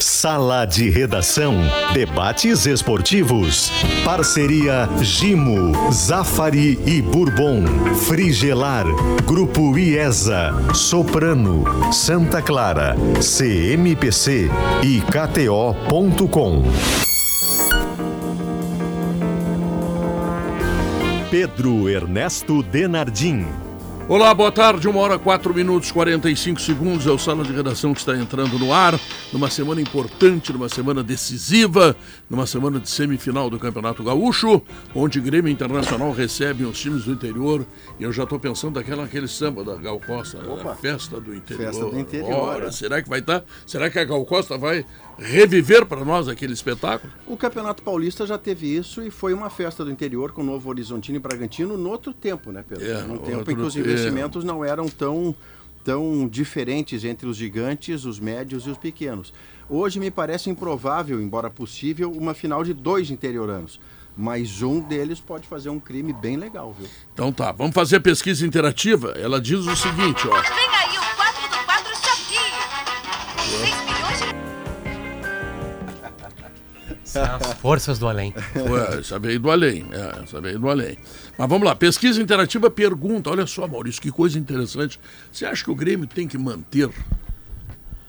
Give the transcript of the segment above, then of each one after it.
Sala de Redação. Debates esportivos. Parceria Gimo, Zafari e Bourbon. Frigelar. Grupo IESA. Soprano. Santa Clara. CMPC e KTO.com. Pedro Ernesto Denardim. Olá, boa tarde, uma hora, quatro minutos, 45 segundos. É o Sala de Redação que está entrando no ar, numa semana importante, numa semana decisiva, numa semana de semifinal do Campeonato Gaúcho, onde Grêmio Internacional recebe os times do interior. E eu já estou pensando daquela aquele samba da Gal Costa, a festa do interior. Festa do interior. Ora, será que vai estar? Será que a Gal Costa vai reviver para nós aquele espetáculo? O Campeonato Paulista já teve isso e foi uma festa do interior com o Novo Horizontino e Bragantino no outro tempo, né, Pedro? É, Num tempo em que os tempo. investimentos não eram tão, tão diferentes entre os gigantes, os médios e os pequenos. Hoje me parece improvável, embora possível, uma final de dois interioranos. Mas um deles pode fazer um crime bem legal, viu? Então tá, vamos fazer a pesquisa interativa. Ela diz o seguinte, ó. Vem aí As forças do além. Ué, essa veio do além, é, essa veio do além. Mas vamos lá, pesquisa interativa pergunta, olha só, Maurício, que coisa interessante. Você acha que o Grêmio tem que manter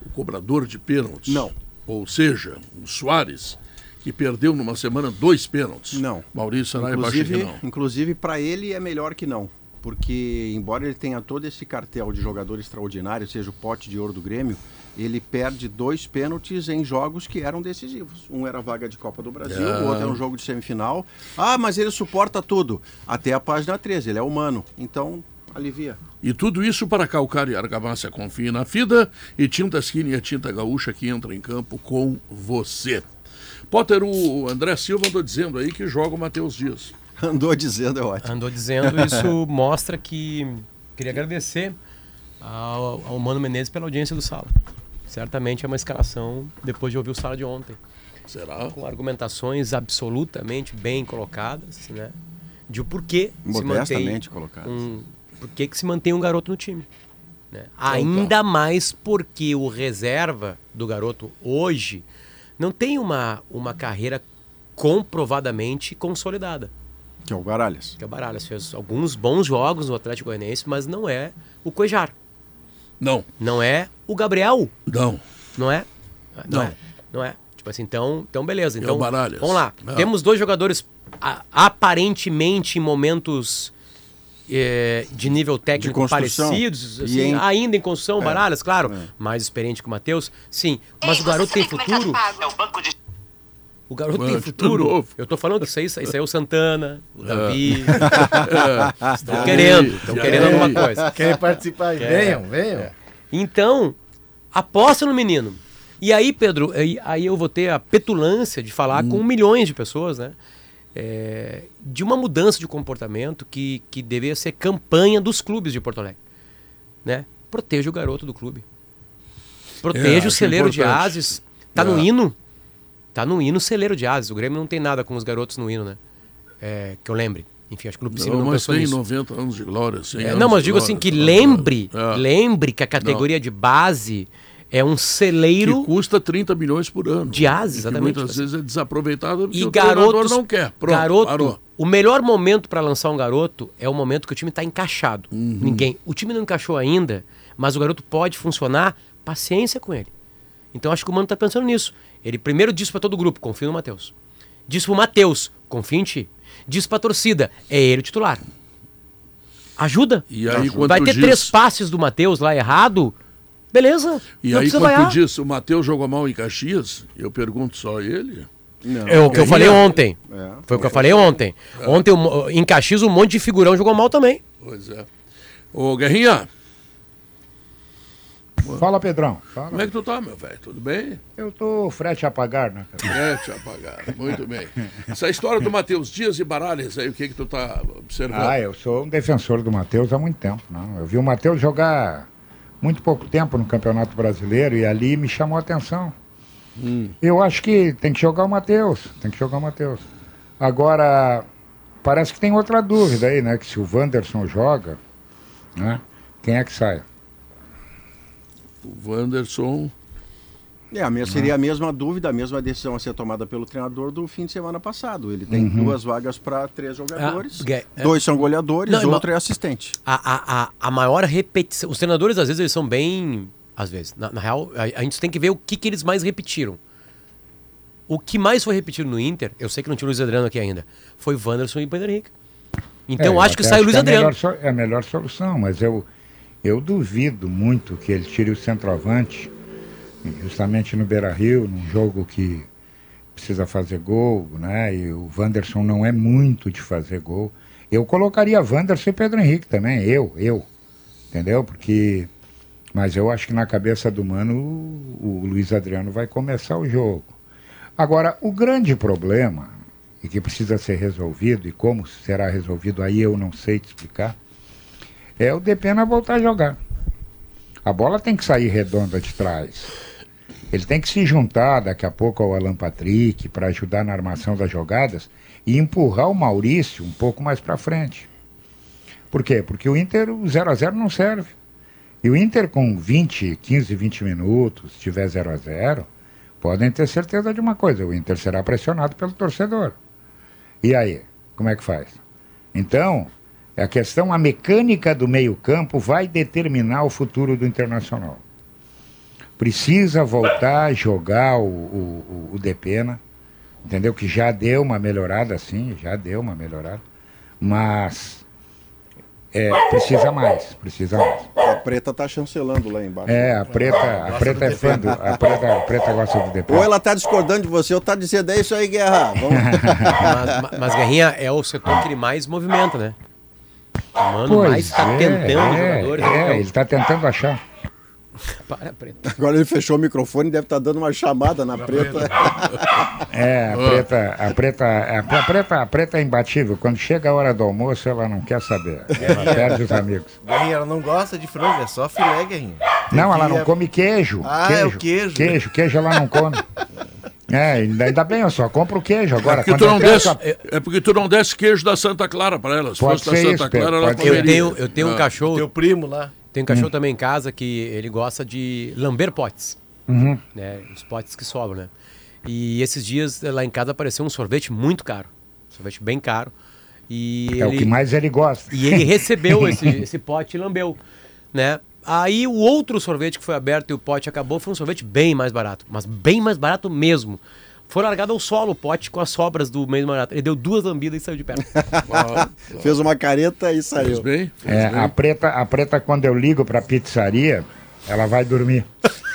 o cobrador de pênaltis? Não. Ou seja, o Soares, que perdeu numa semana dois pênaltis? Não. Maurício Sarai acha que Inclusive, não. inclusive para ele é melhor que não. Porque, embora ele tenha todo esse cartel de jogador extraordinário, seja o pote de ouro do Grêmio, ele perde dois pênaltis em jogos que eram decisivos. Um era a vaga de Copa do Brasil, É. o outro era um jogo de semifinal. Ah, mas ele suporta tudo. Até a página 13, ele é humano. Então, alivia. E tudo isso para calcar e argamassa confie na FIDA e Tinta Skin e a Tinta Gaúcha que entra em campo com você. Potter, o André Silva andou dizendo aí que joga o Matheus Dias. Andou dizendo, é ótimo. Andou dizendo, isso mostra que. Queria agradecer ao, ao Mano Menezes pela audiência do Sala. Certamente é uma escalação depois de ouvir o Sala de ontem. Será? Com argumentações absolutamente bem colocadas, né? De o porquê se mantém colocado. um, por que que se mantém um garoto no time. né? Ainda mais porque o reserva do garoto hoje não tem uma, uma carreira comprovadamente consolidada. Que é o Guaralhas. Que é o Baralhas fez alguns bons jogos no Atlético Goianiense, mas não é o Cuejar. Não, Não é o Gabriel. não. Não é? Não, Não. é. Não é. Tipo assim, então, então beleza. É o Então, Baralhas. vamos lá. Não. Temos dois jogadores a- aparentemente em momentos eh, de nível técnico construção. parecidos, assim, em- ainda em construção, Baralhas, claro, é. mais experiente que o Matheus, sim. Mas Ei, o garoto tem futuro. É o banco de O garoto Banco tem de futuro. novo. Eu tô falando que isso aí, isso aí é o Santana, o Davi. É. Estão querendo, estão querendo alguma coisa. Querem participar aí? Venham, venham. Então, aposta no menino. E aí, Pedro, aí, aí eu vou ter a petulância de falar com milhões de pessoas, né? É, de uma mudança de comportamento que, que deveria ser campanha dos clubes de Porto Alegre. Né? Proteja o garoto do clube. Proteja É, o celeiro de importante. ases. Tá no É. hino. Tá no hino celeiro de ases. O Grêmio não tem nada com os garotos no hino, né? É, que eu lembre. Enfim, acho que o Lupicínio Não, não, mas tem nisso. 90 anos de glória. 100 É, não, mas digo assim, glória. que lembre, É. lembre que a categoria de base é um celeiro Que custa 30 milhões por ano. de que exatamente. muitas vezes é desaproveitado porque E o garotos, não quer. Pronto, garoto, parou. o melhor momento para lançar um garoto é o momento que o time está encaixado. Uhum. Ninguém, o time não encaixou ainda, mas o garoto pode funcionar. Paciência com ele. Então acho que o mano tá pensando nisso. Ele primeiro disse para todo o grupo, confio no Matheus. Disse pro Matheus, confia em ti. Disse pra torcida, é ele o titular. Ajuda. E aí, quando Vai ter diz- três passes do Matheus lá errado. Beleza. E aí, quando vaiar. tu diz o Matheus jogou mal em Caxias, eu pergunto só a ele. Não. É o que eu falei ontem. É. Foi o que eu falei ontem. Ontem, o mo- em Caxias, um monte de figurão jogou mal também. Pois é. Ô, Guerrinha, Fala, Pedrão. Fala. como é que tu tá, meu velho? Tudo bem? Eu tô frete a apagar, né, cara? É, te apagar. Muito bem. Essa história do Matheus Dias e Baralhas aí, o que que tu tá observando? Ah, eu sou um defensor do Matheus há muito tempo. Não. Eu vi o Matheus jogar muito pouco tempo no Campeonato Brasileiro e ali me chamou a atenção. Eu acho que tem que jogar o Matheus. Tem que jogar o Matheus. Agora, parece que tem outra dúvida aí, né? Que se o Wanderson joga, né? Quem é que sai? O Wanderson. É, a minha, seria a mesma dúvida, a mesma decisão a ser tomada pelo treinador do fim de semana passado. Ele tem duas vagas para três jogadores, Ah, é- dois são goleadores, Não, outro é assistente. A, a, a, a maior repetição. Os treinadores, às vezes, eles são bem. Às vezes. Na, na real, a, a gente tem que ver o que, que eles mais repetiram. O que mais foi repetido no Inter, eu sei que não tinha o Luiz Adriano aqui ainda, foi Wanderson e Pedro Henrique. Então eu É, acho que sai o Luiz é a Adriano. melhor É a melhor solução, mas eu, eu duvido muito que ele tire o centroavante, justamente no Beira Rio, num jogo que precisa fazer gol, né? E o Wanderson não é muito de fazer gol. Eu colocaria Wanderson e Pedro Henrique também, eu, eu. Entendeu? Porque. Mas eu acho que na cabeça do Mano o, o Luiz Adriano vai começar o jogo. Agora, o grande problema, e que precisa ser resolvido, e como será resolvido, aí eu não sei te explicar, é o Depena voltar a jogar. A bola tem que sair redonda de trás. Ele tem que se juntar daqui a pouco ao Alan Patrick para ajudar na armação das jogadas e empurrar o Maurício um pouco mais para frente. Por quê? Porque o Inter, o 0 a 0 não serve. E o Inter com 20, 15, 20 minutos, se tiver 0 a 0 podem ter certeza de uma coisa, o Inter será pressionado pelo torcedor. E aí, como é que faz? Então, a questão, a mecânica do meio-campo vai determinar o futuro do Internacional. Precisa voltar a jogar o, o, o- Depena, entendeu? Que já deu uma melhorada, sim, já deu uma melhorada, mas é, precisa mais, precisa mais. A preta tá chancelando lá embaixo. É, a preta, a preta é fã do, a preta, a preta gosta do Depena. Ou ela tá discordando de você, ou tá dizendo, é isso aí, Guerra. Vamos... Mas, ma- mas Guerrinha é o setor que ele mais movimenta, né? O Mano mais está é, tentando é, jogadores. É, né? ele está tentando achar. Para, preto. Agora ele fechou o microfone e deve estar dando uma chamada na preta. É, a preta, a preta, a, a preta, a preta é imbatível. Quando chega a hora do almoço, ela não quer saber. Ela perde os amigos. Guerrinha, ela não gosta de frango, é só filé, Guerrinha. Tem Não, ela não ir- come queijo. Ah, queijo, é o queijo. Queijo, queijo ela não come. É, ainda bem, eu só compro o queijo agora. Porque Quando tu eu não desce, essa- é porque tu não desce queijo da Santa Clara para ela. Se Pode fosse da Santa isso, Clara, ela ser. Eu comeria. tenho, eu tenho um Ah. cachorro. Teu primo lá. Tem um cachorro também em casa que ele gosta de lamber potes. Uhum. Né? Os potes que sobram, né? E esses dias lá em casa apareceu um sorvete muito caro. Um sorvete bem caro. E É o ele, que mais ele gosta. E ele recebeu esse, esse pote e lambeu, né? Aí o outro sorvete que foi aberto e o pote acabou foi um sorvete bem mais barato, mas bem mais barato mesmo. Foi largado ao solo o pote com as sobras do meio barato. Ele deu duas lambidas e saiu de perto. Fez uma careta e fez saiu. bem. fez É, bem. a preta, a preta, quando eu ligo pra pizzaria, ela vai dormir.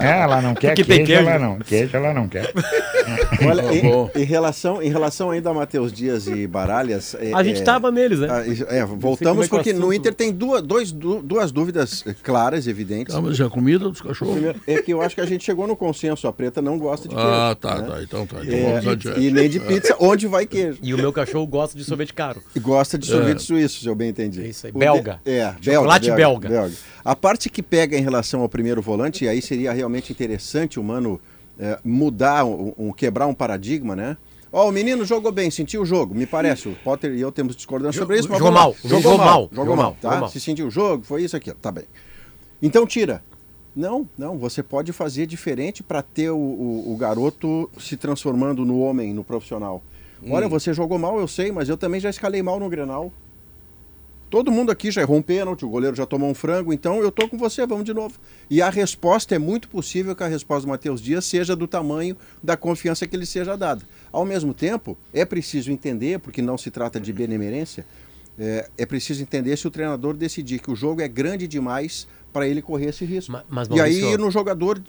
É, ela não quer queijo, tem queijo. ela não. Queijo ela não quer. Olha, em, em relação, em relação ainda a Matheus Dias e Baralhas. é- A gente é- tava neles, né? Ah, é, voltamos é o porque no Inter tem duas, dois, du- duas dúvidas claras, evidentes. Ah, mas é a comida dos cachorros? Primeiro, é que eu acho que a gente chegou no consenso. A preta não gosta de queijo. Ah, tá, né? tá. Então tá. Então É, vamos adiante. e nem de pizza, onde vai queijo. E o meu cachorro gosta de sorvete caro. E gosta de sorvete suíço, se eu bem entendi. É isso aí, O belga. de- É, Chocolate belga. A parte que pega em relação ao primeiro volante, e aí seria realmente interessante o Mano é, mudar, um, um- quebrar um paradigma, né? Ó, o menino jogou bem, sentiu o jogo, me parece. O Potter e eu temos discordância sobre isso. jogou mal, jogou mal, Jogou, jogou mal, tá? jogou mal. Se sentiu o jogo, foi isso aqui, tá bem. Então tira. Não, não, você pode fazer diferente para ter o, o- o garoto se transformando no homem, no profissional. Olha, você jogou mal, eu sei, mas eu também já escalei mal no Grenal. Todo mundo aqui já errou um pênalti, o goleiro já tomou um frango, então eu tô com você, vamos de novo. E a resposta é muito possível que a resposta do Matheus Dias seja do tamanho da confiança que ele seja dada. Ao mesmo tempo, é preciso entender, porque não se trata de benemerência, é, é preciso entender se o treinador decidir que o jogo é grande demais para ele correr esse risco. Ma- mas, e aí no jogador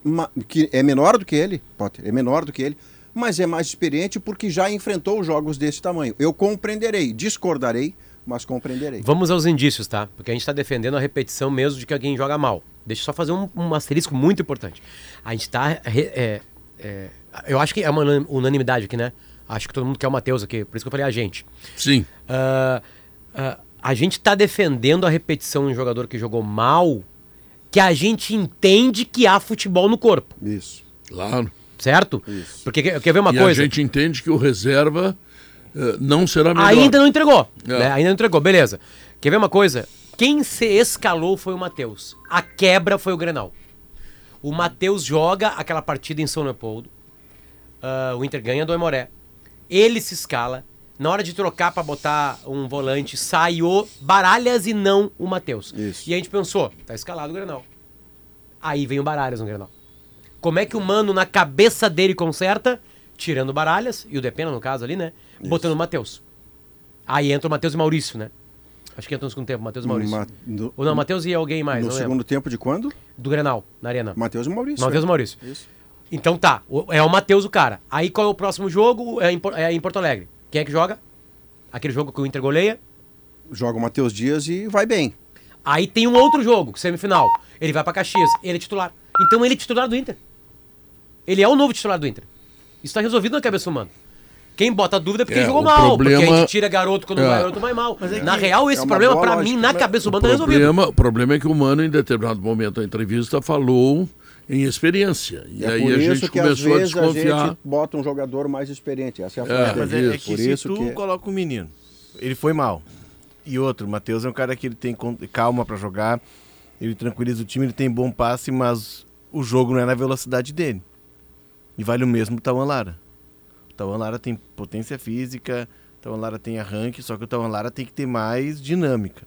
que é menor do que ele, Potter, é menor do que ele, mas é mais experiente porque já enfrentou jogos desse tamanho. Eu compreenderei, discordarei, mas compreenderei. Vamos aos indícios, tá? Porque a gente está defendendo a repetição mesmo de que alguém joga mal. Deixa eu só fazer um, um asterisco muito importante. A gente está. eu acho que é uma unan- unanimidade aqui, né? Acho que todo mundo quer o Matheus aqui, por isso que eu falei a gente. Sim. Ah, ah, a gente está defendendo a repetição de um jogador que jogou mal, que a gente entende que há futebol no corpo, Isso. Claro. certo? Porque quer, ver uma e coisa? a gente entende que o reserva não será melhor. Ainda não entregou. É. né? Ainda não entregou, beleza. Quer ver uma coisa? Quem se escalou foi o Matheus. A quebra foi o Grenal. O Matheus joga aquela partida em São Leopoldo. Ah, o Inter ganha do Aimoré. Ele se escala. Na hora de trocar pra botar um volante, sai o Baralhas e não o Matheus. E a gente pensou, tá escalado o Grenal. Aí vem o Baralhas no Grenal. Como é que o Mano, na cabeça dele, conserta? Tirando Baralhas, e o Depena, no caso ali, né? Botando o Matheus. Aí entra o Matheus e Maurício, né? Acho que entra no segundo tempo, Matheus e Maurício. Ma- no- Ou não, Matheus e alguém mais, no segundo lembro. tempo de quando? Do Grenal, na arena. Matheus e Maurício. Matheus e é. Maurício. Isso. Então tá, o- é o Matheus o cara. Aí qual é o próximo jogo? É em, é em Porto Alegre. Quem é que joga? Aquele jogo que o Inter goleia. Joga o Matheus Dias e vai bem. Aí tem um outro jogo, semifinal. Ele vai pra Caxias, ele é titular. Então ele é titular do Inter. Ele é o novo titular do Inter. Isso tá resolvido na cabeça humana. Quem bota dúvida é porque É, jogou o mal, porque a problema- gente tira garoto quando É. o garoto vai mal. Mas é na que real, esse é problema, lógica. mim, na cabeça humana, tá resolvido. problema, o problema é que o Mano, em determinado momento da entrevista, falou em experiência. E é aí por a isso gente começou a vezes a desconfiar. gente bota um jogador mais experiente. Essa é a É. Mas é, é que por se isso tu que coloca o menino, ele foi mal. E outro, o Matheus é um cara que ele tem calma pra jogar, ele tranquiliza o time, ele tem bom passe, mas o jogo não é na velocidade dele. E vale o mesmo o Tawan Lara. O Tawan Lara tem potência física, o Tawan Lara tem arranque, só que o Tawan Lara tem que ter mais dinâmica.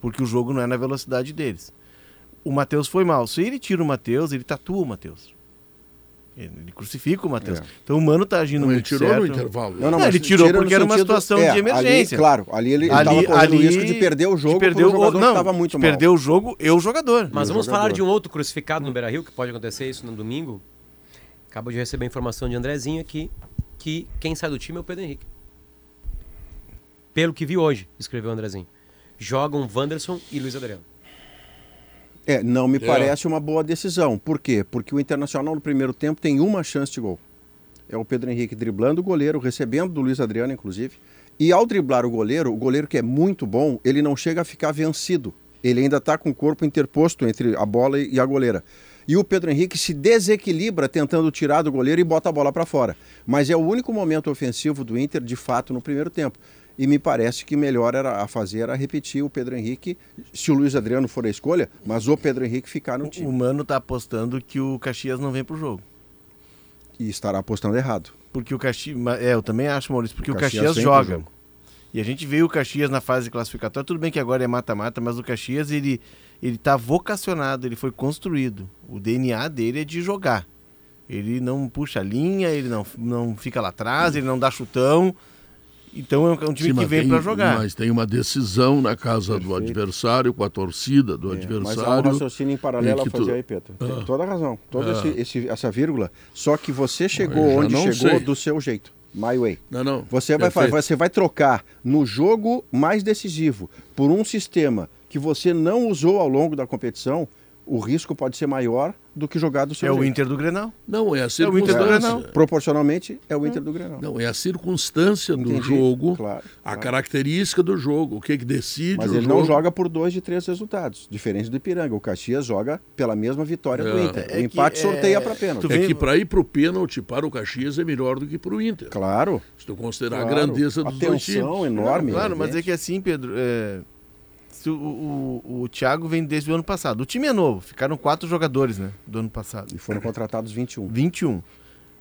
Porque o jogo não é na velocidade deles. O Matheus foi mal. Se ele tira o Matheus, ele tatua o Matheus. Ele ele crucifica o Matheus. É. Então o Mano tá agindo Não, ele muito tirou certo. no intervalo. Não, não, Não, ele tirou porque era uma situação é, de emergência. Ali, claro, ali ele Ali- estava correndo ali- o risco de perder o jogo um o- jogador não, estava muito mal. perder o jogo e o jogador. Mas E vamos jogador. falar de um outro crucificado no Beira Rio, que pode acontecer isso no domingo. Acabo de receber a informação de Andrezinho aqui que quem sai do time é o Pedro Henrique. Pelo que vi hoje, escreveu o Andrezinho. Jogam Wanderson e Luiz Adriano. É, não me parece uma boa decisão. Por quê? Porque o Internacional no primeiro tempo tem uma chance de gol. É o Pedro Henrique driblando o goleiro, recebendo do Luiz Adriano, inclusive. E ao driblar o goleiro, o goleiro que é muito bom, ele não chega a ficar vencido. Ele ainda está com o corpo interposto entre a bola e a goleira. E o Pedro Henrique se desequilibra tentando tirar do goleiro e bota a bola para fora. Mas é o único momento ofensivo do Inter, de fato, no primeiro tempo. E me parece que melhor era a fazer era repetir o Pedro Henrique, se o Luiz Adriano for a escolha, mas o Pedro Henrique ficar no O time. Mano tá apostando que o Caxias não vem pro jogo. E estará apostando errado. Porque o Caxias. É, eu também acho, Maurício, porque o Caxias Caxias vem pro joga. E a gente veio o Caxias na fase classificatória. Tudo bem que agora é mata-mata, mas o Caxias ele, ele tá vocacionado, ele foi construído. O DNA dele é de jogar. Ele não puxa linha, ele não, não fica lá atrás, ele não dá chutão. Então é um, é time Sim, que vem tem- para jogar. Mas tem uma decisão na casa do Perfeito. adversário, com a torcida do É, mas há um adversário. raciocínio em paralelo a que tu- fazer aí, Pedro. Tem Ah. toda a razão. Toda Ah. esse- esse- essa vírgula. Só que você chegou onde chegou sei. do seu jeito. My way. Não, não. Você vai, Perfeito. você vai trocar no jogo mais decisivo por um sistema que você não usou ao longo da competição, o risco pode ser maior do que jogar do seu É o jeito. Inter do Grenal. Não, é a o Inter do circunstância. Grenal. Proporcionalmente, é o Inter do Grenal. Não, é a circunstância do Entendi, jogo, claro, a claro. característica do jogo, o que que decide Mas o ele jogo. não joga por dois de três resultados, diferente do Ipiranga. O Caxias joga pela mesma vitória do É. Inter. É o que, empate é, sorteia para pênalti. tu É que para ir pro pênalti para o Caxias é melhor do que para o Inter. Claro. Se tu considerar claro. a grandeza dos a dois tensão times. enorme. Claro, mas é evidente. que assim, Pedro, é, o, o, o Thiago vem desde o ano passado. O time é novo, ficaram quatro jogadores, né, do ano passado. E foram contratados 21. 21.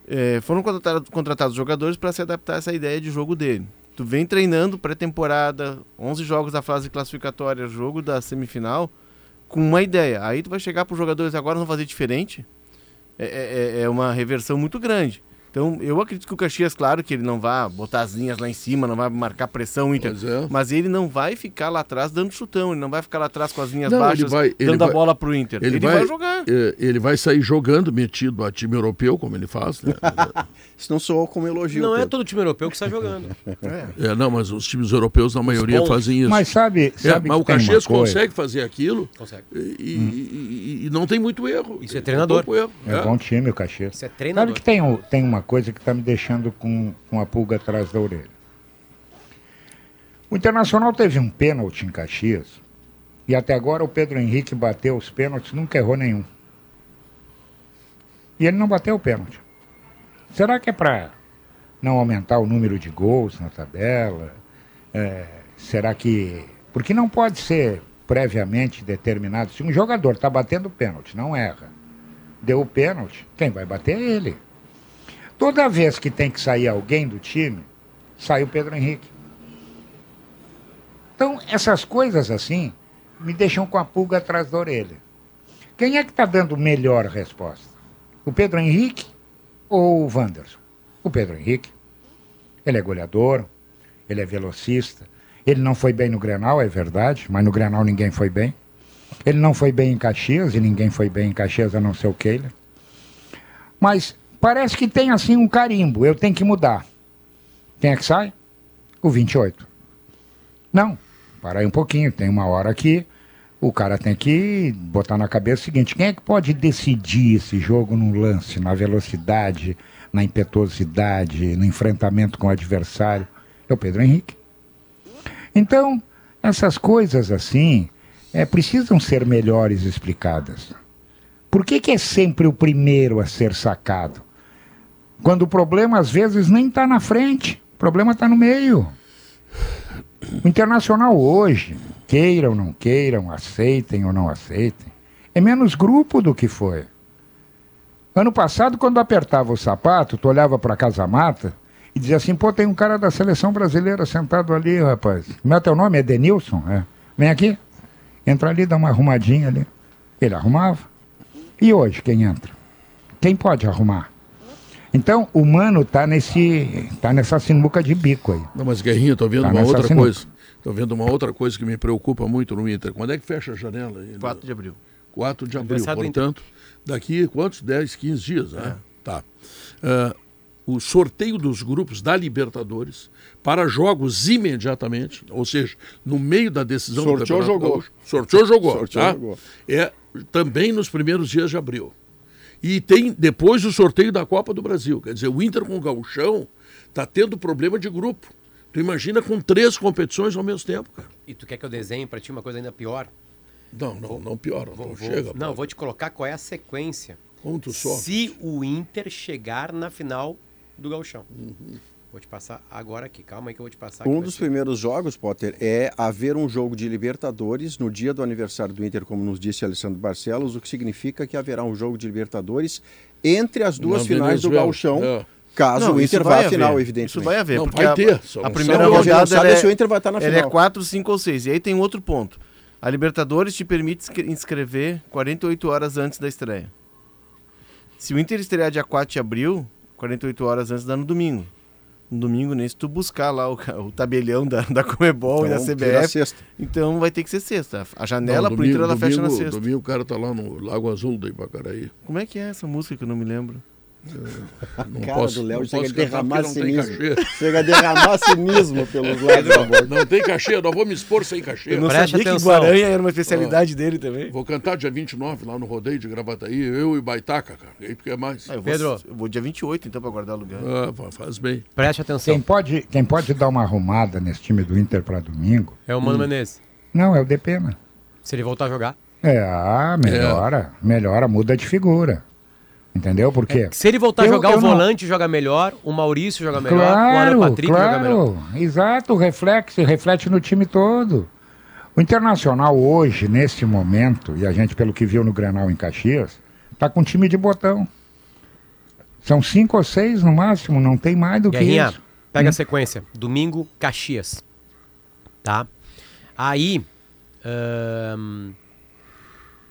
É, foram contratados, contratados jogadores para se adaptar a essa ideia de jogo dele. Tu vem treinando pré-temporada, 11 jogos da fase classificatória, jogo da semifinal, com uma ideia. Aí tu vai chegar para os jogadores agora vão fazer diferente. É, é- é uma reversão muito grande. Então, eu acredito que o Caxias, claro, que ele não vai botar as linhas lá em cima, não vai marcar pressão Inter. É. Mas ele não vai ficar lá atrás dando chutão, ele não vai ficar lá atrás com as linhas Não, ele baixas, vai- ele dando a vai- bola pro Inter. Ele, vai, jogar. é, ele vai sair jogando, metido a time europeu, como ele faz. Né? Isso não soou como elogio. Não é todo time europeu que está jogando. É, não, mas os times europeus, na maioria, fazem isso. Mas sabe, É, sabe mas que o uma Caxias consegue fazer aquilo Consegue. e, e- e- e não tem muito erro. Isso é treinador. pouco erro. É bom time o Caxias. Isso é treinador. Sabe que tem, o- tem uma coisa que está me deixando com, com a pulga atrás da orelha. O Internacional teve um pênalti em Caxias e até agora o Pedro Henrique bateu os pênaltis, nunca errou nenhum. E ele não bateu o pênalti. Será que é para não aumentar o número de gols na tabela? É, será que. Porque não pode ser previamente determinado. Se um jogador está batendo pênalti, não erra deu o pênalti, quem vai bater é ele. Toda vez que tem que sair alguém do time, sai o Pedro Henrique. Então, essas coisas assim me deixam com a pulga atrás da orelha. Quem é que está dando melhor resposta? O Pedro Henrique ou o Wanderson? O Pedro Henrique. Ele é goleador, ele é velocista. Ele não foi bem no Grenal, é verdade, mas no Grenal ninguém foi bem. Ele não foi bem em Caxias e ninguém foi bem em Caxias a não ser o Keiler. Mas parece que tem assim um carimbo, eu tenho que mudar. Quem é que sai? O 28. Não, para aí um pouquinho, tem uma hora aqui. O cara tem que botar na cabeça o seguinte: quem é que pode decidir esse jogo no lance, na velocidade, na impetuosidade, no enfrentamento com o adversário? É o Pedro Henrique. Então, essas coisas assim é, precisam ser melhores explicadas. Por que, que é sempre o primeiro a ser sacado? Quando o problema às vezes nem está na frente, o problema está no meio. O internacional hoje, queiram ou não queiram, aceitem ou não aceitem, é menos grupo do que foi. Ano passado, quando apertava o sapato, tu olhava para a Casa Mata e dizia assim: pô, tem um cara da seleção brasileira sentado ali, rapaz. Como é teu nome? É Denilson? É. Vem aqui. Entra ali, dá uma arrumadinha ali. Ele arrumava. E hoje, quem entra? Quem pode arrumar? Então, o Mano tá, nesse, tá nessa sinuca de bico aí. Não, mas Guerrinha, tô vendo Tá uma outra sinuca. coisa. Tô vendo uma outra coisa que me preocupa muito no Inter. Quando é que fecha a janela? aí? 4 de abril. 4 de abril. Do. Portanto, daqui quantos? 10, 15 dias, né? Tá. Ah, o sorteio dos grupos da Libertadores para jogos imediatamente, ou seja, no meio da decisão do Sorteou, Campeonato jogou. Gaúcho. Sorteou, jogou. Sorteou, tá? jogou. É também nos primeiros dias de abril. E tem depois o sorteio da Copa do Brasil. Quer dizer, o Inter com o Gauchão está tendo problema de grupo. Tu imagina com três competições ao mesmo tempo, cara. E tu quer que eu desenhe pra ti uma coisa ainda pior? Não, não, não piora. Vou- não vou- chega. não, vou te colocar qual é a sequência. Tu sofre. Se o Inter chegar na final do Gauchão. Uhum. Vou te passar agora aqui. Calma aí que eu vou te passar. Um dos ser- primeiros jogos, Potter, é haver um jogo de Libertadores no dia do aniversário do Inter, como nos disse Alessandro Barcelos, o que significa que haverá um jogo de Libertadores entre as duas Na finais do. Gauchão, É. caso o isso Inter vá à final, evidentemente. Isso vai haver. Não, porque vai a, ter, a não primeira. A não rodada sabe é, se o Inter vai estar na ela é final. 4, 5 ou 6. E aí tem outro ponto. A Libertadores te permite inscre- inscrever 48 horas antes da estreia. Se o Inter estrear dia 4 de abril, 48 horas antes dá no domingo. No domingo, nem se tu buscar lá o, o tabelião da, da Comebol e da Então, CBF, sexta. então vai ter que ser sexta. A janela Não, pro Inter ela domingo, fecha na domingo- sexta. Domingo o cara tá lá no Lago Azul da Ipacaraí. Como é que é essa música que eu não me lembro? Não cara posso, do Léo não chega a derramar porque não cinismo. Chega a derramar cinismo pelos lados boca. Não tem cachê, não vou me expor sem cachê. Eu não Preste sabia atenção. que Guaranha era uma especialidade dele também. Vou cantar dia 29 lá no rodeio de Gravataí, eu e Baitaca, cara. E aí tu quer mais? Ah, eu vou, Pedro. eu vou dia 28 então pra guardar lugar. Ah, fa- faz bem. Preste atenção. Quem pode, quem pode dar uma arrumada nesse time do Inter para domingo? É o Hum. Mano Menezes. Não, é o Depena. Se ele voltar a jogar. É, ah, melhora, melhora, muda de figura. Entendeu? Por quê? Se ele voltar a Eu- jogar, eu o não- volante joga melhor, o Maurício joga melhor, o Claro, Alan Patrick joga melhor. claro, exato, reflexo, reflete no time todo. O Internacional hoje, nesse momento, e a gente pelo que viu no Granal em Caxias, tá com time de botão. São cinco ou seis no máximo, não tem mais do que Guerrinha, isso. pega a sequência. Domingo, Caxias. Tá? Aí, ahn,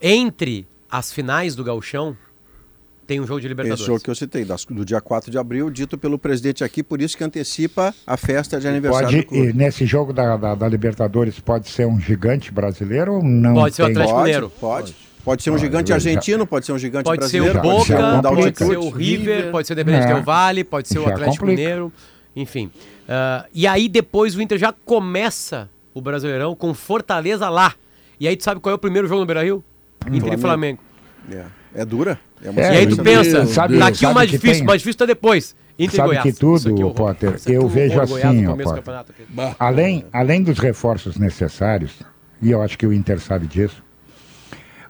entre as finais do Gauchão, tem um jogo de Libertadores. Esse jogo que eu citei, das- do dia 4 de abril, dito pelo presidente aqui, por isso que antecipa a festa de aniversário Pode, do clube. e nesse jogo da, da, da Libertadores, pode ser um gigante brasileiro ou não? Pode ser o tem? Atlético Pode, Mineiro. pode. Pode ser um Pode, gigante já- argentino, pode ser um gigante Pode ser o brasileiro, pode ser Boca, algum da pode altitude. ser o River, pode ser o Independente É. Del Vale, pode ser o Já Atlético complica. Mineiro, enfim. Ah, e aí depois o Inter já começa o Brasileirão com Fortaleza lá. E aí tu sabe qual é o primeiro jogo no Beira-Rio? Inter e Flamengo. É, é dura. É uma É, e aí tu pensa, Deus, sabe- daqui o mais difícil, tem- o mais difícil tá depois. Inter Sabe Goiás. que tudo, é. Potter, é eu vejo assim, ó, Potter. Além, além dos reforços necessários, e eu acho que o Inter sabe disso,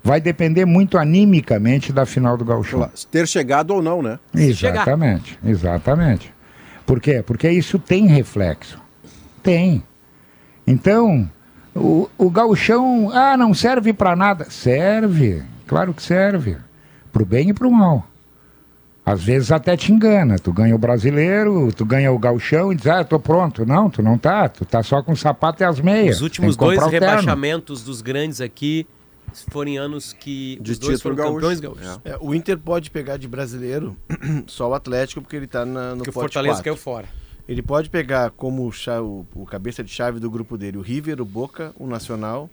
vai depender muito animicamente da final do Gauchão. Ter chegado ou não, né? chegar. Exatamente, exatamente. Por quê? Porque isso tem reflexo. Tem. Então, o, o gauchão, ah, não serve para nada. Serve, claro que serve. Pro bem e pro mal. Às vezes até te engana. Tu ganha o brasileiro, tu ganha o gauchão e diz, ah, tô pronto. Não, tu não tá. Tu tá só com o sapato e as meias. Os últimos dois o rebaixamentos dos grandes aqui foram em anos que De os dois foram gaúcho. campeões gaúchos. É, o Inter pode pegar de brasileiro só o Atlético, porque ele tá na, no Porque o pote Fortaleza 4. caiu fora. Ele pode pegar como o, o cabeça de chave do grupo dele o River, o Boca, o Nacional,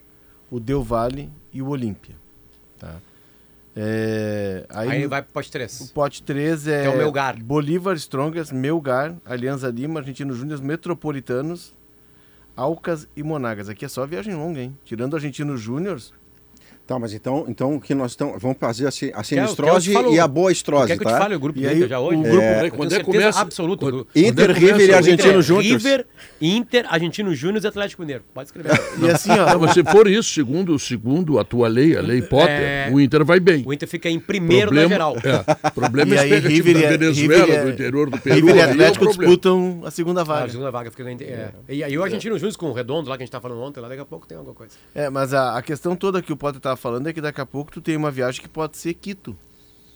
o Del Valle e o Olímpia. Tá? É, aí Aí vai pro pote o 3. pote 3 é, é o Melgar. Bolívar, Strongers, Melgar, Alianza Lima, Argentino Júnior, Metropolitanos, Alcas e Monagas. Aqui é só viagem longa, hein? Tirando Argentino Júnior, Tá, mas então, então o que nós estamos. Vamos fazer a, ci- a sinistrose e a boa estrose, Quer que eu te tá? fale o grupo E do aí, Inter já hoje? o grupo- quando é que certeza começa- absoluta. quando- O- Inter, Quando é River e Argentino é Júnior. River, Inter, Argentino Júnior e Atlético Mineiro. Pode escrever. e assim, ó, Não, mas se for isso, segundo, segundo a tua lei, a lei Potter, É. o Inter vai bem. O Inter fica em primeiro problema, geral. É, o problema E é aí, River da Venezuela, River do interior do Peru. River e é Atlético problema. disputam a segunda Ah, a vaga. segunda vaga fica. É. E aí o Argentino Júnior com o Redondo lá que a gente tá falando ontem, lá daqui a pouco tem alguma coisa. É, mas a, a questão toda que o Potter tava falando é que daqui a pouco tu tem uma viagem que pode ser Quito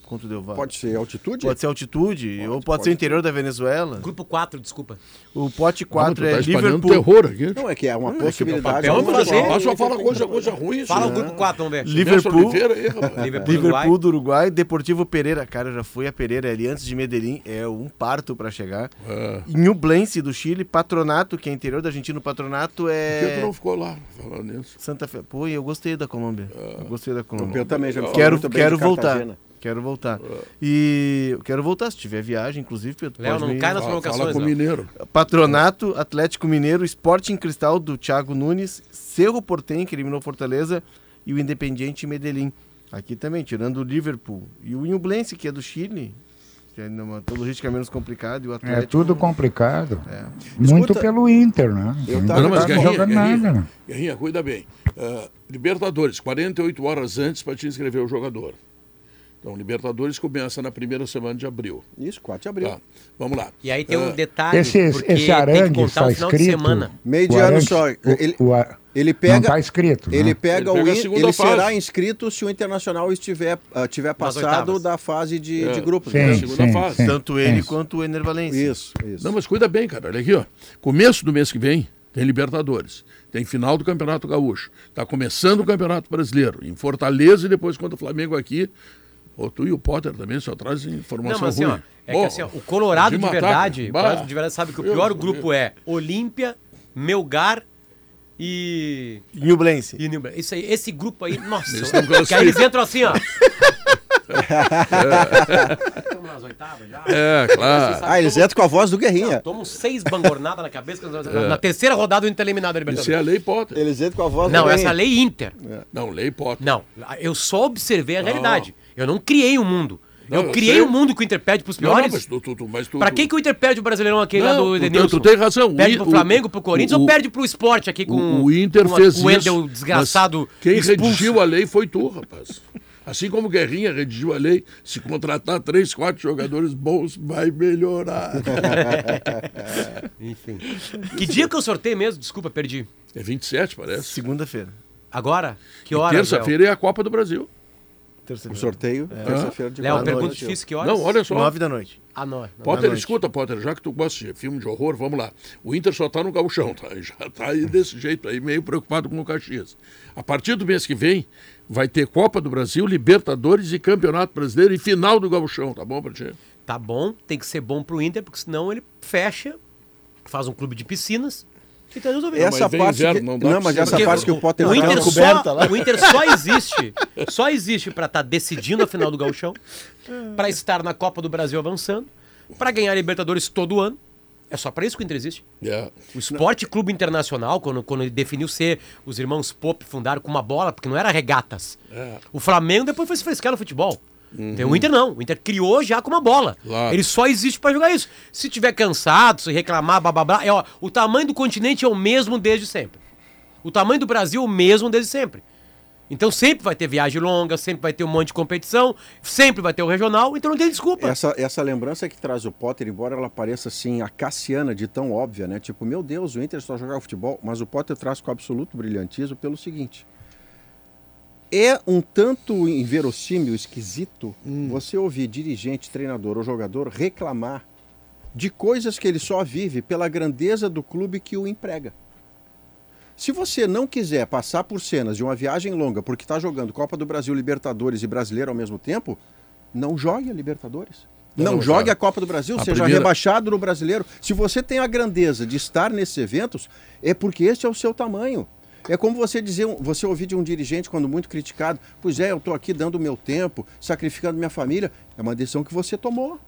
contra o Del Valle. Pode ser altitude? Pode ser altitude, ou pode, pode. ser o interior da Venezuela. Grupo 4, desculpa. O pote Ah, 4 tu tá é espalhando Liverpool. terror aqui. Não, é que é uma Não, é que possibilidade. papel Vamos fazer. Ah, só fala coisa, coisa ruim. Fala isso, o grupo 4, vamos ver. Liverpool, Nelson Oliveira aí, rapaz. Liverpool, do Uruguai, Deportivo Pereira. Cara, eu já fui a Pereira ali antes de Medellín. É um parto pra chegar. É. Nublense do Chile, Patronato, que é interior da Argentina. Patronato Por que tu é não ficou lá falando nisso? Santa Fe. Pô, e eu gostei da Colômbia. Eu gostei da Colômbia. Eu também já me falou Quero, muito bem quero de voltar. Cartagena. Quero voltar. E eu quero voltar, se tiver viagem, inclusive, Pedro. Léo, não me- cai nas Fala, provocações. fala com o. Mineiro. Patronato, Atlético Mineiro, Sporting Cristal do Thiago Nunes, Cerro Portem, que eliminou Fortaleza, e o Independiente Medellín. Aqui também, tirando o Liverpool. E o Inublense, que é do Chile, que é numa logística menos complicada, e o É Atlético. tudo complicado. Muito Escuta, pelo Inter, né? eu Não tava- Não, mas tá Guerrinha, jogando Guerrinha, nada, né? Guerrinha, cuida bem. Ah, Libertadores, 48 horas antes para te inscrever o jogador. Então, Libertadores começa na primeira semana de abril. Isso, 4 de abril. Tá, vamos lá. E aí tem um Ah, detalhe, Esse, porque esse tem que arangue contar está o final de escrito. semana. Meio de o ano só. o- Ele- o a- Ele Não pega. está escrito. Ele né? pega Ele o pega segunda ele será inscrito se o Internacional estiver ah, tiver passado da fase de, É. de grupos. Sim, né? segunda sim, fase. sim, Tanto ele sim. quanto o Ener Valencia. Isso, isso. Não, mas cuida bem, cara. Olha aqui, ó. Começo do mês que vem tem Libertadores. Tem final do Campeonato Gaúcho. Tá começando o Campeonato Brasileiro. Em Fortaleza e depois contra o Flamengo aqui. Ô, tu e o Potter também só trazem informação Não, mas assim, ruim. ó, é Pô, que assim, ó, o Colorado de de, verdade, bah. o Colorado de verdade sabe que o pior grupo é Olímpia, Melgar e. Nublense. e Newman. Isso aí, esse grupo aí, nossa, que aí eles entram assim, ó. Estamos nas oitavas já. É, claro. Ah, eles entram com a voz do Guerrinha. Tomam seis bangornadas na cabeça. Na, na terceira rodada o Inter é eliminado da Isso é a Libertadores. lei Potter. Eles entram com a voz Não, do essa Guerrinha. lei Inter. Não, lei Potter. Não, eu só observei a realidade. Eu não criei um mundo. Não, eu criei sei. um mundo que o Inter perde pros Não, não, piores. mas tu, tu, tu, tu, Pra quem que o Inter perde o Brasileirão aquele lá Não, do tu- Edenilson? tu tem razão. Perde O- pro Flamengo, pro o- Corinthians o- ou perde pro esporte aqui com o, o Inter com fez com o isso. desgraçado mas Quem expulso. redigiu a lei foi tu, rapaz. Assim como o Guerrinha redigiu a lei, se contratar três, quatro jogadores bons, vai melhorar. Enfim. Que dia que eu sorteio mesmo? Desculpa, perdi. É 27, parece. Segunda-feira. Agora? Que hora? Terça-feira é a Copa do Brasil. O Terça-feira. sorteio, terça-feira de Léo, pergunta noite. difícil, que horas? Não, olha só. Nove da noite. Não. não. Potter, noite. escuta, Potter, já que tu gosta de filme de horror, vamos lá. O Inter só tá no gauchão, tá? Já tá aí desse jeito aí, meio preocupado com o Caxias. A partir do mês que vem, vai ter Copa do Brasil, Libertadores e Campeonato Brasileiro e final do gauchão, tá bom pra ti? Tá bom, tem que ser bom pro Inter, porque senão ele fecha, faz um clube de piscinas e tá resolvido. Essa parte inverno, que, não não, mas essa parte que o Potter o fala- Inter, coberta só, lá. o Inter só existe, só existe para estar decidindo a final do Gauchão, para estar na Copa do Brasil avançando, para ganhar a Libertadores todo ano. É só para isso que o Inter existe. É. O Esporte Clube Internacional, quando, quando ele definiu ser, os irmãos Pop fundaram com uma bola, porque não era regatas. É. O Flamengo depois foi se frescar no futebol. Então, O Inter não. O Inter criou já com uma bola. Claro. Ele só existe para jogar isso. Se tiver cansado, se reclamar, blá, blá, blá, é, ó, o tamanho do continente é o mesmo desde sempre. O tamanho do Brasil é o mesmo desde sempre. Então sempre vai ter viagem longa, sempre vai ter um monte de competição, sempre vai ter o regional, então não tem desculpa. Essa, essa lembrança que traz o Potter, embora ela pareça assim a Cassiana de tão óbvia, né? Tipo, meu Deus, o Inter só jogava futebol, mas o Potter traz com absoluto brilhantismo pelo seguinte: é um tanto inverossímil, esquisito, Hum. você ouvir dirigente, treinador ou jogador reclamar de coisas que ele só vive pela grandeza do clube que o emprega. Se você não quiser passar por cenas de uma viagem longa porque está jogando Copa do Brasil, Libertadores e Brasileiro ao mesmo tempo, não jogue a Libertadores. Não, Não, jogue cara. a Copa do Brasil, A seja primeira- rebaixado no Brasileiro. Se você tem a grandeza de estar nesses eventos, é porque esse é o seu tamanho. É como você dizer, você ouvir de um dirigente quando muito criticado, pois é, eu estou aqui dando o meu tempo, sacrificando minha família. É uma decisão que você tomou.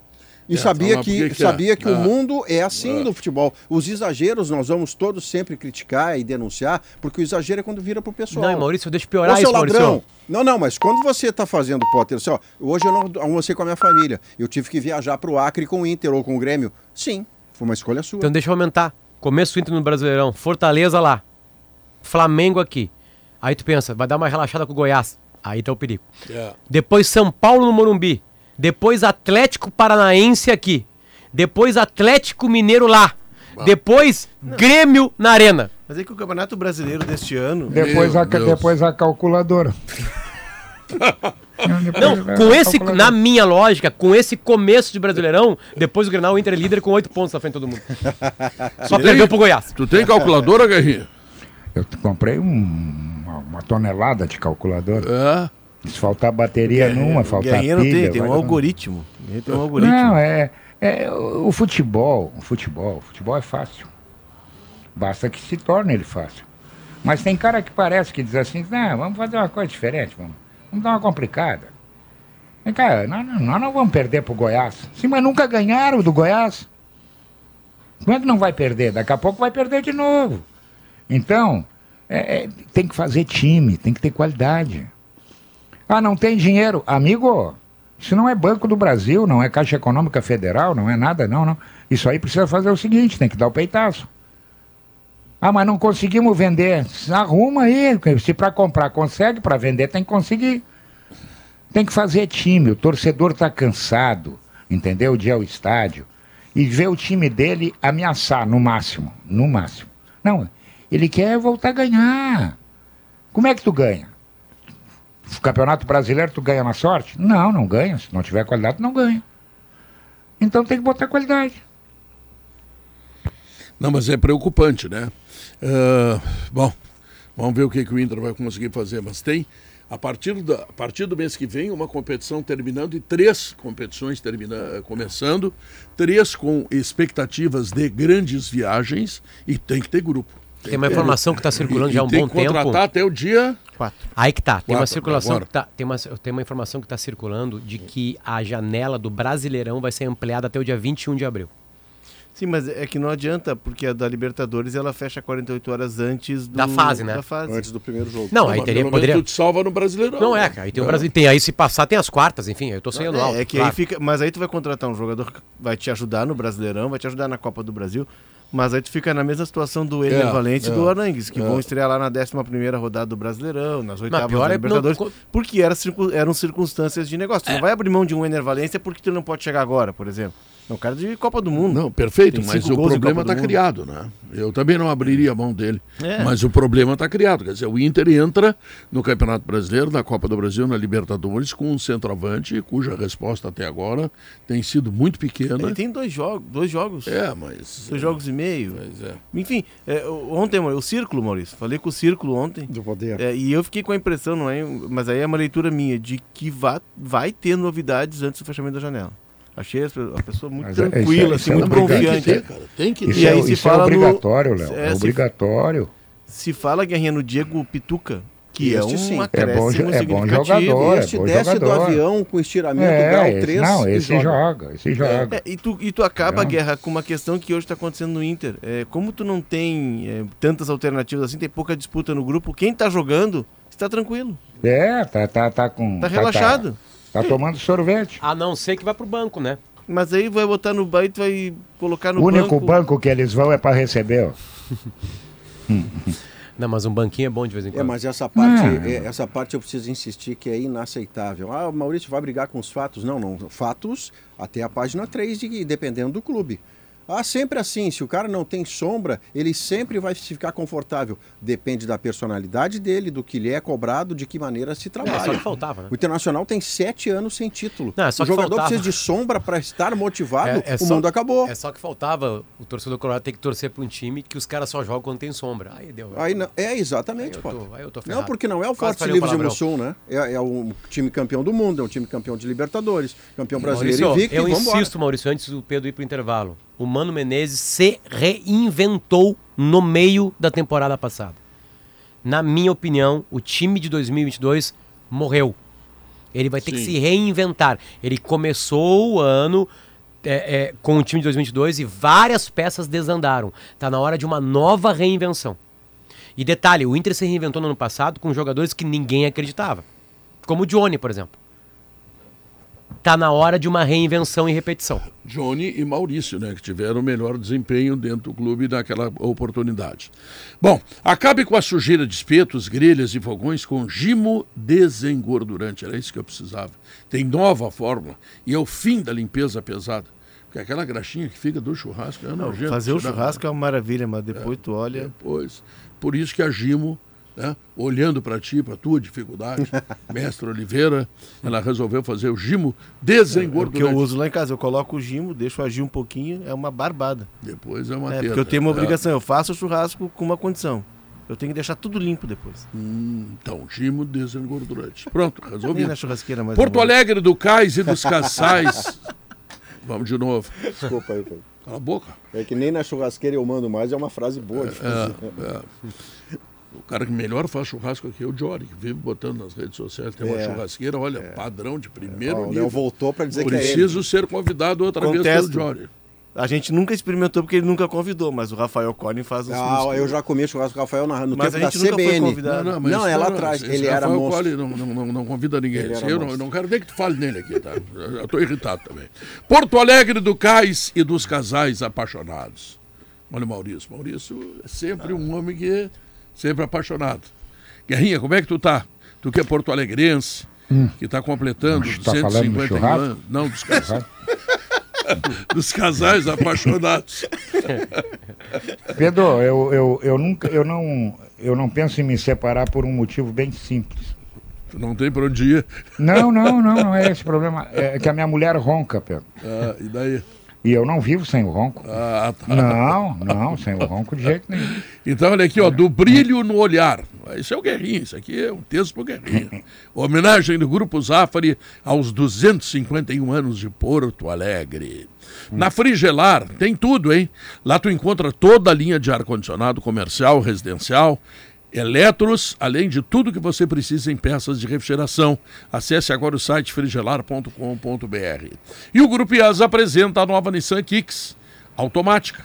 E É, sabia por que, que é? sabia que o Ah. mundo é assim no futebol. Os exageros nós vamos todos sempre criticar e denunciar, porque o exagero é quando vira pro pessoal. Não, Maurício, deixa eu Ô, piorar seu isso, Maurício. ladrão! Não, não, mas quando você está fazendo, Potter, assim, ó, hoje eu não almocei com a minha família, eu tive que viajar para o Acre com o Inter ou com o Grêmio. Sim, foi uma escolha sua. Então deixa eu aumentar. Começo do Inter no Brasileirão. Fortaleza lá. Flamengo aqui. Aí tu pensa, vai dar uma relaxada com o Goiás. Aí tá o perigo. É. Depois São Paulo no Morumbi. Depois Atlético Paranaense aqui. Depois Atlético Mineiro lá. Depois Grêmio na Arena. Mas é que o Campeonato Brasileiro deste ano. Depois, Meu a, Deus. depois a calculadora. Não, com esse, na minha lógica, com esse começo de Brasileirão, depois o Grenal o Inter é líder com oito pontos na frente de todo mundo. Só perdeu pro Goiás. Tu tem calculadora, Guerrinha? Eu comprei um- uma, tonelada de calculadora. É. Se faltar bateria numa, faltar Guerrinha não pilha... tem, tem um algoritmo. Tem um algoritmo. Não, é, é o futebol, o futebol, o futebol é fácil. Basta que se torne ele fácil. Mas tem cara que parece que diz assim, não, vamos fazer uma coisa diferente, vamos, vamos dar uma complicada. Vem cá, nós, não- nós não vamos perder pro Goiás. Sim, mas nunca ganharam do Goiás. Como é que não vai perder? Daqui a pouco vai perder de novo. Então, é- é, tem que fazer time, tem que ter qualidade. Ah, não tem dinheiro? Amigo, isso não é Banco do Brasil, não é Caixa Econômica Federal, não é nada, não, não. Isso aí precisa fazer o seguinte, tem que dar o peitaço. Ah, mas não conseguimos vender. Arruma aí, se para comprar consegue, para vender tem que conseguir. Tem que fazer time, o torcedor está cansado, entendeu? De ir ao estádio e ver o time dele ameaçar, no máximo, no máximo. Não, ele quer voltar a ganhar. Como é que tu ganha? O Campeonato Brasileiro tu ganha na sorte? Não, não ganha. Se não tiver qualidade, não ganha. Então tem que botar qualidade. Não, mas é preocupante, né? Ah, bom, vamos ver o que, que o Inter vai conseguir fazer. Mas tem, a partir, da, a partir do mês que vem, uma competição terminando e três competições termina, começando, três com expectativas de grandes viagens e tem que ter grupo. Tem uma informação que está circulando E- já há um tem bom que contratar tempo. até o dia. Aí que tá. Tem uma circulação agora. que tá, tem uma, tem uma informação que está circulando de que a janela do Brasileirão vai ser ampliada até o dia 21 de abril. Sim, mas é que não adianta, porque a da Libertadores ela fecha 48 horas antes do- Da fase, né? Da fase. Antes do primeiro jogo. Não, aí teria, poderia... tu te salva no Brasileirão. Não é, né? cara. Aí tem o Brasil, tem aí se passar tem as quartas, enfim, eu tô sem anual. É, é que claro. aí fica. Mas aí tu vai contratar um jogador que vai te ajudar no Brasileirão, vai te ajudar na Copa do Brasil. Mas aí tu fica na mesma situação do Ener É, Valente e é, do Arangues, que é. vão estrear lá na 11 rodada do Brasileirão, nas oitavas da é Libertadores, não- porque era circun- eram circunstâncias de negócio. Tu não vai abrir mão de um Ener Valência porque tu não pode chegar agora, por exemplo. É um cara de Copa do Mundo. Não, perfeito, mas o problema está criado, né? Eu também não abriria a mão dele. É. Mas o problema está criado. Quer dizer, o Inter entra no Campeonato Brasileiro, na Copa do Brasil, na Libertadores, com um centroavante cuja resposta até agora tem sido muito pequena. Ele tem dois jogos, dois jogos. É, mas. Dois jogos e meio. Mas é. Enfim, é, ontem, o Círculo, Maurício, falei com o Círculo ontem. Do poder. É, e eu fiquei com a impressão, não é? Mas aí é uma leitura minha, de que vai, vai ter novidades antes do fechamento da janela. Achei a pe- a pessoa muito Mas é- tranquila, isso é- assim, isso é muito obrigado. Tem que confiante. ter, cara. Tem que Isso, E é, aí se isso é fala no- obrigatório, Léo. É, É, se- obrigatório. Se fala, Guerrinha, no Diego Pituca, que Este é sim. um É acréscimo bom é bom significativo. jogador. Este bom desce do jogador. avião com estiramento É, grau esse- 3 não, esse joga, esse joga. É, e, tu, e tu acaba Não. guerra com uma questão que hoje está acontecendo no Inter. É, como tu não tem é, tantas alternativas assim, tem pouca disputa no grupo, quem tá jogando está tranquilo, É, tá, tá, tá com. tá relaxado. Tá, tomando sorvete. A não ser que vai pro banco, né? Mas aí vai botar no banco, vai colocar no o único banco. banco que eles vão é para receber. ó. Não, mas um banquinho é bom de vez em É, quando. mas essa parte, Ah. é, essa parte eu preciso insistir que é inaceitável. Ah, o Maurício vai brigar com os fatos. Não, não. Fatos até a página 3, de, dependendo do clube. Ah, sempre assim. Se o cara não tem sombra, ele sempre vai ficar confortável. Depende da personalidade dele, do que lhe é cobrado, de que maneira se É, trabalha. só que faltava, né? O Internacional tem sete anos sem título. Não, é só o jogador faltava. precisa de sombra para estar motivado. É- é o só- mundo acabou. É só que faltava o torcedor colorado ter que torcer para um time que os caras só jogam quando tem sombra. Aí deu. Aí não, é exatamente, Aí eu pô. tô- aí eu tô Não, porque não é o Quase Forte Livre de. Mussum, né? É, é um time campeão do mundo, é um time campeão de Libertadores, campeão brasileiro Maurício, invicto eu insisto, Maurício, antes do Pedro ir pro intervalo. O Mano Menezes se reinventou no meio da temporada passada. Na minha opinião, o time de 2022 morreu. Ele vai ter que Sim. se reinventar. Ele começou o ano é, é, com o time de 2022 e várias peças desandaram. Tá na hora de uma nova reinvenção. E detalhe, o Inter se reinventou no ano passado com jogadores que ninguém acreditava. Como o Johnny, por exemplo. Tá na hora de uma reinvenção e repetição. Johnny e Maurício, né, que tiveram o melhor desempenho dentro do clube naquela oportunidade. Bom, acabe com a sujeira de espetos, grelhas e fogões com Gimo desengordurante. Era isso que eu precisava. Tem nova fórmula e é o fim da limpeza pesada. Porque aquela graxinha que fica do churrasco é nojento. Fazer o churrasco é uma maravilha, mas depois tu olha. Depois. Por isso que a Gimo, né, olhando para ti, para tua dificuldade, mestre Oliveira, ela resolveu fazer o Gimo O que desengordurante. eu uso lá em casa, eu coloco o gimo, deixo agir um pouquinho, é uma barbada. Depois é uma É, teta. porque eu tenho uma É. obrigação, eu faço o churrasco com uma condição. Eu tenho que deixar tudo limpo depois. Então, Gimo desengordurante. Pronto, Nem resolvido. na churrasqueira mais. Porto. Alegre do Cais e dos Caçais. Vamos de novo. Desculpa aí. Cala a boca. É que nem na churrasqueira eu mando mais, é uma frase boa de fazer. O cara que melhor faz churrasco aqui é o Jory, que vive botando nas redes sociais. Tem uma É. churrasqueira, olha, padrão de primeiro Ó, o nível. Voltou para dizer que é ele. Preciso ser convidado outra vez Contesto. pelo Jory. A gente nunca experimentou porque ele nunca convidou, mas o Rafael Collin faz os Ah, eu já comi churrasco com o Rafael na- no Mas tempo a da gente nunca foi CBN. convidado. Não, Não, isso é lá atrás, ele era Rafael monstro. Colli não, não, não, não convida ninguém. Era eu, não, eu não quero nem que tu fale nele aqui, tá? Eu estou irritado também. Porto Alegre do Cais e dos casais apaixonados. Olha o Maurício. Maurício é sempre um homem que é sempre apaixonado. Guerrinha, como é que tu tá? Tu que é porto alegrense, que está completando Mas tá falando do 251 churrasco? anos. Não, dos casais. dos casais apaixonados. Pedro, eu, eu, eu nunca, eu não, eu não penso em me separar por um motivo bem simples. Tu não tem para onde ir. Não, não, não, não é esse problema. É que a minha mulher ronca, Pedro. Ah, e daí? E eu não vivo sem o ronco. Ah, tá. Não, não, sem o ronco de jeito nenhum. Então, olha aqui, ó, do brilho no olhar. Isso é o Guerrinha, isso aqui é um texto pro Guerrinha. Homenagem do Grupo Zafari aos 251 anos de Porto Alegre. Na Frigelar tem tudo, hein? Lá tu encontra toda a linha de ar-condicionado comercial, residencial, eletros, além de tudo que você precisa em peças de refrigeração. Acesse agora o site frigelar.com.br. E o Grupo IAS apresenta a nova Nissan Kicks, automática.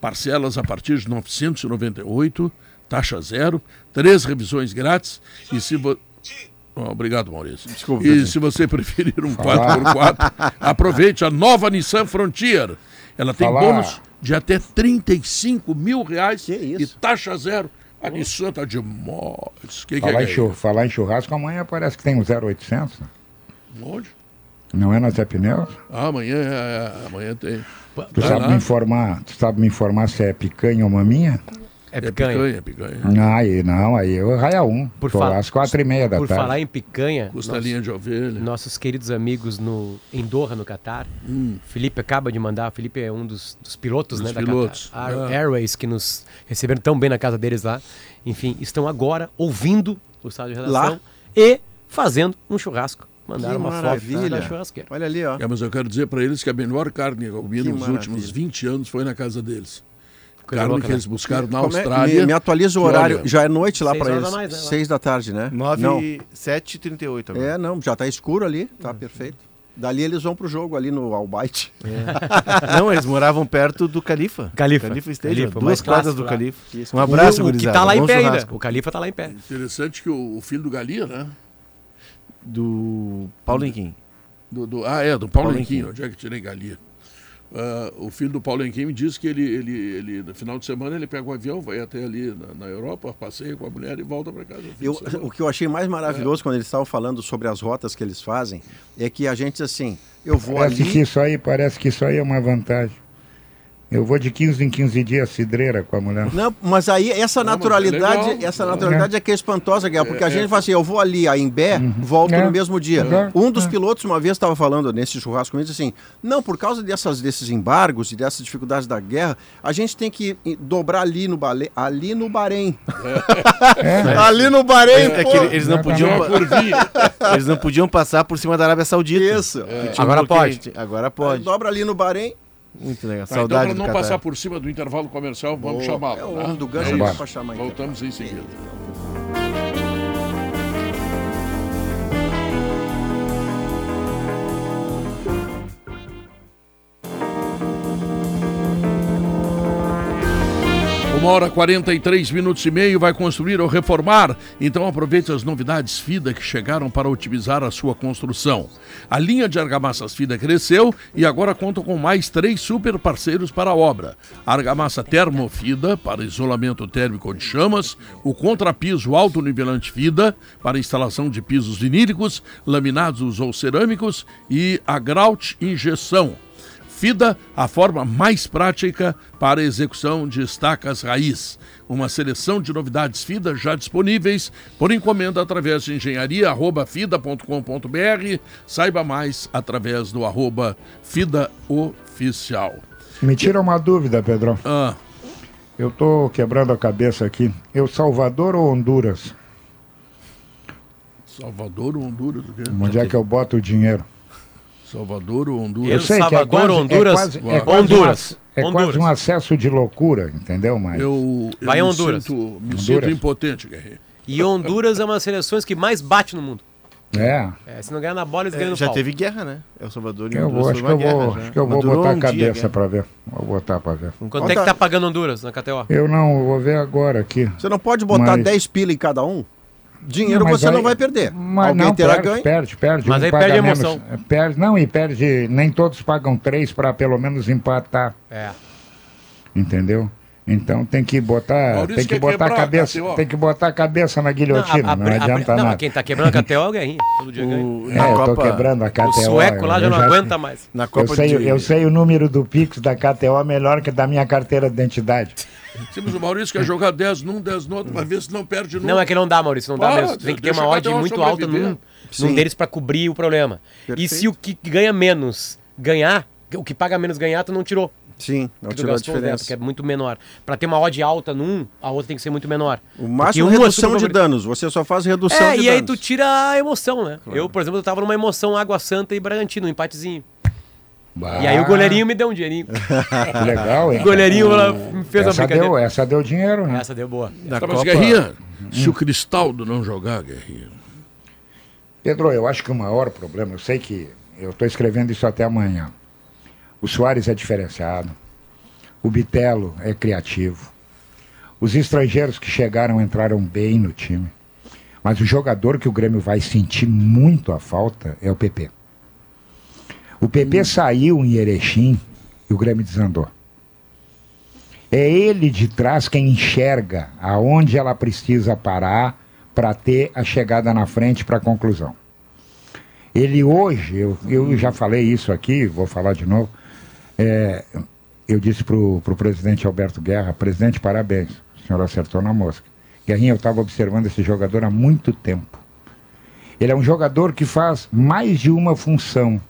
Parcelas a partir de 998, taxa zero, três revisões grátis. E se vo... Oh, obrigado, Maurício. Desculpa, e se você preferir um 4x4, aproveite a nova Nissan Frontier. Ela tem Falar- bônus de até 35 mil reais e taxa zero. A Nissan tá demais. Que que Falar, é em que é chur- falar em churrasco, amanhã parece que tem um 0800. né? Onde? Não é na Zé Pneus? Ah, amanhã, é, amanhã tem. Tu Vai sabe lá. me informar, tu sabe me informar se é picanha ou maminha? É É picanha. picanha, picanha. Ah, aí não, aí eu raia um. Por Tô fa- lá às quatro e meia da Por tarde. falar em picanha, Costelinha de ovelha. nossos queridos amigos no, em Doha, no Catar. Felipe acaba de mandar. Felipe é um dos, dos pilotos, Hum. Dos né, pilotos, da Qatar é. Airways que nos receberam tão bem na casa deles lá. Enfim, estão agora ouvindo o estado de redação Lá? e fazendo um churrasco. Mandaram Que uma foto maravilha. da churrasqueira. Olha ali, ó. É, mas eu quero dizer para eles que a melhor carne que eu comi Que nos maravilha. últimos 20 anos foi na casa deles. Coisa carne louca, que né? eles buscaram na Como é- Austrália. me, me atualiza o que, horário. olha, Já é noite lá Seis para horas eles. a mais, né, lá. Seis da tarde, né? 9 Não. e 7 e 38 agora. É, não, já tá escuro ali, tá perfeito. Dali eles vão pro jogo ali no Albaite. Não, eles moravam perto do Califa. Califa. Califa Stadium, Califa, mais duas quadras clássico do lá. Califa. Um abraço, o, o que gurizada. tá lá em Bom pé ainda. churrasco. O Califa tá lá em pé. Interessante que o, o filho do Galinha, né? Do Paulo Henquim. Do, do- ah, é, do Paulo Paulo. Henquim. Onde é que tirei Galinha? Ah, o filho do Paulo Henquim me disse que ele, ele, ele, no final de semana, ele pega o avião, vai até ali na, na Europa, passeia com a mulher e volta para casa. Eu- o que eu achei mais maravilhoso quando eles estavam falando sobre as rotas que eles fazem é que a gente, assim, eu vou Parece que ali. isso aí, parece que isso aí é uma vantagem. Eu vou de 15 em 15 dias cidreira com a mulher. Não, mas aí essa Não, naturalidade, é essa naturalidade é que é espantosa, Guilherme, porque a gente fala assim, eu vou ali a Imbé, volto É. no mesmo dia. É. Um dos pilotos uma vez estava falando nesse churrasco comigo assim, não, por causa dessas, desses embargos e dessas dificuldades da guerra, a gente tem que dobrar ali no Bahrein, ali no Bahrein. ali no Bahrein, É pô. que eles não podiam, eles não podiam passar por cima da Arábia Saudita. Isso. Agora pode. Agora pode. Dobra ali no Bahrein. Muito legal. Tá, então, Saudade para do não Catar. passar por cima do intervalo comercial, vamos chamá-lo. É o né? do gancho É pra chamar, então. Voltamos em seguida. Uma hora 43 minutos e meio vai construir ou reformar. Então aproveite as novidades FIDA que chegaram para otimizar a sua construção. A linha de argamassas FIDA cresceu e agora conta com mais três super parceiros para a obra. A argamassa Termofida para isolamento térmico de chamas, o contrapiso alto nivelante FIDA para instalação de pisos vinílicos, laminados ou cerâmicos e a Grout injeção. FIDA, a forma mais prática para a execução de estacas raiz. Uma seleção de novidades FIDA já disponíveis por encomenda através de engenharia.fida.com.br. Saiba mais através do arroba FIDA Oficial. Me tira uma dúvida, Pedrão. Ah, Eu tô quebrando a cabeça aqui. Eu Salvador ou Honduras? Salvador ou Honduras? Onde é que eu boto o dinheiro? Salvador ou Honduras? sei que é Salvador, quase- é Honduras, quase- é quase Honduras. um É Honduras. quase um acesso de loucura, entendeu? Mas Eu, eu Vai em me Honduras. Sinto, me Honduras. sinto impotente, Guerreiro. E Honduras é uma das seleções que mais bate no mundo. é. É, se não ganhar na bola, eles É, ganham no já pau. teve guerra, né? El Salvador e Eu Honduras vou, acho que eu guerra vou, acho que eu vou botar a um dia cabeça guerra. pra ver. Vou botar pra ver. Quanto é que tá pagando Honduras na KTO? Eu não, eu vou ver agora aqui. Você não pode botar Mas- 10 pila em cada um? Dinheiro Mas você aí- não vai perder. Mas Alguém não, terá perde, ganho. perde, perde. Mas um aí perde a menos. emoção. É, Perde, não, e perde. Nem todos pagam três pra pelo menos empatar. É. Entendeu? Então tem que botar, Maurício tem que quer botar a quebrar, cabeça, KTO. tem que botar a cabeça na guilhotina, não, a- a- adianta não, nada. quem tá quebrando a KTO é Guerrinha. Todo dia ganha. É, na eu tô Copa, quebrando a KTO. O sueco lá eu já não aguenta mais. Na Eu Copa sei, de... eu sei o número do Pix da KTO melhor que da minha carteira de identidade. Sim, mas o Maurício quer jogar 10 num, 10 no outro, pra ver se não perde nunca. Não, é que não dá, Maurício, não dá Para, mesmo. Tem que ter uma odd muito alta num, num deles pra cobrir o problema. E Perfeito. se o que ganha menos ganhar, o que paga menos ganhar, tu não tirou. Sim, não tirou a dentro, diferença. que é muito menor. Pra ter uma odd alta num, a outra tem que ser muito menor. O máximo Porque um é redução super de danos. Você só faz redução É, de e aí danos. tu tira a emoção, né? Eu, por exemplo, eu tava numa emoção Água Santa e Bragantino, um empatezinho. E aí o goleirinho me deu um dinheirinho. Legal, hein? O goleirinho me fez uma essa brincadeira. deu, essa deu dinheiro, né? Essa deu boa. Na Tá, mas Copa... Guerrinha, se o Cristaldo não jogar, Guerrinha, Pedro, eu acho que o maior problema, eu sei que eu estou escrevendo isso até amanhã. O Soares é diferenciado, o Bitelo é criativo, os estrangeiros que chegaram entraram bem no time, mas o jogador que o Grêmio vai sentir muito a falta é o PP. O PP saiu em Erechim e o Grêmio desandou. É ele de trás quem enxerga aonde ela precisa parar para ter a chegada na frente para a conclusão. Ele hoje, eu, eu já falei isso aqui, vou falar de novo. é, eu disse para o presidente Alberto Guerra: presidente, parabéns, o senhor acertou na mosca. Guerrinha, eu estava observando esse jogador há muito tempo. Ele é um jogador que faz mais de uma função.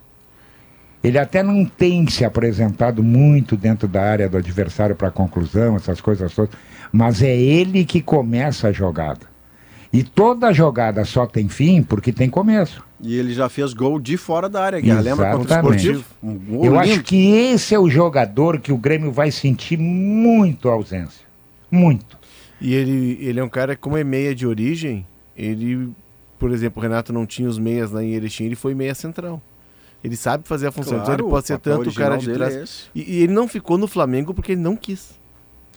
Ele até não tem se apresentado muito dentro da área do adversário para conclusão, essas coisas todas, mas é ele que começa a jogada. E toda jogada só tem fim porque tem começo. E ele já fez gol de fora da área, Guerra. Lembra contra o. Esportivo? Um gol Eu lindo. acho que esse é o jogador que o Grêmio vai sentir muito a ausência. Muito. E ele, ele é um cara, como é meia de origem, ele, por exemplo, o Renato não tinha os meias lá em Erechim, ele foi meia central. Ele sabe fazer a função, então Claro, ele pode ser tanto o cara de trás. é. E, e ele não ficou no Flamengo porque ele não quis.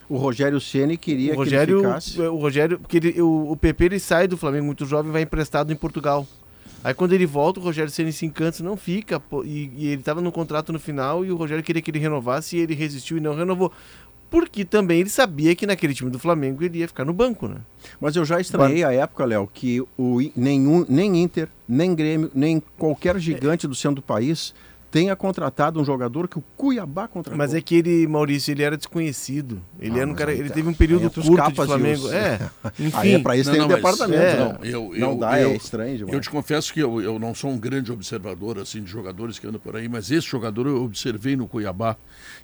O Rogério Ceni queria O Rogério, que ele ficasse. o Rogério, porque ele- o, o PP ele sai do Flamengo muito jovem e vai emprestado em Portugal. Aí quando ele volta, o Rogério Ceni se encanta, não fica, pô, e, e ele estava no contrato no final e o Rogério queria que ele renovasse e ele resistiu e não renovou. Porque também ele sabia que naquele time do Flamengo ele ia ficar no banco, né? Mas eu já estranhei a época, Léo, que o, nenhum, nem Inter, nem Grêmio, nem qualquer gigante do centro do país tenha contratado um jogador que o Cuiabá contratou. Mas é que ele, Maurício, ele era desconhecido. Ele Ah, era um cara, aí ele tá. teve um período os curto de capas Flamengo. os- É, enfim. Aí é pra isso Não, tem não, um departamento. é, não. não, eu- não eu- dá, eu- é estranho demais. Eu te confesso que eu, eu não sou um grande observador assim de jogadores que andam por aí, mas esse jogador eu observei no Cuiabá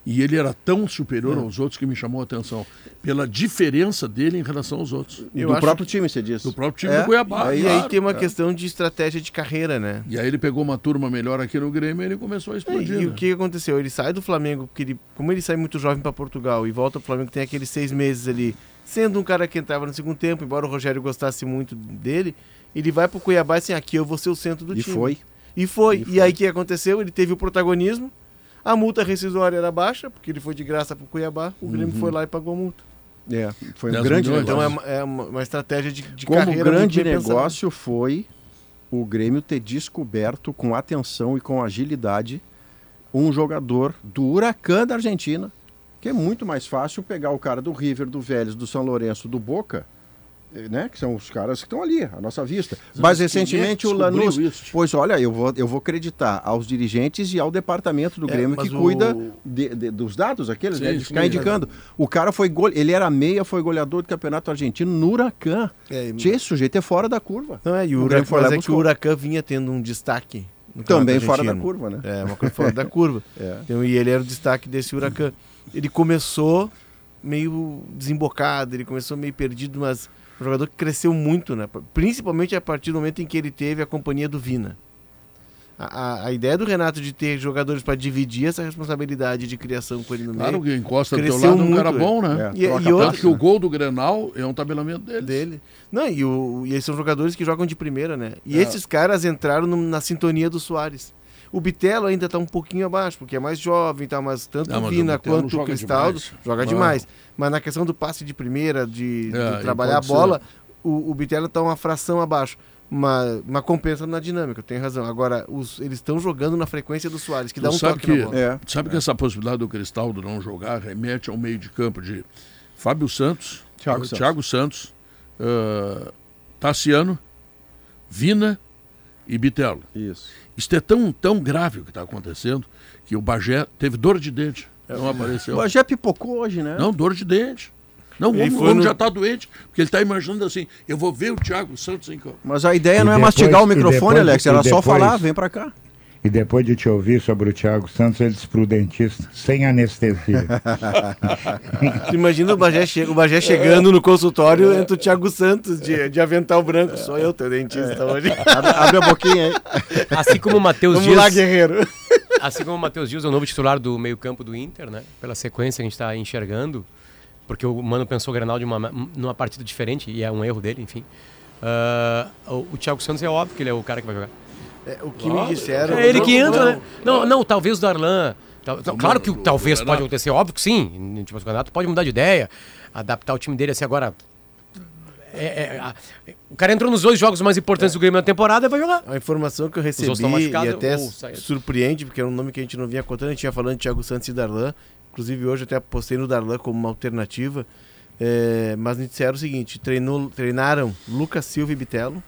e ele era tão superior É. aos outros que me chamou a atenção pela diferença dele em relação aos outros. E eu do acho próprio time, você disse. Do próprio time É, do Cuiabá. aí- E aí claro. tem uma questão de estratégia de carreira, né? E aí ele pegou uma turma melhor aqui no Grêmio e ele começou a explodir. E o né? que aconteceu? Ele sai do Flamengo, porque ele, como ele sai muito jovem para Portugal e volta pro Flamengo, tem aqueles seis meses ali, sendo um cara que entrava no segundo tempo, embora o Rogério gostasse muito dele, ele vai pro Cuiabá e assim, aqui eu vou ser o centro do E time. foi. E foi. E E, foi. aí o que aconteceu? Ele teve o protagonismo, a multa rescisória era baixa, porque ele foi de graça pro Cuiabá, o Grêmio Uhum. foi lá e pagou a multa. É, foi um 10 grande milhões. Então é, é uma, estratégia de, de Como carreira grande bem pensada. negócio foi o Grêmio ter descoberto com atenção e com agilidade um jogador do Huracan da Argentina, que é muito mais fácil pegar o cara do River, do Vélez, do São Lourenço, do Boca, né? Que são os caras que estão ali, à nossa vista. Mas Mas é recentemente o Lanús. isso? Pois olha, eu vou, eu vou acreditar aos dirigentes e ao departamento do É, Grêmio mas que o- cuida de- de- dos dados aqueles, Sim, né? De sim, ficar é. indicando. O cara foi gole... ele era meia, foi goleador do campeonato argentino no Huracan. É, e- esse sujeito é fora da curva. Não é, e o, O Huracan, mas é que o Huracan vinha tendo um destaque. no Também fora da curva, né? É, uma coisa fora da curva. É. Então, e ele era o destaque desse Huracan. Ele começou meio desembocado, ele começou meio perdido, mas um jogador que cresceu muito, né? Principalmente a partir do momento em que ele teve a companhia do Vina. A, a- a ideia do Renato de ter jogadores para dividir essa responsabilidade de criação com ele no Claro meio que encosta do teu lado é um cara bom, né? É, E- troca e outra- Tanto que o gol do Grenal é um tabelamento dele. dele. Não, e, o, e eles são jogadores que jogam de primeira, né? E É. esses caras entraram no- na sintonia do Soares. O Bitelo ainda tá um pouquinho abaixo, porque é mais jovem, tá, mas tanto Não, o mas o Vina Bitelo quanto o Cristaldo demais. joga Ah. demais. Mas na questão do passe de primeira, de, de É, trabalhar a bola, o, o Bitelo tá uma fração abaixo. Mas, mas compensa na dinâmica, tem razão. Agora, os- eles estão jogando na frequência do Soares, que Tu dá um sabe toque que, na bola. É. sabe que essa possibilidade do Cristaldo não jogar remete ao meio de campo de Fábio Santos, Thiago eh, Santos. Thiago Santos, eh, Tassiano, Vina e Bitelo. Isso. Isso é tão, tão grave o que está acontecendo que o Bagé teve dor de dente. Não apareceu. O Bagé pipocou hoje, né? Não, dor de dente. Não, o Ele homem, o foi homem no- já está doente, porque ele está imaginando assim, eu vou ver o Thiago Santos em campo. Mas a ideia E não é depois- mastigar o microfone, depois- Alex. Era só depois- falar, vem pra cá. E depois de te ouvir sobre o Thiago Santos, ele disse pro dentista, sem anestesia. Imagina o Bagé, che o Bagé chegando no consultório entre o Thiago Santos de, de avental branco. Sou eu, teu dentista hoje. Abre, a boquinha aí. Assim como o Matheus Vamos lá, Dias. guerreiro. Assim como o Matheus Dias é o novo titular do meio-campo do Inter, né? Pela sequência que a gente está enxergando, porque o Mano pensou o Grenal de uma, numa partida diferente, e é um erro dele, enfim. Ah, o, o Thiago Santos é óbvio que ele é o cara que vai jogar. É, o que me disseram. É ele que Não, entra, não. né? Não, não, talvez o Darlan. tal- tal- claro que o o- o talvez Renato. pode acontecer, óbvio que sim. Tipo, o Renato pode mudar de ideia, adaptar o time dele assim agora. é- é, o cara entrou nos dois jogos mais importantes do Grêmio na temporada e vai jogar. A informação que eu recebi e até surpreende, porque era um nome que a gente não vinha contando, a gente tinha falando de Thiago Santos e Darlan. Inclusive hoje até postei no Darlan como uma alternativa. É, mas me disseram o seguinte: treinou, treinaram Lucas Silva e Bitelo.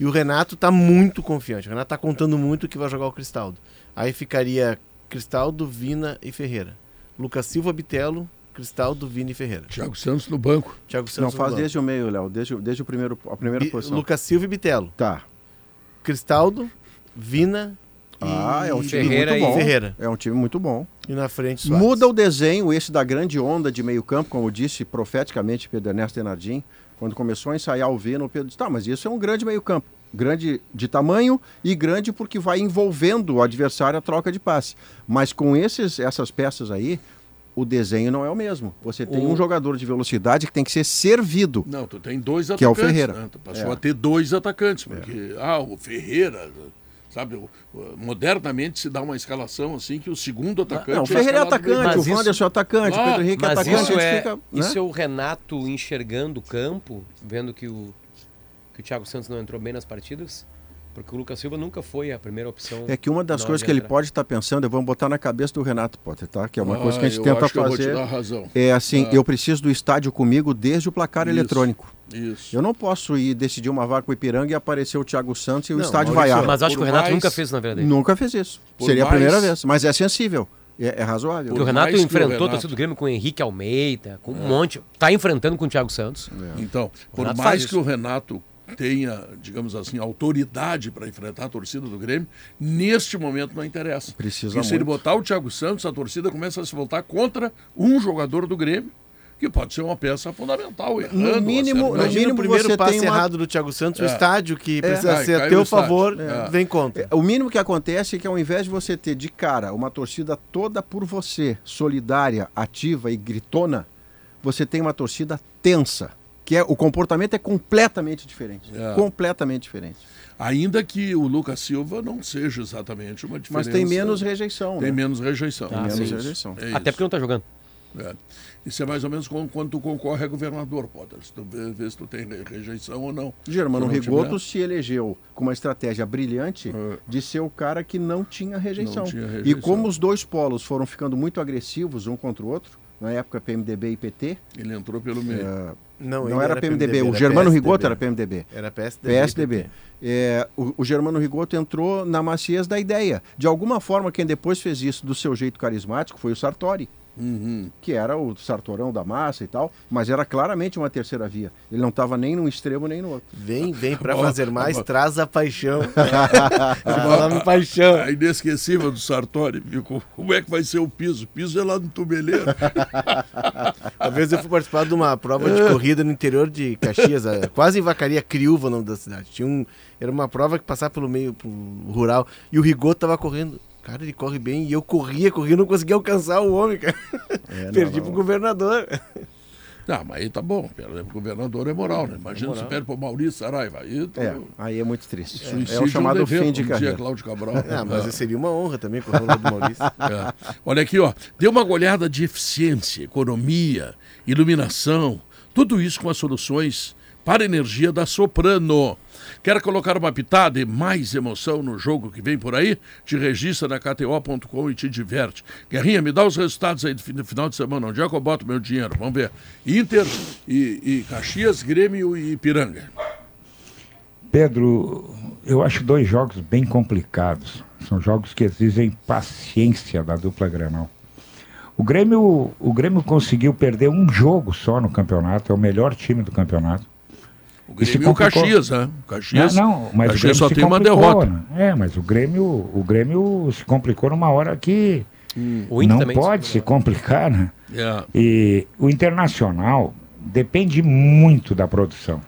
E o Renato tá muito confiante. O Renato tá contando muito que vai jogar o Cristaldo. Aí ficaria Cristaldo, Vina e Ferreira. Lucas Silva, Bitelo, Cristaldo, Vina e Ferreira. Thiago Santos no banco. Thiago Não, Santos no faz banco. desde o meio, Léo. Desde, desde o primeiro, a primeira Bi- posição. Lucas Silva e Bitelo. Tá. Cristaldo, Vina Ah, é um e time Ferreira muito e bom. Ferreira. É um time muito bom. E na frente, Soares. Muda o desenho, esse da grande onda de meio campo, como disse profeticamente Pedro Ernesto Denardim, quando começou a ensaiar o Vino, o Pedro disse, tá, mas isso é um grande meio campo. Grande de tamanho e grande porque vai envolvendo o adversário a troca de passe. Mas com esses, essas peças aí, o desenho não é o mesmo. Você tem O- um jogador de velocidade que tem que ser servido. Não, tu tem dois Que é o atacantes. Ferreira. né? Tu passou É. a ter dois atacantes, porque, ah, o Ferreira, sabe, modernamente se dá uma escalação assim que o segundo atacante. Não, o Ferreira é atacante, o Wanderson é atacante, Ah, o Pedro Henrique é atacante. isso é, fica, né? isso é o Renato enxergando o campo, vendo que o, que o Thiago Santos não entrou bem nas partidas? Porque o Lucas Silva nunca foi a primeira opção. É que uma das coisas que ele de pode estar pensando, vamos botar na cabeça do Renato Potter, tá? Que é uma Ah, coisa que a gente eu tenta acho que eu vou te fazer. dar razão. É assim, Ah. eu preciso do estádio comigo desde o placar Isso. eletrônico. Isso. Eu não posso ir decidir uma vaga com o Ipiranga e aparecer o Thiago Santos e o Não, estádio Maurício, vaiar. Mas acho Por que o Renato mais- nunca fez isso na vida dele. Nunca fez isso. Por Seria mais- a primeira vez, mas é sensível. É, é razoável. Porque o Renato o enfrentou Renato- a torcida do Grêmio com o Henrique Almeida, com um monte. Tá enfrentando com o Thiago Santos. Então, por Renato mais que isso. o Renato tenha, digamos assim, autoridade para enfrentar a torcida do Grêmio, neste momento não interessa. Precisa Porque se ele muito. botar o Thiago Santos, a torcida começa a se voltar contra um jogador do Grêmio, que pode ser uma peça fundamental. Errando, No mínimo- no mínimo o primeiro você passe tem uma- errado do Thiago Santos, o É. estádio que precisa Cai- ser a teu favor, É. vem contra. O mínimo que acontece é que ao invés de você ter de cara uma torcida toda por você, solidária, ativa e gritona, você tem uma torcida tensa. Que é, o comportamento é completamente diferente. É. Completamente diferente. Ainda que o Lucas Silva não seja exatamente uma diferença. Mas tem menos rejeição. Tem né? menos rejeição. Ah, sim. isso. rejeição. É Até porque não tá jogando. É. Isso é mais ou menos como quando tu concorre a governador, Potter. Se tu vê, vê se tu tem re- rejeição ou não. Germano não Rigoto tiver- se elegeu com uma estratégia brilhante É. de ser o cara que não tinha rejeição. Não tinha E rejeição. como os dois polos foram ficando muito agressivos um contra o outro, na época PMDB e PT, Ele entrou pelo meio. é, Não, não ele era, PMDB, o era Germano PSDB. Rigoto era PMDB. Era PSDB. PSDB. É, o, o Germano Rigoto entrou na maciez da ideia. De alguma forma, quem depois fez isso do seu jeito carismático foi o Sartori, Uhum. que era o Sartorão da massa e tal, mas era claramente uma terceira via. Ele não estava nem num extremo nem no outro. Vem, vem pra Ó, fazer mais, ó. traz a paixão. Falando paixão. A inesquecível do Sartori, viu? Como é que vai ser o piso? O piso é lá no Tubeleiro. Uma vez eu fui participar de uma prova de corrida no interior de Caxias, quase em Vacaria, Criúva, o nome da cidade. Tinha um, era uma prova que passava pelo meio pro rural e o Rigoto tava correndo. Cara, ele corre bem e eu corria, corria, não conseguia alcançar o homem, cara. É, Perdi pro governador. Não, mas aí tá bom. Perder pro governador é moral, né? Imagina se perde pro Maurício Saraiva. Aí tu... É, aí é muito triste. Suicídio É o chamado não fim de carreira. Cláudio Cabral. Ah, mas É. seria uma honra também correr o lado do Maurício. É. Olha aqui, ó. Dê uma olhada de eficiência, economia, iluminação, tudo isso com as soluções para energia da Soprano. Quer colocar uma pitada e mais emoção no jogo que vem por aí? Te registra na KTO.com e te diverte. Guerrinha, me dá os resultados aí do fin- do final de semana. Onde é que eu boto meu dinheiro? Vamos ver. Inter e, e Caxias, Grêmio e Ipiranga. Pedro, eu acho dois jogos bem complicados. São jogos que exigem paciência da dupla Grenal. O Grêmio, o Grêmio conseguiu perder um jogo só no campeonato, é o melhor time do campeonato. O E se Grêmio e o. Caxias, né? O Caxias, não, não, mas o Caxias Grêmio só se tem uma derrota. né? É, mas o Grêmio, o Grêmio se complicou numa hora que O Inter não pode se complicar, né? É. E o Internacional depende muito da produção.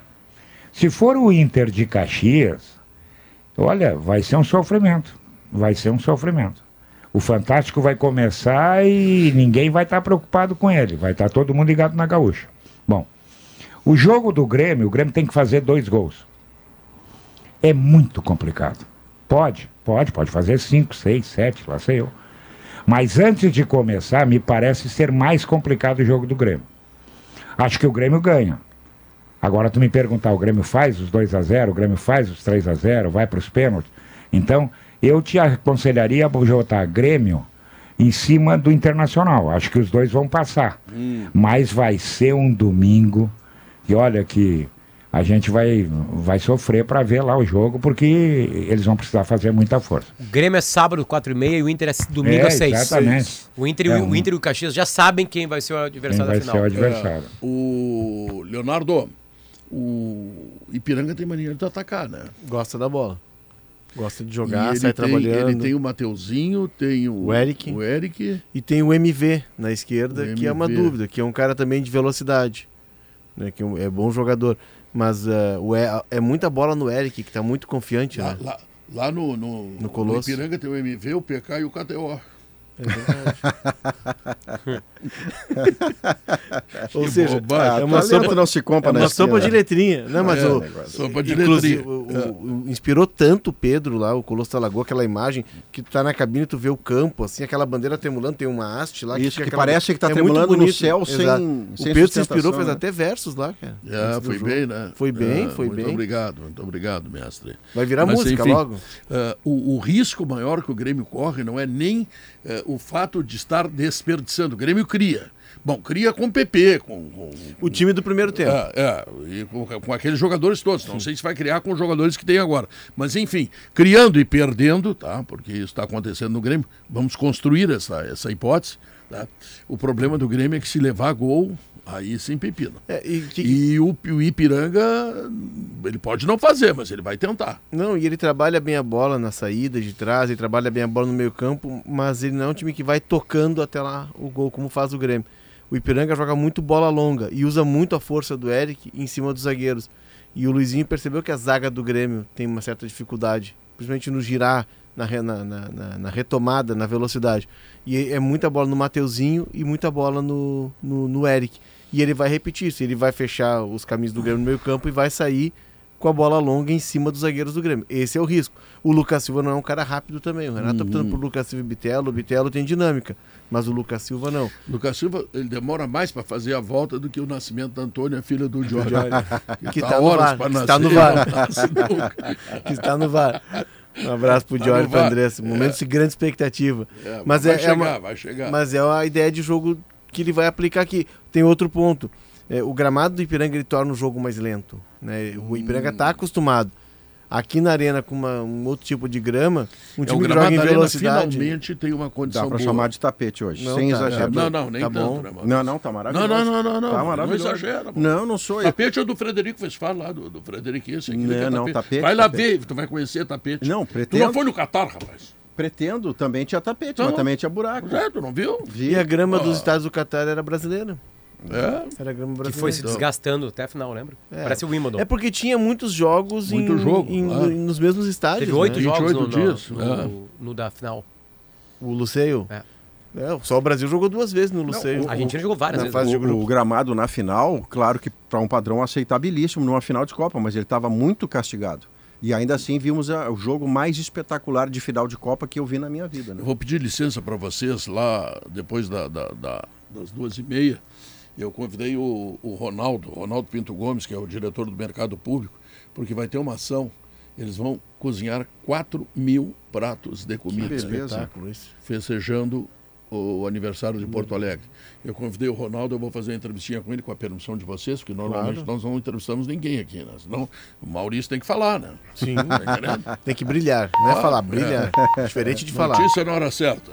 Se for o Inter de Caxias, olha, vai ser um sofrimento. Vai ser um sofrimento. O Fantástico vai começar e ninguém vai estar preocupado com ele. Vai estar todo mundo ligado na gaúcha. Bom, o jogo do Grêmio, o Grêmio tem que fazer dois gols. É muito complicado. Pode, pode, pode fazer cinco, seis, sete, lá sei eu. Mas antes de começar, me parece ser mais complicado o jogo do Grêmio. Acho que o Grêmio ganha. Agora tu me perguntar, o Grêmio faz os 2 a 0 o Grêmio faz os 3 a 0 vai para os pênaltis. Então, eu te aconselharia a botar Grêmio em cima do Internacional. Acho que os dois vão passar. Mas vai ser um domingo e olha que a gente vai, vai sofrer para ver lá o jogo, porque eles vão precisar fazer muita força. O Grêmio é sábado, 4 e meia, e o Inter é domingo É, às 6. exatamente. O Inter, e É, o, um- o Inter e o Caxias já sabem quem vai ser o Quem adversário vai da ser final. o adversário. O Leonardo, o Ipiranga tem mania de atacar, né? Gosta da bola. Gosta de E jogar, ele sai tem, trabalhando. Ele tem o Mateuzinho, tem o, O Eric. o Eric. E tem o MV na esquerda, O que é uma MV. dúvida, que é um cara também de velocidade. Né, que é é bom jogador. Mas eh, o E- é muita bola no Eric, que tá muito confiante, Lá, né? lá, lá no, no, No Colosso. Ipiranga tem o MV, o PK e o KTO. É verdade. Ou seja, bobagem. é uma sopa, não se compra é uma sopa de letrinha. Não, mas É, o. Sopa de Inclusive, letrinha. o- o- inspirou tanto o Pedro lá, o Colosso da Lagoa, aquela imagem que tu tá na cabine, tu vê o campo, assim, aquela bandeira tremulando, tem uma haste lá. Isso, fica que aquela- parece que tá é muito tremulando no céu sem- Exato. sem O Pedro se inspirou, fez né? até versos lá, cara. É, foi jogo. bem, né? Foi bem, É, foi muito bem. obrigado, muito obrigado, mestre. Vai virar Mas, música enfim, logo. o, o risco maior que o Grêmio corre não é nem eh, o fato de estar desperdiçando. O Grêmio cria. Bom, cria com o PP, com, com- O time do primeiro tempo. é, é, e com, com aqueles jogadores todos. Não sei se vai criar com os jogadores que tem agora. Mas, enfim, criando e perdendo, tá? Porque isso está acontecendo no Grêmio. Vamos construir essa, essa hipótese. Tá? O problema do Grêmio é que se levar gol, aí sem pepino. É, e que- E o, o Ipiranga, ele pode não fazer, mas ele vai tentar. Não, e ele trabalha bem a bola na saída de trás, ele trabalha bem a bola no meio campo, mas ele não é um time que vai tocando até lá o gol, como faz o Grêmio. O Ipiranga joga muito bola longa e usa muito a força do Eric em cima dos zagueiros. E o Luizinho percebeu que a zaga do Grêmio tem uma certa dificuldade, principalmente no girar, na, na- na- na retomada, na velocidade. E é muita bola no Mateuzinho e muita bola no, no, no Eric. E ele vai repetir isso, ele vai fechar os caminhos do Grêmio no meio campo e vai sair com a bola longa em cima dos zagueiros do Grêmio. Esse é o risco. O Lucas Silva não é um cara rápido também. O Renato tá optando por Lucas Silva e Bitelo. O Bitelo tem dinâmica, mas o Lucas Silva não. Lucas Silva, ele demora mais para fazer a volta do que o nascimento da Antônia, filha do Jorge. Que tá no VAR, pra que nascer, tá no VAR. que está no VAR. Um abraço pro Tá Jorge e pro. Andressa. Momento de grande expectativa. É, mas vai é, é chegar, uma, vai chegar. mas é a ideia de jogo que ele vai aplicar aqui. Tem outro ponto. É, o gramado do Ipiranga ele torna o jogo mais lento. Né? O Ipiranga Hum. está acostumado. Aqui na arena, com uma- um outro tipo de grama, um É, o time que gramado joga em velocidade. finalmente tem uma condição Dá pra boa. chamar de tapete hoje, Não, sem tá, exagero. É, não, não, nem Tá tanto, bom. né, Maurício? Não, não, tá maravilhoso. Não, não, não, não, não. Tá não maravilhoso. exagera. mano. Não, não sou eu. Tapete é do Frederico Westphal lá, do, do Frederico esse. aquele Não, que é não, tapete, Vai lá tapete. ver, tu vai conhecer tapete. Não, Tu pretendo. não foi no Catar, rapaz? Pretendo, também tinha tapete, Não. mas também tinha buraco. É, tu não viu? Vi. E a grama Ah. dos estados do Catar era brasileira. É. Era grama Que brasileira. foi se desgastando até a final, lembra? É. Parece o Wimbledon. É porque tinha muitos jogos Muito em, jogo, em- nos mesmos estádios. Teve oito né? jogos 28 no, dias, no, é. no- no da final. O Luceio. É. É, só o Brasil jogou duas vezes no Luceio. o- A Argentina jogou várias na vezes. fase de O, grupo. o gramado na final, claro que para um padrão aceitabilíssimo numa final de Copa, mas ele estava muito castigado. E ainda assim vimos a- o jogo mais espetacular de final de Copa que eu vi na minha vida. né? Eu vou pedir licença para vocês lá, depois da, da- da- das duas e meia. Eu convidei o, o Ronaldo, Ronaldo Pinto Gomes, que é o diretor do Mercado Público, porque vai ter uma ação. Eles vão cozinhar 4 mil pratos de comida. beleza. Espetáculo isso. festejando o aniversário de Porto Alegre. Eu convidei o Ronaldo, eu vou fazer uma entrevistinha com ele, com a permissão de vocês, porque normalmente Claro. nós não entrevistamos ninguém aqui, né? Senão o Maurício tem que falar, né? Sim. Tá? Tem que brilhar, não é Ah, falar, brilhar. Diferente de falar. Notícia na hora certa.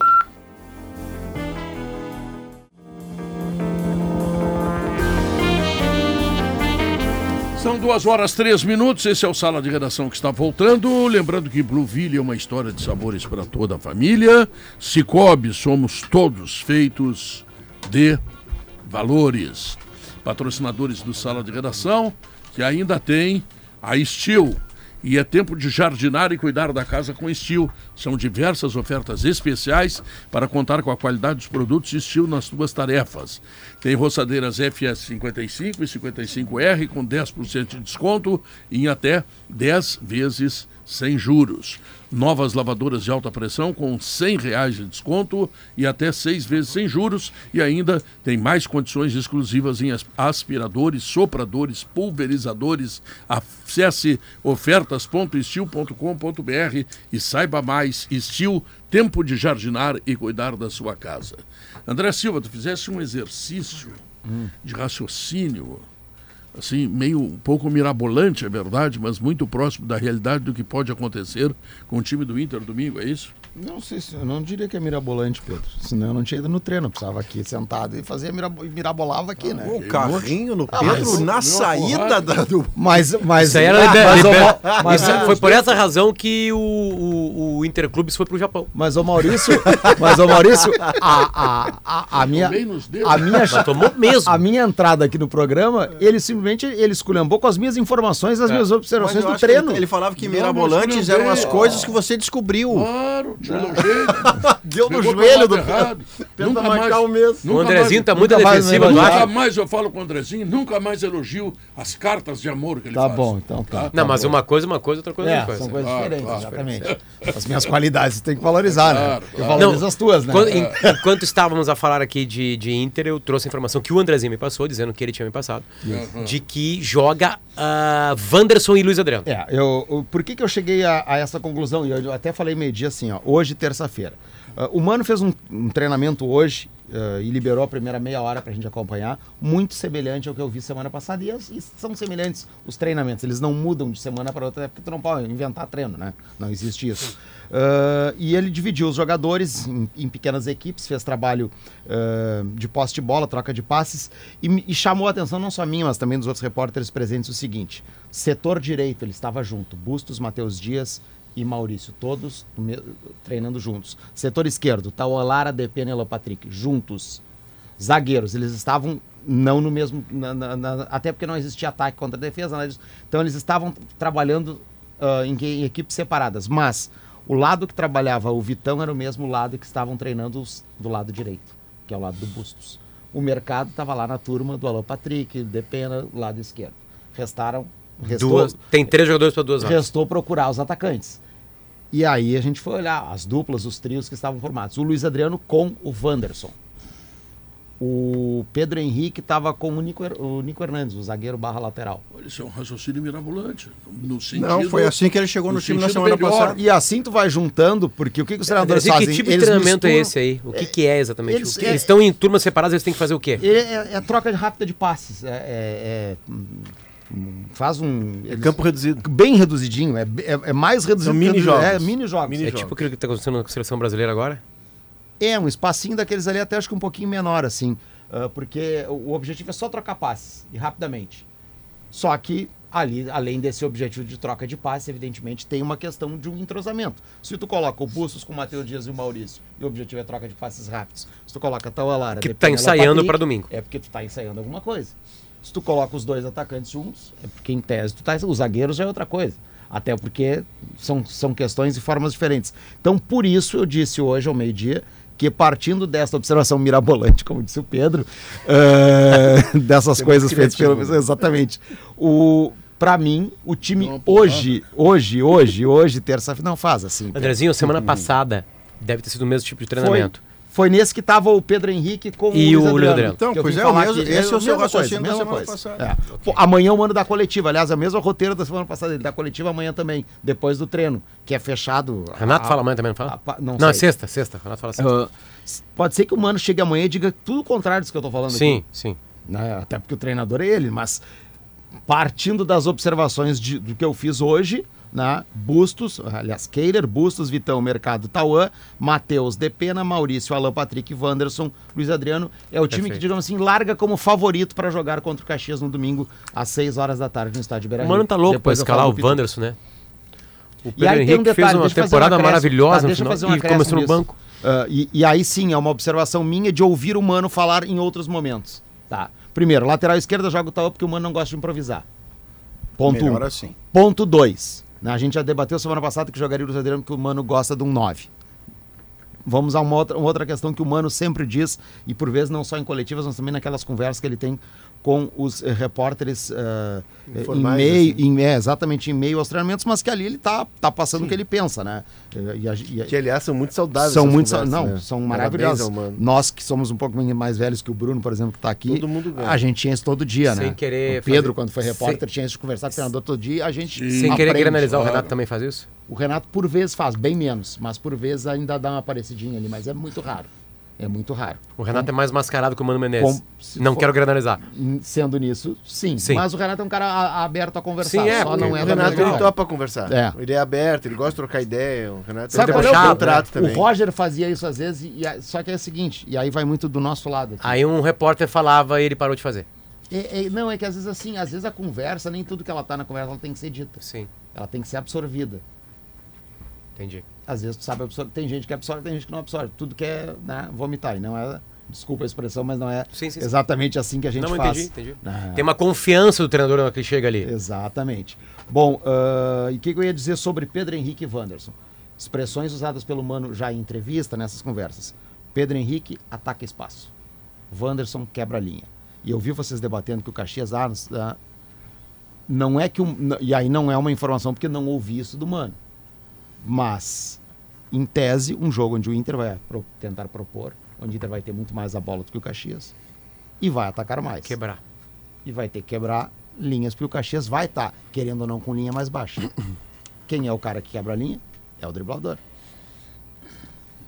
São duas horas três minutos. Esse é o Sala de Redação que está voltando. Lembrando que Blueville é uma história de sabores para toda a família. Cicobi, somos todos feitos de valores. Patrocinadores do Sala de Redação, que ainda tem a Steel. E é tempo de jardinar e cuidar da casa com Steel. São diversas ofertas especiais para contar com a qualidade dos produtos Steel nas suas tarefas. Tem roçadeiras FS 55 e 55R com 10% de desconto em até 10 vezes sem juros. Novas lavadoras de alta pressão com 100 reais de desconto e até seis vezes sem juros. E ainda tem mais condições exclusivas em as- aspiradores, sopradores, pulverizadores. Acesse ofertas.estil.com.br e saiba mais. Estil, tempo de jardinar e cuidar da sua casa. André Silva, tu fizesse um exercício de raciocínio assim, meio um pouco mirabolante, é verdade, mas muito próximo da realidade do que pode acontecer com o time do Inter domingo, é isso? Não sei se eu não diria que é mirabolante, Pedro. Senão eu não tinha ido no treino, eu precisava aqui sentado e fazia mirabo, mirabolava aqui, né? O carrinho no Ah, Pedro mas- na saída da- do. Mas, mas, Isso aí era mas, liber- ô, liber- Ma- mas, foi por essa razão que o, o, o Interclubes foi pro Japão. mas o Maurício, mas o Maurício, a, a, a, a minha, a minha, Mas tomou mesmo. a minha entrada aqui no programa, ele simplesmente ele esculhambou com as minhas informações, as minhas Mas observações do treino. Ele, ele falava que Não, mirabolantes mas eram as coisas que você descobriu. Claro, Machucou o joelho. Deu no joelho do errado. Tenta Nunca marcar mais, o nunca O Andrezinho tá muito defensivo, tu Nunca mais eu falo com o Andrezinho, nunca mais elogio as cartas de amor que ele Tá faz. bom, então tá. Não, mas uma coisa é uma coisa, outra coisa é É, outra coisa. são coisas Claro, diferentes, claro. exatamente. As minhas qualidades tem que valorizar, né? Claro, Eu claro. valorizo as tuas, né? Quando- en- enquanto estávamos a falar aqui de, de Inter, eu trouxe a informação que o Andrezinho me passou, dizendo que ele tinha me passado, de que joga ah, Wanderson e Luiz Adriano. É, eu, eu- por que, que eu cheguei a, a essa conclusão? E eu até falei meio-dia assim, ó, hoje, terça-feira. Ah, o Mano fez um, um treinamento hoje ah, e liberou a primeira meia hora pra gente acompanhar, muito semelhante ao que eu vi semana passada. E, e são semelhantes os treinamentos, eles não mudam de semana para outra, porque tu não pode inventar treino, né? Não existe isso. Ah, e ele dividiu os jogadores em, em pequenas equipes, fez trabalho de posse de bola, troca de passes, e, e chamou a atenção não só minha, mas também dos outros repórteres presentes o seguinte: setor direito, ele estava junto, Bustos, Matheus Dias e Maurício, todos treinando juntos. Setor esquerdo, Taualara, Depena e Patrick, juntos. Zagueiros, eles estavam não no mesmo. na- na- na- até porque não existia ataque contra a defesa, disso. então eles estavam trabalhando ah, em, em equipes separadas. Mas o lado que trabalhava o Vitão era o mesmo lado que estavam treinando os do lado direito, que é o lado do Bustos. O mercado estava lá na turma do Alan Patrick, Depena, lado esquerdo. Restaram. Restou, Duas, tem três jogadores para duas vagas. restou procurar os atacantes. E aí a gente foi olhar as duplas, os trios que estavam formados. O Luiz Adriano com o Wanderson. O Pedro Henrique estava com o Nico, o Nico Hernandes, o zagueiro barra lateral. Olha, Isso é um raciocínio mirabolante. No sentido, Não, foi assim que ele chegou no, no time na semana melhor. passada. E assim tu vai juntando, porque o que, que os treinadores Andrezinho, fazem? que tipo de Eles treinamento é misturam- esse aí? O que, que é exatamente? eles- O que- é- eles estão em turmas separadas, eles têm que fazer o quê? É, é- é troca rápida de passes. É, é- é, faz um. É eles- campo reduzido. Bem reduzidinho, é, é, é mais reduzido. São mini jogos. É, mini jogos. Mini É jogos. tipo aquilo que está acontecendo na seleção brasileira agora? É, um espacinho daqueles ali, até acho que um pouquinho menor, assim. ah, porque o objetivo é só trocar passes, e rapidamente. Só que ali, além desse objetivo de troca de passes, evidentemente, tem uma questão de um entrosamento. Se tu coloca o Bustos com o Matheus Dias e o Maurício, e o objetivo é troca de passes rápidos. Se tu coloca a Taualara... Que tu tá ensaiando pra domingo. É porque tu tá ensaiando alguma coisa. Se tu coloca os dois atacantes juntos, é porque em tese tu tá... Os zagueiros já é outra coisa. Até porque são, são questões e formas diferentes. Então, por isso eu disse hoje ao meio-dia que partindo desta observação mirabolante, como disse o Pedro, eh, dessas coisas feitas pelo... né? Exatamente. O... Pra mim, o time Não, hoje, hoje, hoje, hoje, terça-feira, não faz assim. Andrezinho, semana passada deve ter sido o mesmo tipo de treinamento. Foi nesse que tava o Pedro Henrique com E o Luiz Adriano. Então, pois é, o mesmo- esse é o seu mesma raciocínio da mesma semana coisa. passada. É. Pô, amanhã é o ano da coletiva. Aliás, é o mesmo roteiro da semana passada. Ele da coletiva amanhã também, depois do treino, que é fechado. Renato a- fala amanhã também, não fala? a- não não é sexta, sexta. Renato fala sexta. Ah, pode ser que o Mano chegue amanhã e diga tudo o contrário disso que eu tô falando sim, aqui. sim. né? Até porque o treinador é ele, mas partindo das observações de- do que eu fiz hoje, né? Bustos, aliás, Keiler, Bustos, Vitão, Mercado, Tauã, Matheus, Depena, Maurício, Alan Patrick, Wanderson, Luiz Adriano. É o time Perfeito. que, digamos assim, larga como favorito para jogar contra o Caxias no domingo, às 6 horas da tarde no estádio Beira O Mano tá louco eu escalar o. Wanderson, né? O E Pedro aí tem um Henrique detalhe, fez uma temporada acréscimo. maravilhosa Tá, no final e começou no nisso. banco. Ah, e, e aí sim, é uma observação minha de ouvir o Mano falar em outros momentos. Tá. Primeiro, lateral esquerda joga o Taú porque o Mano não gosta de improvisar. Ponto Melhor um. assim. Ponto 2. A gente já debateu semana passada que jogaria o Adriano porque o Mano gosta de um 9. Vamos a uma outra, uma outra questão que o Mano sempre diz, e por vezes não só em coletivas, mas também naquelas conversas que ele tem com os eh, repórteres eh, em meio, assim. em, é, exatamente em meio aos treinamentos, mas que ali ele tá, tá passando o que ele pensa, né? E, e a- Que, aliás, são muito saudáveis. são muito não, né? são maravilhosos. Mano. Nós que somos um pouco mais velhos que o Bruno, por exemplo, que está aqui, Todo mundo ganha. a gente tinha isso todo dia, Sem né? querer o Pedro, fazer- quando foi repórter, tinha isso de conversar com o treinador todo dia, a gente Sem querer aprende. granalizar, o claro. Renato também faz isso? O Renato por vezes faz, bem menos, mas por vezes ainda dá uma parecidinha ali, mas é muito raro. É muito raro. O Renato é mais mascarado que o Mano Menezes. Com- Não for- quero granalizar. Sendo nisso, sim. Sim. Mas o Renato é um cara a- aberto a conversar. Sim, é, só não o é da Renato ele topa conversar. É. Ele é aberto, ele gosta de trocar ideia. O Renato Sabe qual é o contrato O também. Roger fazia isso às vezes, e, e- só que é o seguinte, e aí vai muito do nosso lado. aqui. Aí um repórter falava e ele parou de fazer. É- é- não, é que às vezes assim, às vezes a conversa, nem tudo que ela tá na conversa, ela tem que ser dita. Sim, Ela tem que ser absorvida. entendi. Às vezes tu sabe absorver. Tem gente que absorve, tem gente que não absorve. Tudo que é né, vomitar. E não é. Desculpa a expressão, mas não é Sim, sim, sim. exatamente assim que a gente Não, faz. entendi, entendi. Ah, Tem uma confiança do treinador na hora que chega ali. Exatamente. Bom, ah, e o que, que eu ia dizer sobre Pedro Henrique e Wanderson? Expressões usadas pelo Mano já em entrevista, nessas conversas. Pedro Henrique ataca espaço. Wanderson quebra a linha. E eu vi vocês debatendo que o Caxias ah, ah, não é que um, e aí não é uma informação porque não ouvi isso do Mano. Mas em tese, um jogo onde o Inter vai pro- tentar propor, onde o Inter vai ter muito mais a bola do que o Caxias e vai atacar mais. Quebrar. E vai ter que quebrar linhas porque o Caxias vai estar, querendo ou não, com linha mais baixa. Quem é o cara que quebra a linha? É o driblador.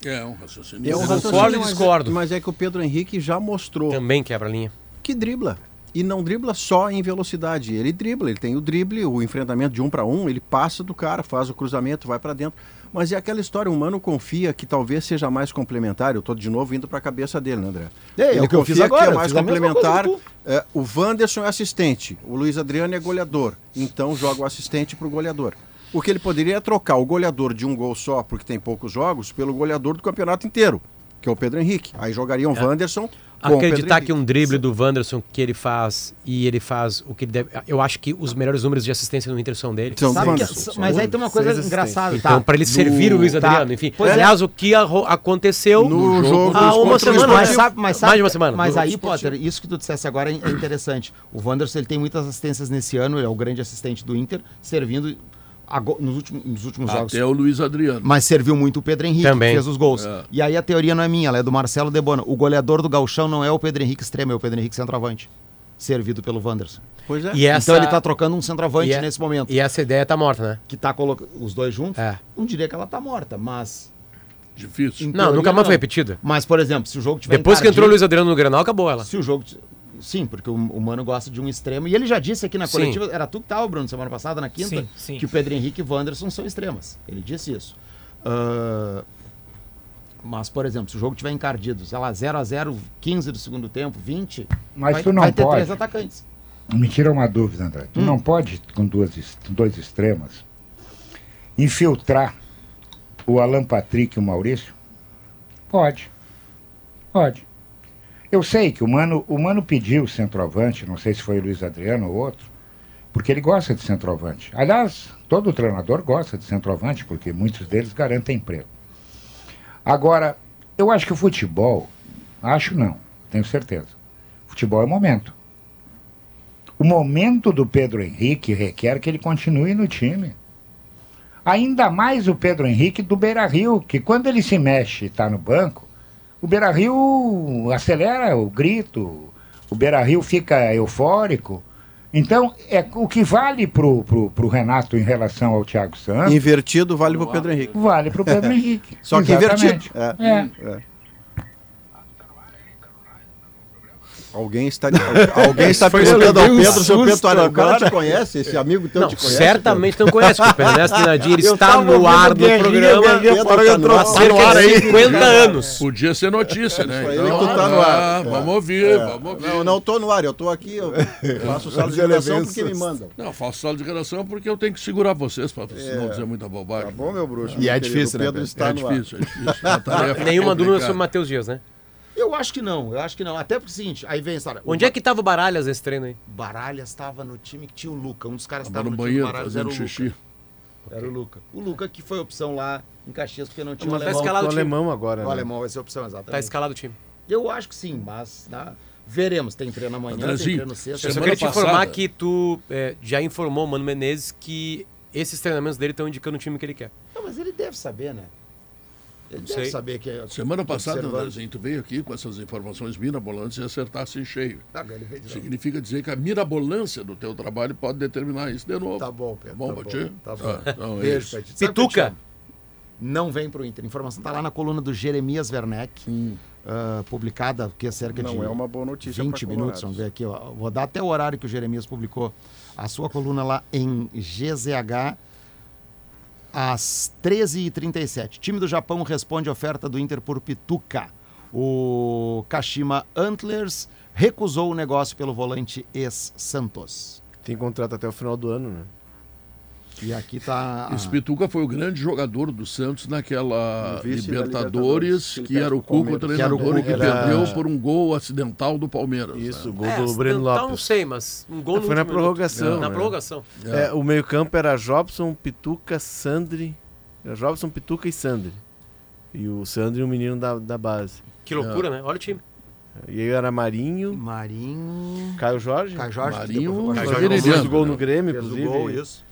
É um raciocínio. É um Eu raciocínio, concordo e mas é- discordo. Mas é que o Pedro Henrique já mostrou Também quebra a linha. que dribla. E não dribla só em velocidade. Ele dribla, ele tem o drible, o enfrentamento de um para um, ele passa do cara, faz o cruzamento, vai para dentro. Mas é aquela história, o Mano confia que talvez seja mais complementar. Eu tô de novo indo para a cabeça dele, né, André? É, é eu fiz agora, que é mais complementar. É, o Wanderson é assistente, o Luiz Adriano é goleador. Então joga o assistente pro goleador. O que ele poderia é trocar o goleador de um gol só, porque tem poucos jogos, pelo goleador do campeonato inteiro, que é o Pedro Henrique. Aí jogariam Wanderson o Pedro Acreditar que um drible do Wanderson que ele faz e ele faz o que ele deve. Eu acho que os melhores números de assistência no Inter são dele. São Sabe que- mas aí tem uma coisa engraçada, Então, tá? para ele servir No- o Luiz tá. Adriano, enfim. Pois é. Aliás, o que aconteceu No jogo há uma semana. Mas sabe, mas sabe, Mais de uma semana. Mas Do aí. Potter, isso que tu dissesse agora é é interessante. O Wanderson ele tem muitas assistências nesse ano, ele é o grande assistente do Inter, servindo ago- nos últimos, nos últimos jogos. Até o Luiz Adriano. Mas serviu muito o Pedro Henrique, Também. que fez os gols. É. E aí a teoria não é minha, ela é do Marcelo Debona. O goleador do Galchão não é o Pedro Henrique extremo, é o Pedro Henrique centroavante. Servido pelo Wanderson. Pois é. E essa, Então ele tá trocando um centroavante e é- nesse momento. E essa ideia tá morta, né? Que tá colocando os dois juntos. É. Não diria que ela tá morta, mas. Difícil. em Não, teoria, nunca mais não. foi repetida. Mas, por exemplo, se o jogo tiver Depois que entrou o encardido- Luiz Adriano no Granal, acabou ela. Se o jogo. Sim, porque o, o Mano gosta de um extremo. E ele já disse aqui na Sim. coletiva, era tu que tava, Bruno, semana passada, na quinta, Sim, sim. que o Pedro Henrique e o Wanderson são extremas. Ele disse isso. Ah, mas, por exemplo, se o jogo tiver encardido, sei lá, 0x0, 15 do segundo tempo, 20, Mas vai, tu não vai ter pode. três atacantes. Me tira uma dúvida, André. Tu Hum. não pode, com duas, dois extremas, infiltrar o Alan Patrick e o Maurício? Pode. Pode. Eu sei que o Mano, o Mano pediu centroavante, não sei se foi o Luiz Adriano ou outro, porque ele gosta de centroavante. Aliás, todo treinador gosta de centroavante, porque muitos deles garantem emprego. Agora, eu acho que o futebol, acho não, tenho certeza. Futebol é momento. O momento do Pedro Henrique requer que ele continue no time. Ainda mais o Pedro Henrique do Beira Rio, que quando ele se mexe e está no banco, o Beira Rio acelera o grito, o Beira Rio fica eufórico. Então, é o que vale pro, pro, pro Renato em relação ao Thiago Santos, Invertido vale pro Pedro Henrique. vale pro Pedro Henrique. Só que Exatamente. invertido. É. É. Alguém está, alguém está perguntando ao Pedro, seu Pedro, olha, o cara te conhece, esse amigo teu Não, te conhece? certamente não conhece, porque o Pedro Ernesto Nadir está no ar do programa Pedro tá há cerca de 50 anos. Podia ser notícia, né? Então, tu tá no ar. ah, vamos ouvir, vamos ouvir. Não, não tô no ar, eu tô aqui, eu faço sala de redação porque me mandam. Não, faço sala de redação porque eu tenho que segurar vocês para não dizer muita bobagem. Tá bom, meu bruxo? E é difícil, o né, Pedro Pedro? está É no ar. difícil, é difícil. Nenhuma dúvida sobre o Matheus Dias, né? Eu acho que não, eu acho que não. Até porque é o seguinte, aí vem a história. Onde é que tava o Baralhas nesse treino aí? Baralhas estava no time que tinha o Luca. Um dos caras Tava estava no no, time banheiro Baralhas era o xixi. Luca. Era o Luca. O Luca que foi opção lá em Caxias porque não tinha o Mas tá alemão. escalado o o time. alemão agora, O né? alemão vai ser a opção, Tá exatamente. escalado o time. Eu acho que sim, mas né, veremos. Tem treino amanhã, tem Andrezinho, treino sexta. Eu só queria te informar que tu é, já informou o Mano Menezes que esses treinamentos dele estão indicando o time que ele quer. Não, mas ele deve saber, né? Ele Sei. deve saber que é. Semana passada. Andrezinho, tu veio aqui com essas informações mirabolantes e acertasse em cheio. Ah, de. Significa dizer que a mirabolância do teu trabalho pode determinar isso de novo. Tá bom, Pedro. Bom, tá pra bom, ti? Tá bom. Tá, então é Beijo Pituca. Não vem pro Inter. A informação tá lá na coluna do Jeremias Werneck, ah, publicada que é cerca de Não é uma boa notícia 20 pra minutos. Vamos ver aqui. Ó. Vou dar até o horário que o Jeremias publicou a sua coluna lá em GZH às 13h37. Time do Japão responde à oferta do Inter por Pituca. O Kashima Antlers recusou o negócio pelo volante ex-Santos. Tem contrato até o final do ano, né? E aqui tá. a- Esse Pituca foi o grande jogador do Santos naquela Libertadores, Libertadores, que que era o Cuca o. Que o treinador e que era- perdeu por um gol acidental do Palmeiras. Isso, né? gol É, do Breno acidental, Não Lopes. sei, mas um gol É, no foi na prorrogação, Na né? prorrogação. É, o meio-campo era Jobson, Pituca, Sandri Era Robson, Pituca e Sandri. E o Sandri, um menino da, da base. Que loucura, né? Olha o time. E aí era Marinho, Marinho. Caio Jorge. Caio Jorge. que Marinho, depois Caio foi Jorge Fez o o gol no né? Grêmio, Fez o inclusive. gol, isso.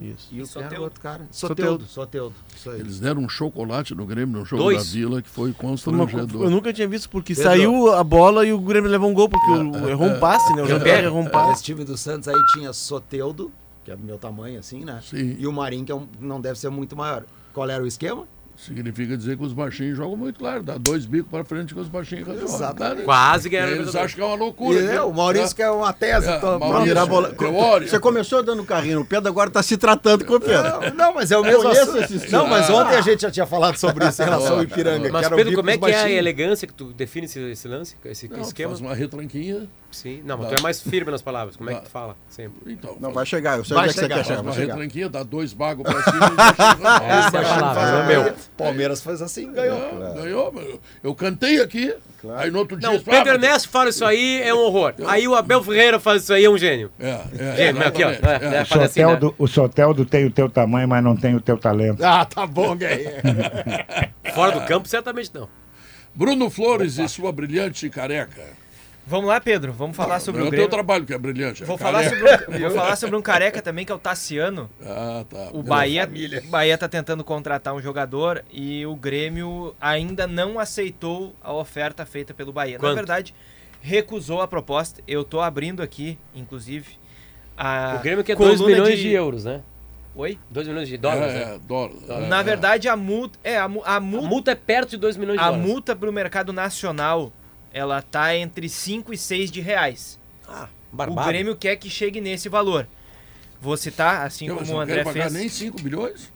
Isso. E o Soteldo. Soteldo. outro cara. Soteudo. Eles deram um chocolate no Grêmio, no jogo Dois. da Vila, que foi constrangedor. eu nunca tinha visto, porque Pedro. saiu a bola e o Grêmio levou um gol, porque o, errou um passe, né? O Jean-Pierre errou um passe. Esse time do Santos aí tinha Soteudo, que é do meu tamanho assim, né? Sim. E o Marinho, que é um- não deve ser muito maior. Qual era o esquema? Significa dizer que os baixinhos jogam muito claro, dá dois bicos para frente que os baixinhos resolvem. Exatamente. Quase ganharam a Eles acham que é uma loucura. E é, o Maurício que é uma tese. É, então, Maurício, virar bola- Teórico. Você começou dando carrinho no Pedro, agora está se tratando com o Pedro. Não, não, mas é o mesmo assunto. Não, mas ontem a gente já tinha falado sobre isso em relação ao Ipiranga. Mas, era Pedro, como é que é a elegância que tu define esse, esse lance, esse Não, esquema? faz uma retranquinha. Sim. Não, mas tu é mais firme nas palavras. Como é que tu fala? Sempre. Então, Não, vai chegar. Eu sei Vai onde é que você chegar, quer chegar. Vai chegar. retranquinha, dá dois bagos para cima e chega. Essa é a palavra, não é meu. Palmeiras faz assim, ganhou. É, Ganhou, mas eu- eu cantei aqui, aí no outro dia... Não, o disse, "Ah, Pedro Ernesto fala isso aí, é um horror. Aí o Abel Ferreira faz isso aí, é um gênio. É, é, Gênio, aqui, ó. É, é. é, O faz assim, né? Soteldo, o Soteldo tem o teu tamanho, mas não tem o teu talento. Ah, tá bom, Guerreiro. Fora do campo, certamente não. Bruno Flores e sua brilhante careca. Vamos lá, Pedro. Vamos falar sobre é o o teu Grêmio. trabalho que é brilhante. é Vou falar, sobre um, vou falar sobre um careca também, que é o Tassiano. Ah, tá. O Bahia, o Bahia tá tentando contratar um jogador e o Grêmio ainda não aceitou a oferta feita pelo Bahia. Na Quanto? verdade, recusou a proposta. Eu tô abrindo aqui, inclusive, a O Grêmio quer 2 coluna milhões de... euros, né? Oi? 2 milhões de dólares, É, né? é, dólar. é, Na é. verdade, a multa, é, a, mu- a A multa, multa é perto de 2 milhões de a dólares. multa pro mercado nacional, ela tá entre 5 e 6 de reais. Ah, O barbado. Grêmio quer que chegue nesse valor. Vou citar, assim Eu, como o não quero André pagar fez. nem 5 bilhões?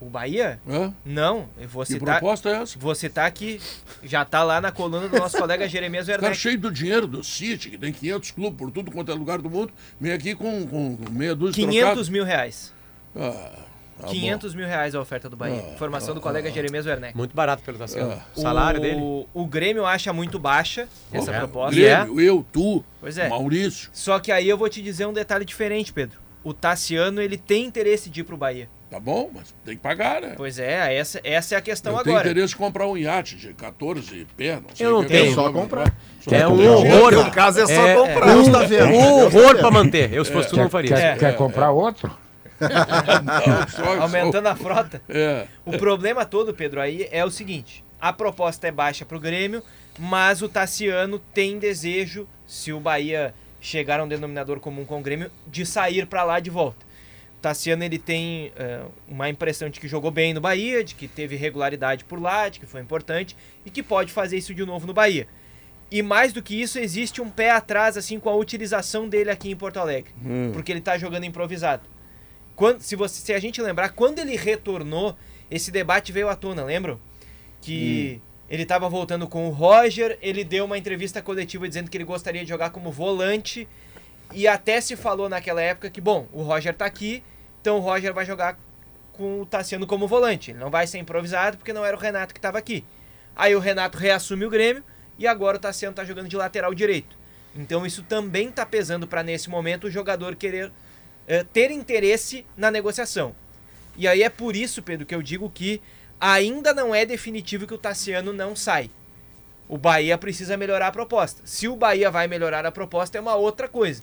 O Bahia? É? Não, eu vou Que citar. proposta é essa? Vou citar que já tá lá na coluna do nosso colega Jeremias Tá Werneck. cheio do dinheiro do City, que tem 500 clubes por tudo quanto é lugar do mundo, vem aqui com, com meia dúzia de 500 mil reais. Ah, tá 500 mil reais a oferta do Bahia. Ah, Informação do colega Jeremias Werneck. Muito barato pelo Tassiano. Ah. O salário o, dele. O Grêmio acha muito baixa essa bom. proposta. Grêmio, eu, tu, Pois é. Maurício. Só que aí eu vou te dizer um detalhe diferente, Pedro. O Tassiano, ele tem interesse de ir pro Bahia. Tá bom, mas tem que pagar, né? Pois é, essa, essa é a questão eu tenho agora. interesse em comprar um iate de 14 pés, não sei Eu não que tenho. é, Só não, comprar. só É um horror. No caso é só É, comprar. Tá vendo. Um Deus tá horror vendo. pra manter. Eu, se fosse tu, não faria. quer, É. quer comprar outro? Não, só- Aumentando a frota. É. O problema todo, Pedro, aí é o seguinte: a proposta é baixa pro Grêmio, mas o Tassiano tem desejo, se o Bahia chegar a um denominador comum com o Grêmio, de sair para lá de volta. O Tassiano ele tem eh, uma impressão de que jogou bem no Bahia, de que teve regularidade por lá, de que foi importante e que pode fazer isso de novo no Bahia. E mais do que isso, existe um pé atrás assim com a utilização dele aqui em Porto Alegre, porque ele tá jogando improvisado. Quando, se, você, se a gente lembrar, quando ele retornou, esse debate veio à tona, lembram? Que ele estava voltando com o Roger, ele deu uma entrevista coletiva dizendo que ele gostaria de jogar como volante, e até se falou naquela época que, bom, o Roger tá aqui, então o Roger vai jogar com o Tassiano como volante. Ele não vai ser improvisado porque não era o Renato que estava aqui. Aí o Renato reassume o Grêmio e agora o Tassiano tá jogando de lateral direito. Então isso também tá pesando para nesse momento o jogador querer eh, ter interesse na negociação. E aí é por isso, Pedro, que eu digo que ainda não é definitivo que o Tassiano não sai. O Bahia precisa melhorar a proposta. Se o Bahia vai melhorar a proposta é uma outra coisa.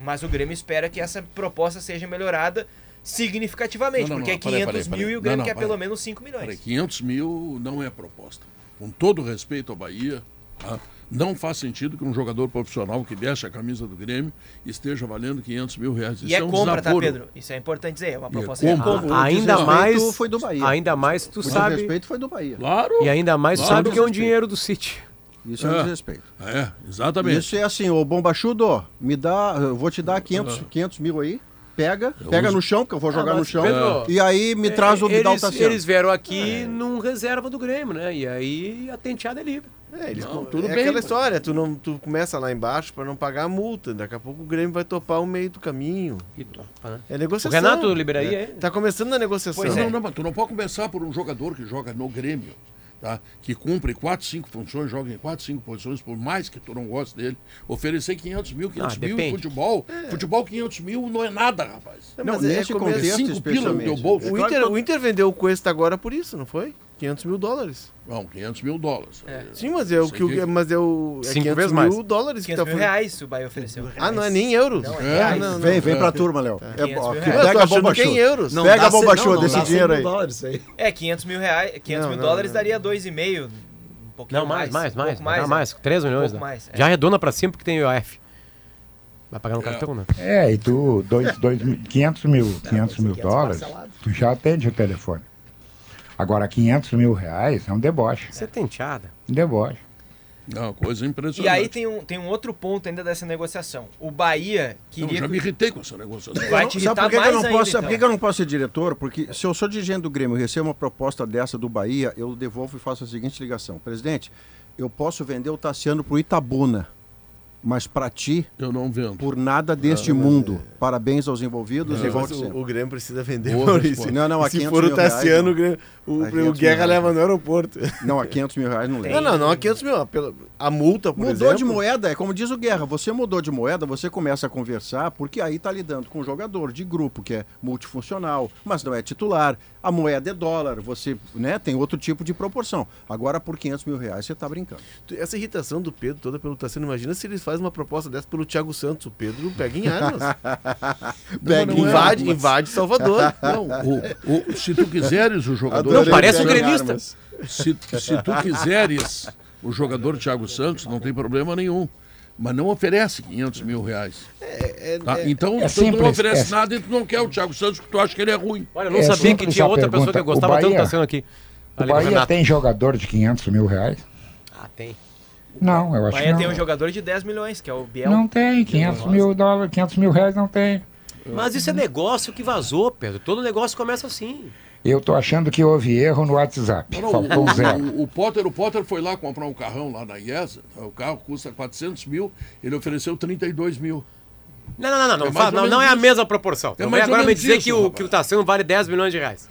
Mas o Grêmio espera que essa proposta seja melhorada significativamente, Não, não, porque não, é peraí, 500 peraí, mil peraí. e o Grêmio quer peraí. pelo menos 5 milhões. Peraí, 500 mil não é proposta. Com todo respeito ao Bahia, tá? Não faz sentido que um jogador profissional que veste a camisa do Grêmio esteja valendo 500 mil reais. E Isso é, um compra, tá, desaforo. Pedro? Isso é importante dizer, é uma E é proposta de compra. O ainda mais. foi do Bahia. Ainda mais tu O sabe. respeito foi do Bahia. Claro. E ainda mais tu Claro. sabe que é um dinheiro do City. Isso é um É. desrespeito. É, exatamente. Isso é assim, ô Bombachudo, me dá, eu vou te dar 500, 500 mil aí, pega, pega uso. no chão, porque eu vou jogar Ah, no chão, Pedro, e aí me traz o Vidal eles, Tassiano. eles vieram aqui num reserva do Grêmio, né? E aí a tenteada é livre. É, eles Não, com- tudo é bem, aquela mas- história, tu, não, tu começa lá embaixo pra não pagar a multa. Daqui a pouco o Grêmio vai topar o meio do caminho. E topa, né? É O negociação. Renato liberaria É. ele? Tá começando a negociação. Pois não, é. não, mas tu não pode começar por um jogador que joga no Grêmio. tá? que cumpre quatro, cinco funções, joga em quatro, cinco posições, por mais que tu não goste dele, oferecer 500 mil, 500 Ah, mil em futebol, futebol 500 mil não é nada, rapaz. Não, Mas é nesse começo- contexto, cinco pila no teu bolso. É O Inter, o Inter vendeu o Cuesta agora por isso, não foi? 500 mil dólares. Não, 500 mil dólares. Sim, mas é o que o, aqui- mas é o é Cinco 500 vezes mil mais. dólares que 500 tá mil falando. reais o Bahia ofereceu. Ah, não é nem euros. Não, é É, reais. não, não. Vem, vem É. pra turma, Léo. Tá. É, 500 ó, mil que reais. Eu tô pega a bomba que é show. euros. Não Pega a bomba show não, não desse dinheiro 100 aí. mil dólares aí. É, 500 mil reais, 500 Não, mil não, dólares não. daria 2,5, um pouquinho Não, mais, mais, um mais. pouco Mais, mais, mais, é. 3 milhões. pouco né? mais, é. Já arredonda pra cima porque tem IOF. Vai pagar no cartão, né? É, e tu, dois, dois, mil- 500 mil, 500 mil 500 dólares, tu já atende o telefone. Agora, 500 mil reais é um deboche. Você tem enteada. Um deboche. Não, coisa impressionante. E aí tem um, tem um outro ponto ainda dessa negociação. O Bahia Eu queria... já me irritei com essa negociação. Vai te Sabe irritar por que, que eu mais não ainda, posso, sabe por que então. que eu não posso ser diretor? Porque se eu sou dirigente do Grêmio e recebo uma proposta dessa do Bahia, eu devolvo e faço a seguinte ligação. Presidente, eu posso vender o Tassiano pro Itabuna, mas para ti, Eu não vendo. por nada deste mundo. Parabéns aos envolvidos e Mas volte o, o Grêmio precisa vender, Boa Maurício. Não, não, a Se 500 for o mil reais, Tassiano, não. o, Grêmio- o, A o 500 Guerra mil leva no aeroporto. Não, a 500 mil reais não lembro. Não, não, não a 500 mil. pela- A multa, por Mudou exemplo. de moeda, é como diz o Guerra, você mudou de moeda, você começa a conversar, porque aí tá lidando com um jogador de grupo, que é multifuncional, mas não é titular, a moeda é dólar, você né, tem outro tipo de proporção. Agora, por 500 mil reais, você tá brincando. Essa irritação do Pedro toda pelo Tassiano, imagina se eles fazem uma proposta dessa pelo Thiago Santos. O Pedro pega em armas. Pega não é invade, armas. invade Salvador. Não, o- o- se tu quiseres o jogador. Não, parece um gremista. Se, se tu quiseres o jogador Thiago Santos, não tem problema nenhum. Mas não oferece 500 mil reais. Tá? Então, é se tu não oferece é- nada e tu não quer o Thiago Santos porque tu acha que ele é ruim. Olha, eu não É sabia que tinha outra pessoa pergunta. que gostava O tanto do Bahia- Tassiano aqui. O Bahia tem jogador de 500 mil reais? Ah, tem. Não, eu O acho que não. tem um jogador de 10 milhões, que é o Biel. Não tem, 500 mil dólares, 500 mil reais não tem. Mas isso é negócio que vazou, Pedro. Todo negócio começa assim. Eu tô achando que houve erro no WhatsApp. Não, Faltou o, zero. o- o Potter, o Potter foi lá comprar um carrão lá na IESA. O carro custa 400 mil, ele ofereceu 32 mil. Não, não, não, não. É Não, não, não é a isso. mesma proporção. É agora me dizer isso, que, o, rapaz. que o Tassiano vale 10 milhões de reais.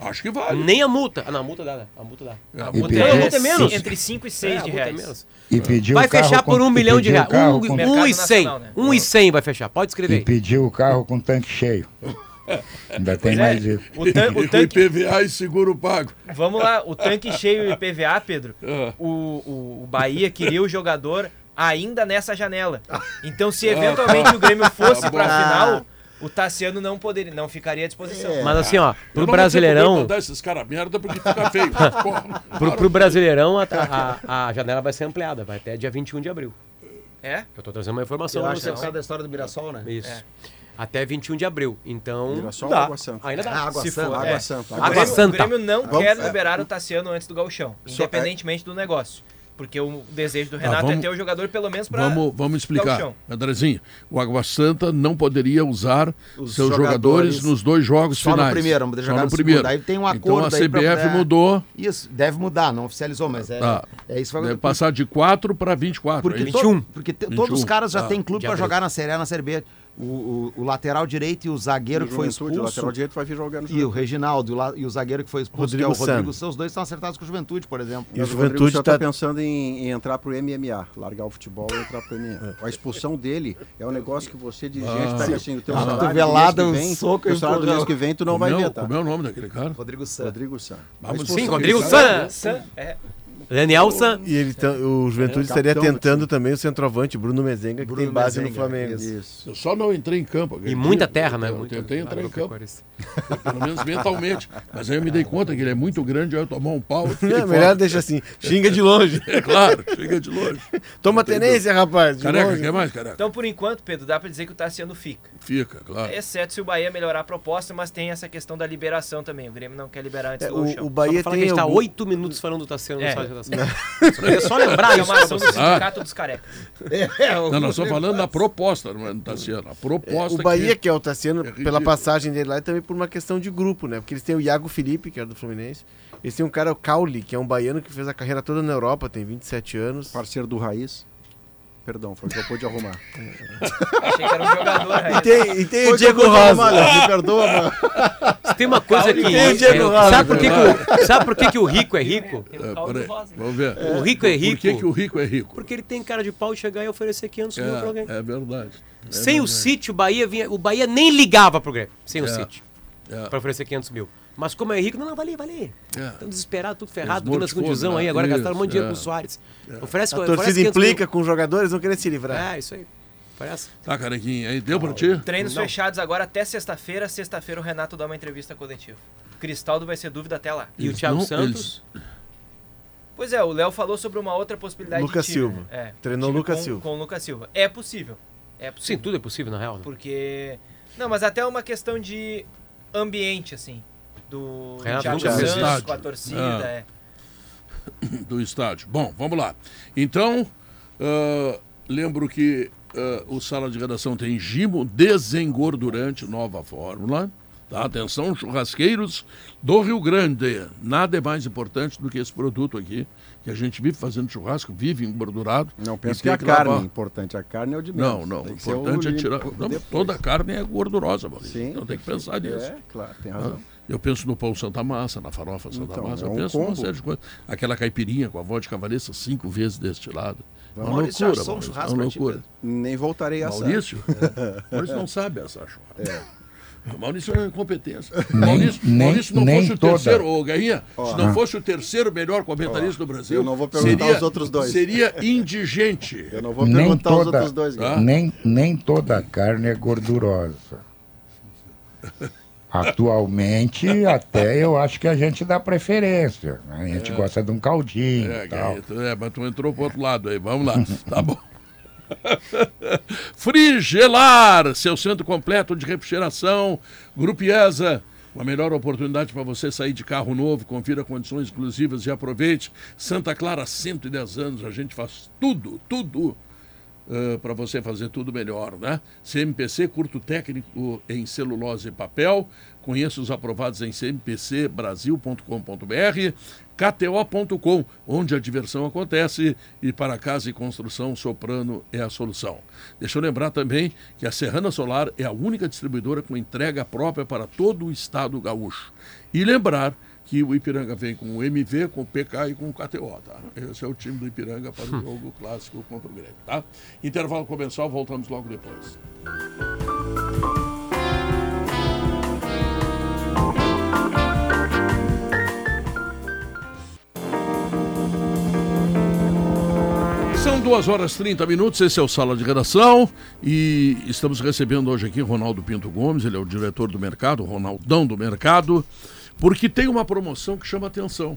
Acho que vale. Nem a multa. Ah, não, a multa dá, né? A multa dá. É, a A E multa, pediu- é, a multa é menos. Entre 5 e 6 É, a de é reais. menos. E pediu Vai o carro fechar com- por um e milhão de reais. Um, com- um Mercado e cem. né? Um e cem vai fechar. Pode E escrever. pediu o carro com tanque cheio. Ainda tem Pois é, mais isso. o, tan- o E tanque, IPVA e seguro pago. vamos lá, o tanque cheio e PVA, Pedro. Ah. O, o, o Bahia queria o jogador ainda nessa janela. Então, se eventualmente o Grêmio fosse Tá pra bom. final, o Tassiano não poderia, não ficaria à disposição. É. Mas assim, ó, pro Brasileirão, mandar esses caras merda porque fica feio. Pro, pro Brasileirão a, a, a janela vai ser ampliada. Vai até dia 21 de abril. É? Eu tô trazendo uma informação Eu acho que é por causa da história do Mirassol, né? Isso. É. Até 21 de abril. Então. Mirassol dá. ou Água Santa? Ainda dá. Ah, Água Se Santa. for, Água é. Santa. O Água Grêmio, Santa. o Grêmio não Vamos- quer é. liberar o Tassiano antes do gauchão, Só- independentemente do negócio. Porque o desejo do Renato Ah, vamos- é ter o jogador pelo menos pra... Vamos, vamos explicar. Andrezinho, o Água Santa não poderia usar Os seus jogadores, jogadores nos dois jogos só no finais. primeiro, não Só jogar no no primeiro. segundo. Aí tem um então acordo a aí pra- CBF é. mudou, Isso, deve mudar, não oficializou, mas é, Tá. é isso. que vai- deve passar de 4 para 24. Porque, é isso? to- 21. porque te- 21. todos os caras já Ah, têm clube pra abril. jogar na Série A, na Série B. O, o- o lateral direito e o zagueiro que foi Juventude, O expulso. lateral direito vai vir jogando E o Reginaldo e o, la- e o zagueiro que foi expulso, Rodrigo que é o Rodrigo San. San. Os dois estão acertados com o Juventude, por exemplo. E o o Juventude já tá- está pensando em, em entrar pro MMA, largar o futebol e entrar pro MMA. A expulsão dele é um negócio que você, dirigente, pega assim, o teu Uma salário do cotovelada, um soco o e salário do mês que vem tu não vai como, é, ver, o- tá? como é o nome daquele cara? Rodrigo San. Rodrigo. Vamos- Sim, Rodrigo. San. San- é. Danielson. E ele o Juventude estaria capitão do tentando também o centroavante, Bruno Mezenga, que Bruno tem base no Flamengo. isso. Eu só não entrei em campo. E muita terra, né? Eu tentei entrar em campo, agropecuarista. pelo menos mentalmente. Mas aí eu me dei conta que ele é muito grande, aí eu tomar um pau. É, melhor deixa assim, xinga de longe. É claro, chega de longe. Toma tenência, rapaz. Careca, longe. quer mais, careca? Então, por enquanto, Pedro, dá pra dizer que o Tassiano fica. Fica, claro. Exceto se o Bahia melhorar a proposta, mas tem essa questão da liberação também. O Grêmio não quer liberar antes É, do o, o Só Bahia pra falar que a tem gente tá oito minutos falando do Tassiano É. Só só lembrar isso Chamação do vocês. sindicato dos carecas. É, o Não, nós estamos Rodrigo falando da proposta, não é do Tassiano. A proposta O Bahia que... quer o Tassiano é pela passagem dele lá e também por uma questão de grupo, né? Porque eles têm o Iago Felipe, que era do Fluminense. Eles têm um cara, o Cauli, que é um baiano que fez a carreira toda na Europa, tem 27 anos. Parceiro do Raiz. Perdão, foi o que eu pude arrumar. Achei que era um jogador. aí. E tem, e tem o o Diego arrumar, Rosa. Léo, Me perdoa, mano. Se tem uma coisa que. Tem o Diego é, Rosa, sabe, por que, que o, sabe por que, que o rico é rico? Tem É, o rosa. vamos ver. O rico é rico. Por que, que o rico é rico? Porque ele tem cara de pau de chegar e oferecer 500 mil pra alguém. É, é verdade. É Sem o verdade. sítio, o Bahia vinha. O Bahia nem ligava pro Grêmio. Sem o É. sítio. É. Pra oferecer 500 mil. Mas como é rico, não, não, vai ali, vai ali. É. Estão desesperados, tudo ferrado, Eles tudo nas condições aí. Agora né? gastaram um monte de dinheiro Isso, com o Soares. Oferece, A oferece torcida 500 mil. implica com os jogadores, vão querer se livrar. É, isso aí. Parece. Tá, carequinha, aí deu pra ti? Treinos Não. fechados agora até sexta-feira. Sexta-feira o Renato dá uma entrevista coletiva. Cristaldo vai ser dúvida até lá. E o Eles Thiago não- Santos? Pois é, o Léo falou sobre uma outra possibilidade Lucas de time, Silva. né? É, Treinou Lucas com, Silva. Com o Lucas Silva. É possível. É Sim, possível. tudo é possível, na real. né? Porque. Não, mas até uma questão de ambiente, assim. Do Renato Thiago Santos estádio. com a torcida. Ah. É. do estádio. Bom, vamos lá. Então, ah, lembro que ah, o Sala de Redação tem Gimo Desengordurante, nova fórmula. Tá? Atenção, churrasqueiros do Rio Grande. Nada é mais importante do que esse produto aqui, que a gente vive fazendo churrasco, vive engordurado. Não penso que a carne é importante. A carne é o de menos. Não, não. O que importante é tirar. Não, toda a carne é gordurosa, Maurício. Sim, Então tem que pensar nisso. É, claro, tem Ah, razão. Eu penso no pão Santa Massa, na farofa Santa Então, Massa, é eu um penso numa combo. série de coisas. Aquela caipirinha com a vodka Valessa cinco vezes destilada. É uma Maurício, loucura, assou um Maurício, é churrasco uma loucura. Nem voltarei a assar. Maurício? Maurício não sabe assar churrasco. Maurício é incompetência. Nem- Maurício, nem- Maurício não nem fosse o toda. terceiro, ô Guerrinha, se não Ah. fosse o terceiro melhor comentarista do Brasil, eu não vou perguntar seria, os outros dois. seria indigente. Eu não vou Nem perguntar os toda- outros dois. Guilherme. Nem, nem toda carne é gordurosa. Atualmente, até eu acho que a gente dá preferência. né? A gente gosta de um caldinho É, tal. É, mas tu entrou pro outro lado aí, vamos lá. Tá bom. Frigelar, seu centro completo de refrigeração. Grupo IESA, uma melhor oportunidade para você sair de carro novo. Confira condições exclusivas e aproveite. Santa Clara, 110 anos, a gente faz tudo, tudo para você fazer tudo melhor, né? CMPC, curto técnico em celulose e papel. Conheça os aprovados em cmpcbrasil.com.br, kto.com, onde a diversão acontece e para casa e construção, Soprano é a solução. Deixa eu lembrar também que a Serrana Solar é a única distribuidora com entrega própria para todo o estado gaúcho. E lembrar que o Ipiranga vem com o MV, com o PK e com o KTO, tá? Esse é o time do Ipiranga para o jogo clássico contra o Grêmio, tá? Intervalo comercial, voltamos logo depois. São duas horas e 30 minutos, esse é o Sala de Redação e estamos recebendo hoje aqui Ronaldo Pinto Gomes, ele é o diretor do mercado, Ronaldão do mercado, porque tem uma promoção que chama atenção.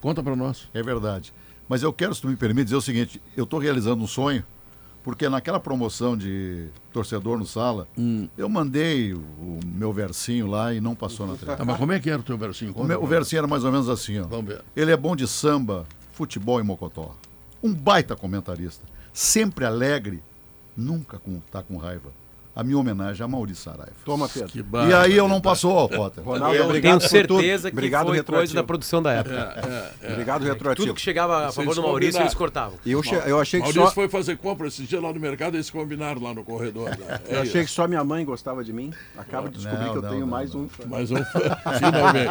Conta para nós. É verdade. Mas eu quero, se tu me permite, dizer o seguinte: eu estou realizando um sonho, porque naquela promoção de torcedor no sala, eu mandei o, meu versinho lá e não passou na Tá, tela. mas como é que era o teu versinho? O, meu- o versinho era mais ou menos assim: ó. Vamos ver. Ele é bom de samba, futebol e mocotó. Um baita comentarista. Sempre alegre, nunca com, tá com raiva. A minha homenagem a Maurício Saraiva. Toma, Pedro. Que E aí eu não passou, Potter. Ronaldo, Eu obrigado tenho por certeza tudo. que Obrigado, foi coisa retroativo. da produção da época. Obrigado, Tudo retroativo. que chegava a favor do Maurício, combinaram. eles cortavam. E eu, che- eu achei que Maurício só... foi fazer compra esses dias lá no mercado e eles combinaram lá no corredor. né? É Eu achei isso. que só minha mãe gostava de mim. Acabo de descobrir Não, que eu não, tenho não, mais não. um fã. Mais um fã, finalmente.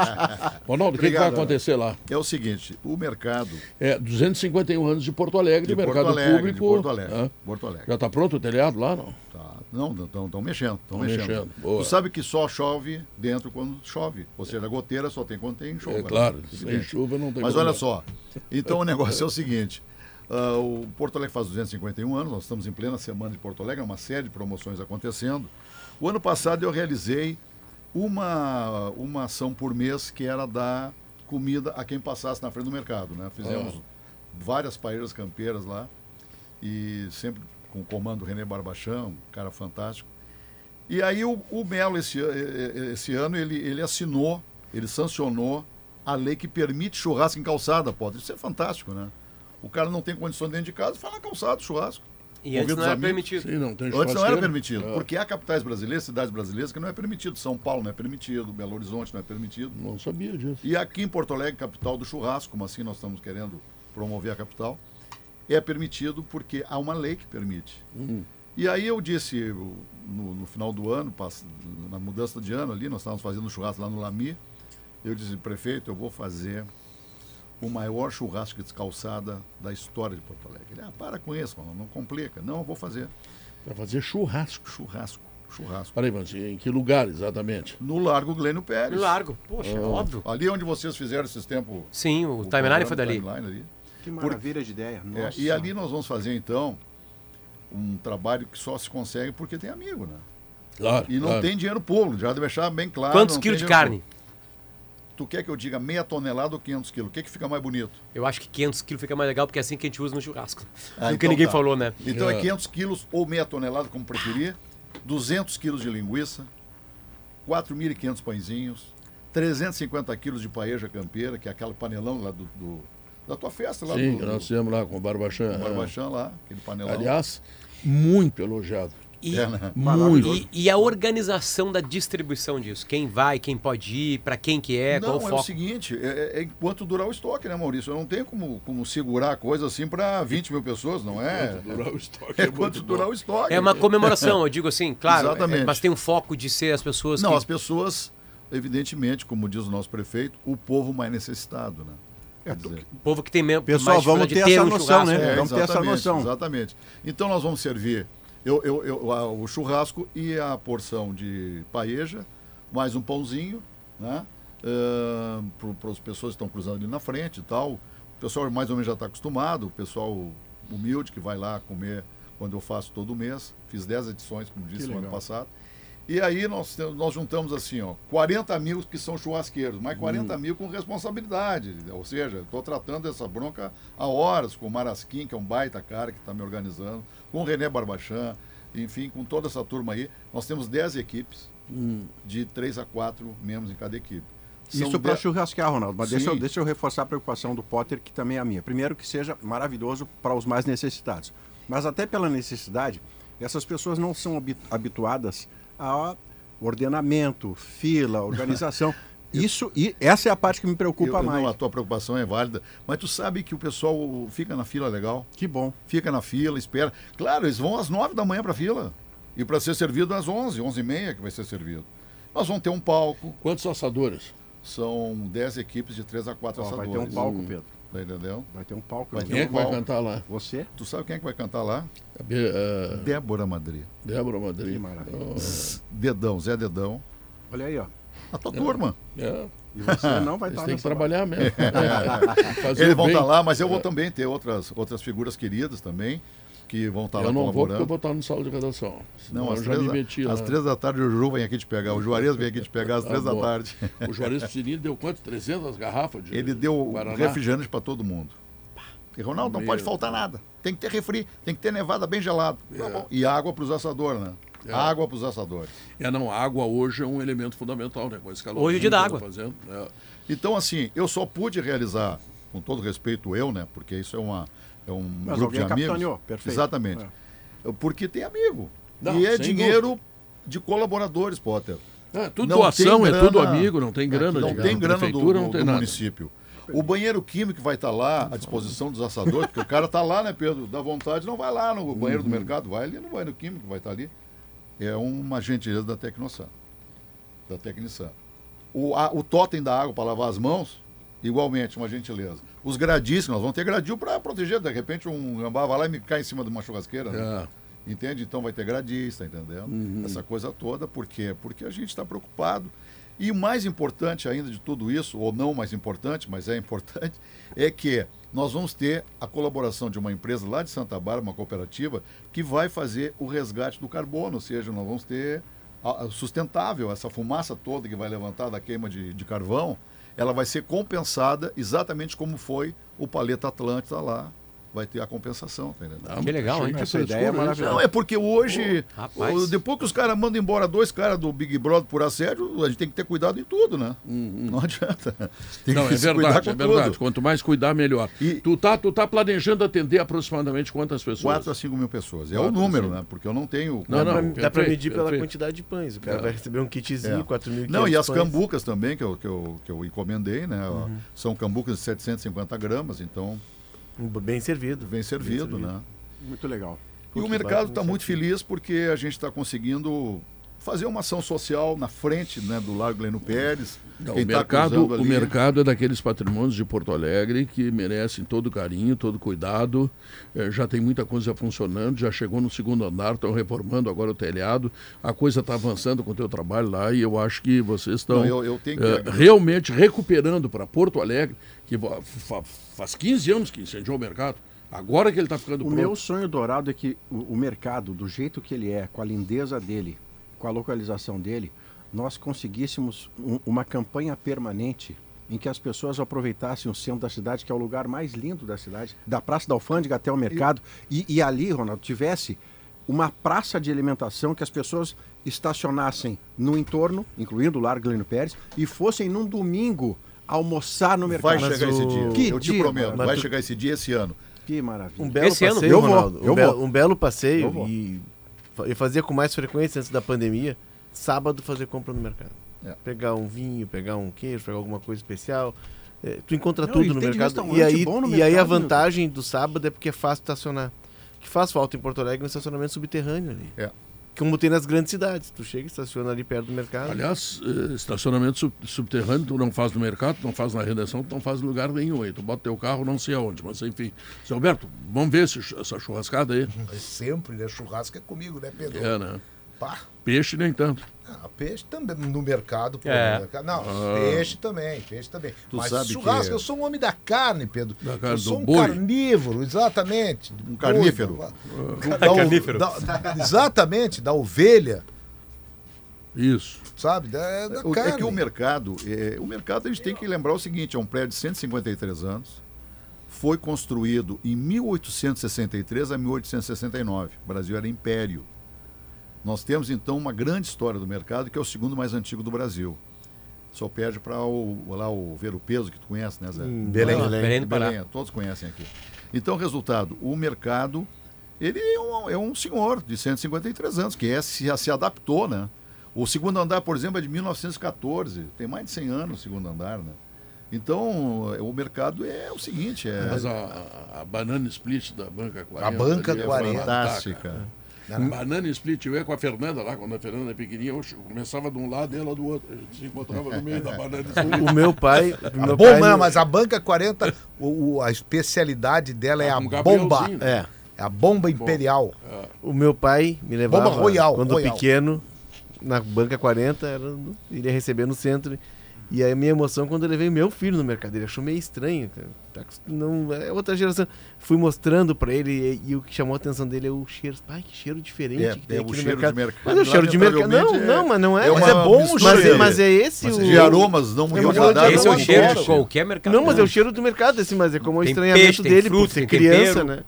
Ronaldo, o que, que vai acontecer lá? É o seguinte: o mercado. É 251 anos de Porto Alegre, De mercado público. Porto Alegre. Porto Alegre. Já está pronto o telhado lá, não? Tá. Não, estão mexendo, estão Tão mexendo. mexendo, boa. Tu sabe que só chove dentro quando chove. Ou seja, a goteira só tem quando tem chuva. É claro, né? sem chuva não tem Mas olha só, então o negócio é o seguinte. ah, o Porto Alegre faz 251 anos, nós estamos em plena semana de Porto Alegre, uma série de promoções acontecendo. O ano passado eu realizei uma, uma ação por mês que era dar comida a quem passasse na frente do mercado. Né? Fizemos Ah. várias paeiras campeiras lá e sempre com o comando René Barbachão, um cara fantástico. E aí o, o Melo, esse, eh, eh, esse ano, ele, ele assinou, ele sancionou a lei que permite churrasco em calçada, pode. Isso é fantástico, né? O cara não tem condições dentro de casa, faz na calçada churrasco. E antes não era amigos. permitido. Sim, não tem Antes não era permitido, É, porque há capitais brasileiras, cidades brasileiras que não é permitido. São Paulo não é permitido, Belo Horizonte não é permitido. Não sabia disso. E aqui em Porto Alegre, capital do churrasco, como assim nós estamos querendo promover a capital, é permitido porque há uma lei que permite. E aí eu disse, eu, no, no final do ano, na mudança de ano ali, nós estávamos fazendo um churrasco lá no Lami, eu disse, prefeito, eu vou fazer o maior churrasco de calçada da história de Porto Alegre. Ele, ah, para com isso, mano, não complica. Não, eu vou fazer. Vai fazer churrasco. Churrasco, churrasco. Peraí, mas em que lugar exatamente? No Largo Glênio Pérez. No largo. Poxa, Ah. óbvio. Ali onde vocês fizeram esses tempos. Sim, o o timeline foi dali. timeline ali. Que maravilha de ideia. É, e ali nós vamos fazer, então, um trabalho que só se consegue porque tem amigo, né? Claro. E não claro. tem dinheiro público, já deixar bem claro. Quantos quilos de carne? público. Tu quer que eu diga meia tonelada ou 500 quilos? O que, que fica mais bonito? Eu acho que 500 quilos fica mais legal porque é assim que a gente usa no churrasco. Ah, Do que então ninguém tá. falou, né? Então é É. 500 quilos ou meia tonelada, como preferir, 200 quilos de linguiça, 4.500 pãezinhos, 350 quilos de paeja campeira, que é aquele panelão lá do, do- da tua festa lá Sim, do, nós fizemos lá com o Barbachan. do Barbachan lá, aquele panelão. Aliás, muito elogiado. E, É, né? Muito. e, e a organização da distribuição disso? Quem vai, quem pode ir, pra quem que é, não, qual o é foco? o seguinte, é, é enquanto durar o estoque, né, Maurício? Eu não tenho como, como segurar a coisa assim para 20 mil pessoas, não é? Durar o estoque É é quanto durar bom. o estoque. É uma comemoração, eu digo assim, claro, Exatamente. é- mas tem um foco de ser as pessoas Não, que... as pessoas, evidentemente, como diz o nosso prefeito, o povo mais necessitado, né? Dizer, O povo que tem mesmo Pessoal, vamos ter de essa um noção, né? É, Vamos ter essa exatamente, noção. Exatamente. Então nós vamos servir eu, eu, eu- a- o churrasco e a porção de paeja, mais um pãozinho, né? Para as pessoas que estão cruzando ali na frente e tal. O pessoal mais ou menos já está acostumado, o pessoal humilde que vai lá comer quando eu faço todo mês. Fiz 10 edições, como disse no ano passado. E aí nós, nós juntamos assim, ó, 40 mil que são churrasqueiros, mas 40 mil com responsabilidade. Ou seja, estou tratando essa bronca há horas com o Marasquim, que é um baita cara que está me organizando, com o René Barbachan, enfim, com toda essa turma aí. Nós temos 10 equipes, de 3 a 4 membros em cada equipe. São Isso para dez- churrasquear, Ronaldo. Mas deixa eu, deixa eu reforçar a preocupação do Potter, que também é a minha. Primeiro, que seja maravilhoso para os mais necessitados. Mas até pela necessidade, essas pessoas não são habi- habituadas a ordenamento, fila, organização. Isso, e essa é a parte que me preocupa Eu- eu- mais. Não, a tua preocupação é válida, mas tu sabe que o pessoal fica na fila legal, Que bom. fica na fila, espera. Claro, eles vão às 9 da manhã para a fila. E para ser servido às 11, 11 e meia que vai ser servido. Nós vamos ter um palco, Quantos assadores? são 10 equipes de 3 a 4 Ó, vai assadores. ter um palco, Pedro. Tá entendendo? Vai ter um palco. Vai ter Quem é um que vai palco. cantar lá? Você? Tu sabe quem é que vai cantar lá? A Débora Madri. Débora Madrid. Que maravilha. Dedão, Zé Dedão. Olha aí, ó. A tua turma. É, E você não vai estar têm que trabalhar mesmo. É, Eles vão estar lá, mas eu vou também ter outras, outras figuras queridas também, que vão estar lá Eu não vou porque colaborando. eu vou estar no sala de redação. Não, às eu já três, me às três da tarde o Ju vem aqui te pegar. O Juarez vem aqui te pegar às Tá três da tarde. O Juarez Piscirini deu quanto? 300 garrafas de Ele deu Guaraná? refrigerante para todo mundo. E Ronaldo, não Meu pode faltar nada. Tem que ter refri, tem que ter nevada bem gelado. Tá bom. E água para os assadores, né? É. Água para os assadores. É, não, água hoje é um elemento fundamental, né? Com esse calor Hoje é o dia da que água. tá Fazendo, é. Então, assim, eu só pude realizar, com todo respeito eu, né? Porque isso é, uma, é um Mas grupo de amigos. perfeito. Exatamente. Porque tem amigo. Não, e é dinheiro de colaboradores, Potter. É, tudo Não doação, tem é tudo grana- amigo, não tem grana. Não de tem grana do, do- não tem do nada. município. O banheiro químico vai estar lá à disposição dos assadores, porque o cara está lá, né, Pedro? Dá vontade, não vai lá no banheiro Uhum. do mercado, vai ali no banheiro químico, vai estar ali. É uma gentileza da Tecnosan. Da Tecnisan. O, a- o totem da água para lavar as mãos, igualmente, uma gentileza. Os gradis, nós vamos ter gradil para proteger. De repente, um gambá vai lá e me cai em cima de uma churrasqueira. né? É. Entende? Então vai ter gradista, entendendo? Essa coisa toda, por quê? Porque a gente está preocupado. E o mais importante ainda de tudo isso, ou não mais importante, mas é importante, é que nós vamos ter a colaboração de uma empresa lá de Santa Bárbara, uma cooperativa, que vai fazer o resgate do carbono, ou seja, nós vamos ter sustentável, essa fumaça toda que vai levantar da queima de, de carvão, ela vai ser compensada exatamente como foi o Paleta Atlântida lá, vai ter a compensação, tá entendendo? Que legal, hein? Essa ideia é maravilhosa. Não, é porque hoje, depois que os caras mandam embora dois caras do Big Brother por assédio, a gente tem que ter cuidado em tudo, né? Não adianta. Tem Não, que é se cuidar verdade, com é verdade. tudo. Quanto mais cuidar, melhor. E- Tu, tá, tu tá planejando atender aproximadamente quantas pessoas? 4 a 5 mil pessoas. É Quatro o número, né? Porque eu não tenho. Não, não, Dá pra- Dá perfeito, medir pela perfeito. quantidade de pães. O cara É. vai receber um kitzinho, É. 4.500 Não, e as pães. cambucas também, que eu, que eu, que eu encomendei, né? Uhum. São cambucas de 750 gramas, então Bem servido. Bem servido, né? Muito legal. E o mercado está muito feliz porque a gente está conseguindo fazer uma ação social na frente né, do Largo Leno Pérez. Não, o, tá mercado, cruzando o mercado é daqueles patrimônios de Porto Alegre que merecem todo carinho, todo cuidado. Eh, já tem muita coisa funcionando, já chegou no segundo andar, estão reformando agora o telhado. A coisa está avançando com o teu trabalho lá e eu acho que vocês estão eu- eu que agradecer. realmente recuperando para Porto Alegre, que faz 15 anos que incendiou o mercado. Agora que ele está ficando O pronto. meu sonho dourado é que o, o mercado, do jeito que ele é, com a lindeza dele, com a localização dele, nós conseguíssemos um- uma campanha permanente em que as pessoas aproveitassem o centro da cidade, que é o lugar mais lindo da cidade, da Praça da Alfândega até o mercado, e, e ali, Ronaldo, tivesse uma praça de alimentação que as pessoas estacionassem no entorno, incluindo o Largo Lino Pérez, e fossem num domingo almoçar no mercado. Vai chegar esse dia. Que eu te dia, prometo, mano. vai tu- chegar esse dia esse ano. Que maravilha. Um belo Esse ano? passeio, vou, Ronaldo. eu um, be- vou. um belo passeio Eu vou. e eu fazia com mais frequência antes da pandemia, sábado fazer compra no mercado. É. Pegar um vinho, pegar um queijo, pegar alguma coisa especial. É, tu encontra Não, tudo no mercado. E aí, no e aí a meu. vantagem do sábado é porque é fácil estacionar. O que faz falta em Porto Alegre é um estacionamento subterrâneo ali. É. Como tem nas grandes cidades. Tu chega e estaciona ali perto do mercado. Aliás, eh, estacionamento sub- subterrâneo tu não faz no mercado, tu não faz na redenção, tu não faz em lugar nenhum aí. Tu bota teu carro não sei aonde, mas enfim. Seu Alberto, vamos ver esse- essa churrascada aí. Mas sempre, né? Churrasco é comigo, né, Pedro? É, né? Pá. Peixe nem tanto. Ah, peixe também no mercado. É. no mercado. Não, Ah. peixe também, peixe também. Tu Mas sabe churrasco, que- eu sou um homem da carne, Pedro. Da carne eu sou um boi. carnívoro, exatamente. Um carnífero. Da- da- Carnífero. da- exatamente, da ovelha, Isso. sabe? Da, da O- carne. É que o mercado, é, o mercado a gente tem que lembrar o seguinte, é um prédio de 153 anos, foi construído em 1863 a 1869. O Brasil era império. Nós temos então uma grande história do mercado, que é o segundo mais antigo do Brasil. Só perde para o, lá o Ver o Peso, que tu conhece, né, Zé? Belém. Ah, Belém do Pará. Belém, todos conhecem aqui. Então, resultado, o mercado, ele é um, é um senhor de 153 anos, que é, se, se adaptou, né? O segundo andar, por exemplo, é de 1914, tem mais de 100 anos o segundo andar, né? Então, o mercado é o seguinte, é, Mas a, a- a banana split da banca 40. A banca ali é 40. fantástica. A banana split, eu ia com a Fernanda lá, quando a Fernanda é pequenininha, eu começava de um lado e ela do outro. A gente se encontrava no meio da banana split. O meu pai. o A meu bomba, pai não, mas a banca 40, o, o- a especialidade dela é Ah, a bomba. Gabrielzinho. É. É a bomba imperial. O meu pai me levava Bomba Royal, quando Royal. pequeno na banca 40, era, iria receber no centro. E aí a minha emoção quando eu levei meu filho no mercado, ele achou meio estranho. Tá não, é outra geração. Fui mostrando pra ele e, e o que chamou a atenção dele é o cheiro. Ai, que cheiro diferente É, que tem é aqui o no cheiro mercado. de mercado. Mas é o cheiro de mercado. Não, é- não, mas não é. é mas é bom o cheiro. Mas é esse Mas o. de aromas não muito É, mas eu- agradáveis. Esse é o cheiro de qualquer mercado. Não, mas é o cheiro do mercado, assim, mas é como o estranhamento peixe, dele fruta, por ser criança, tempero. né?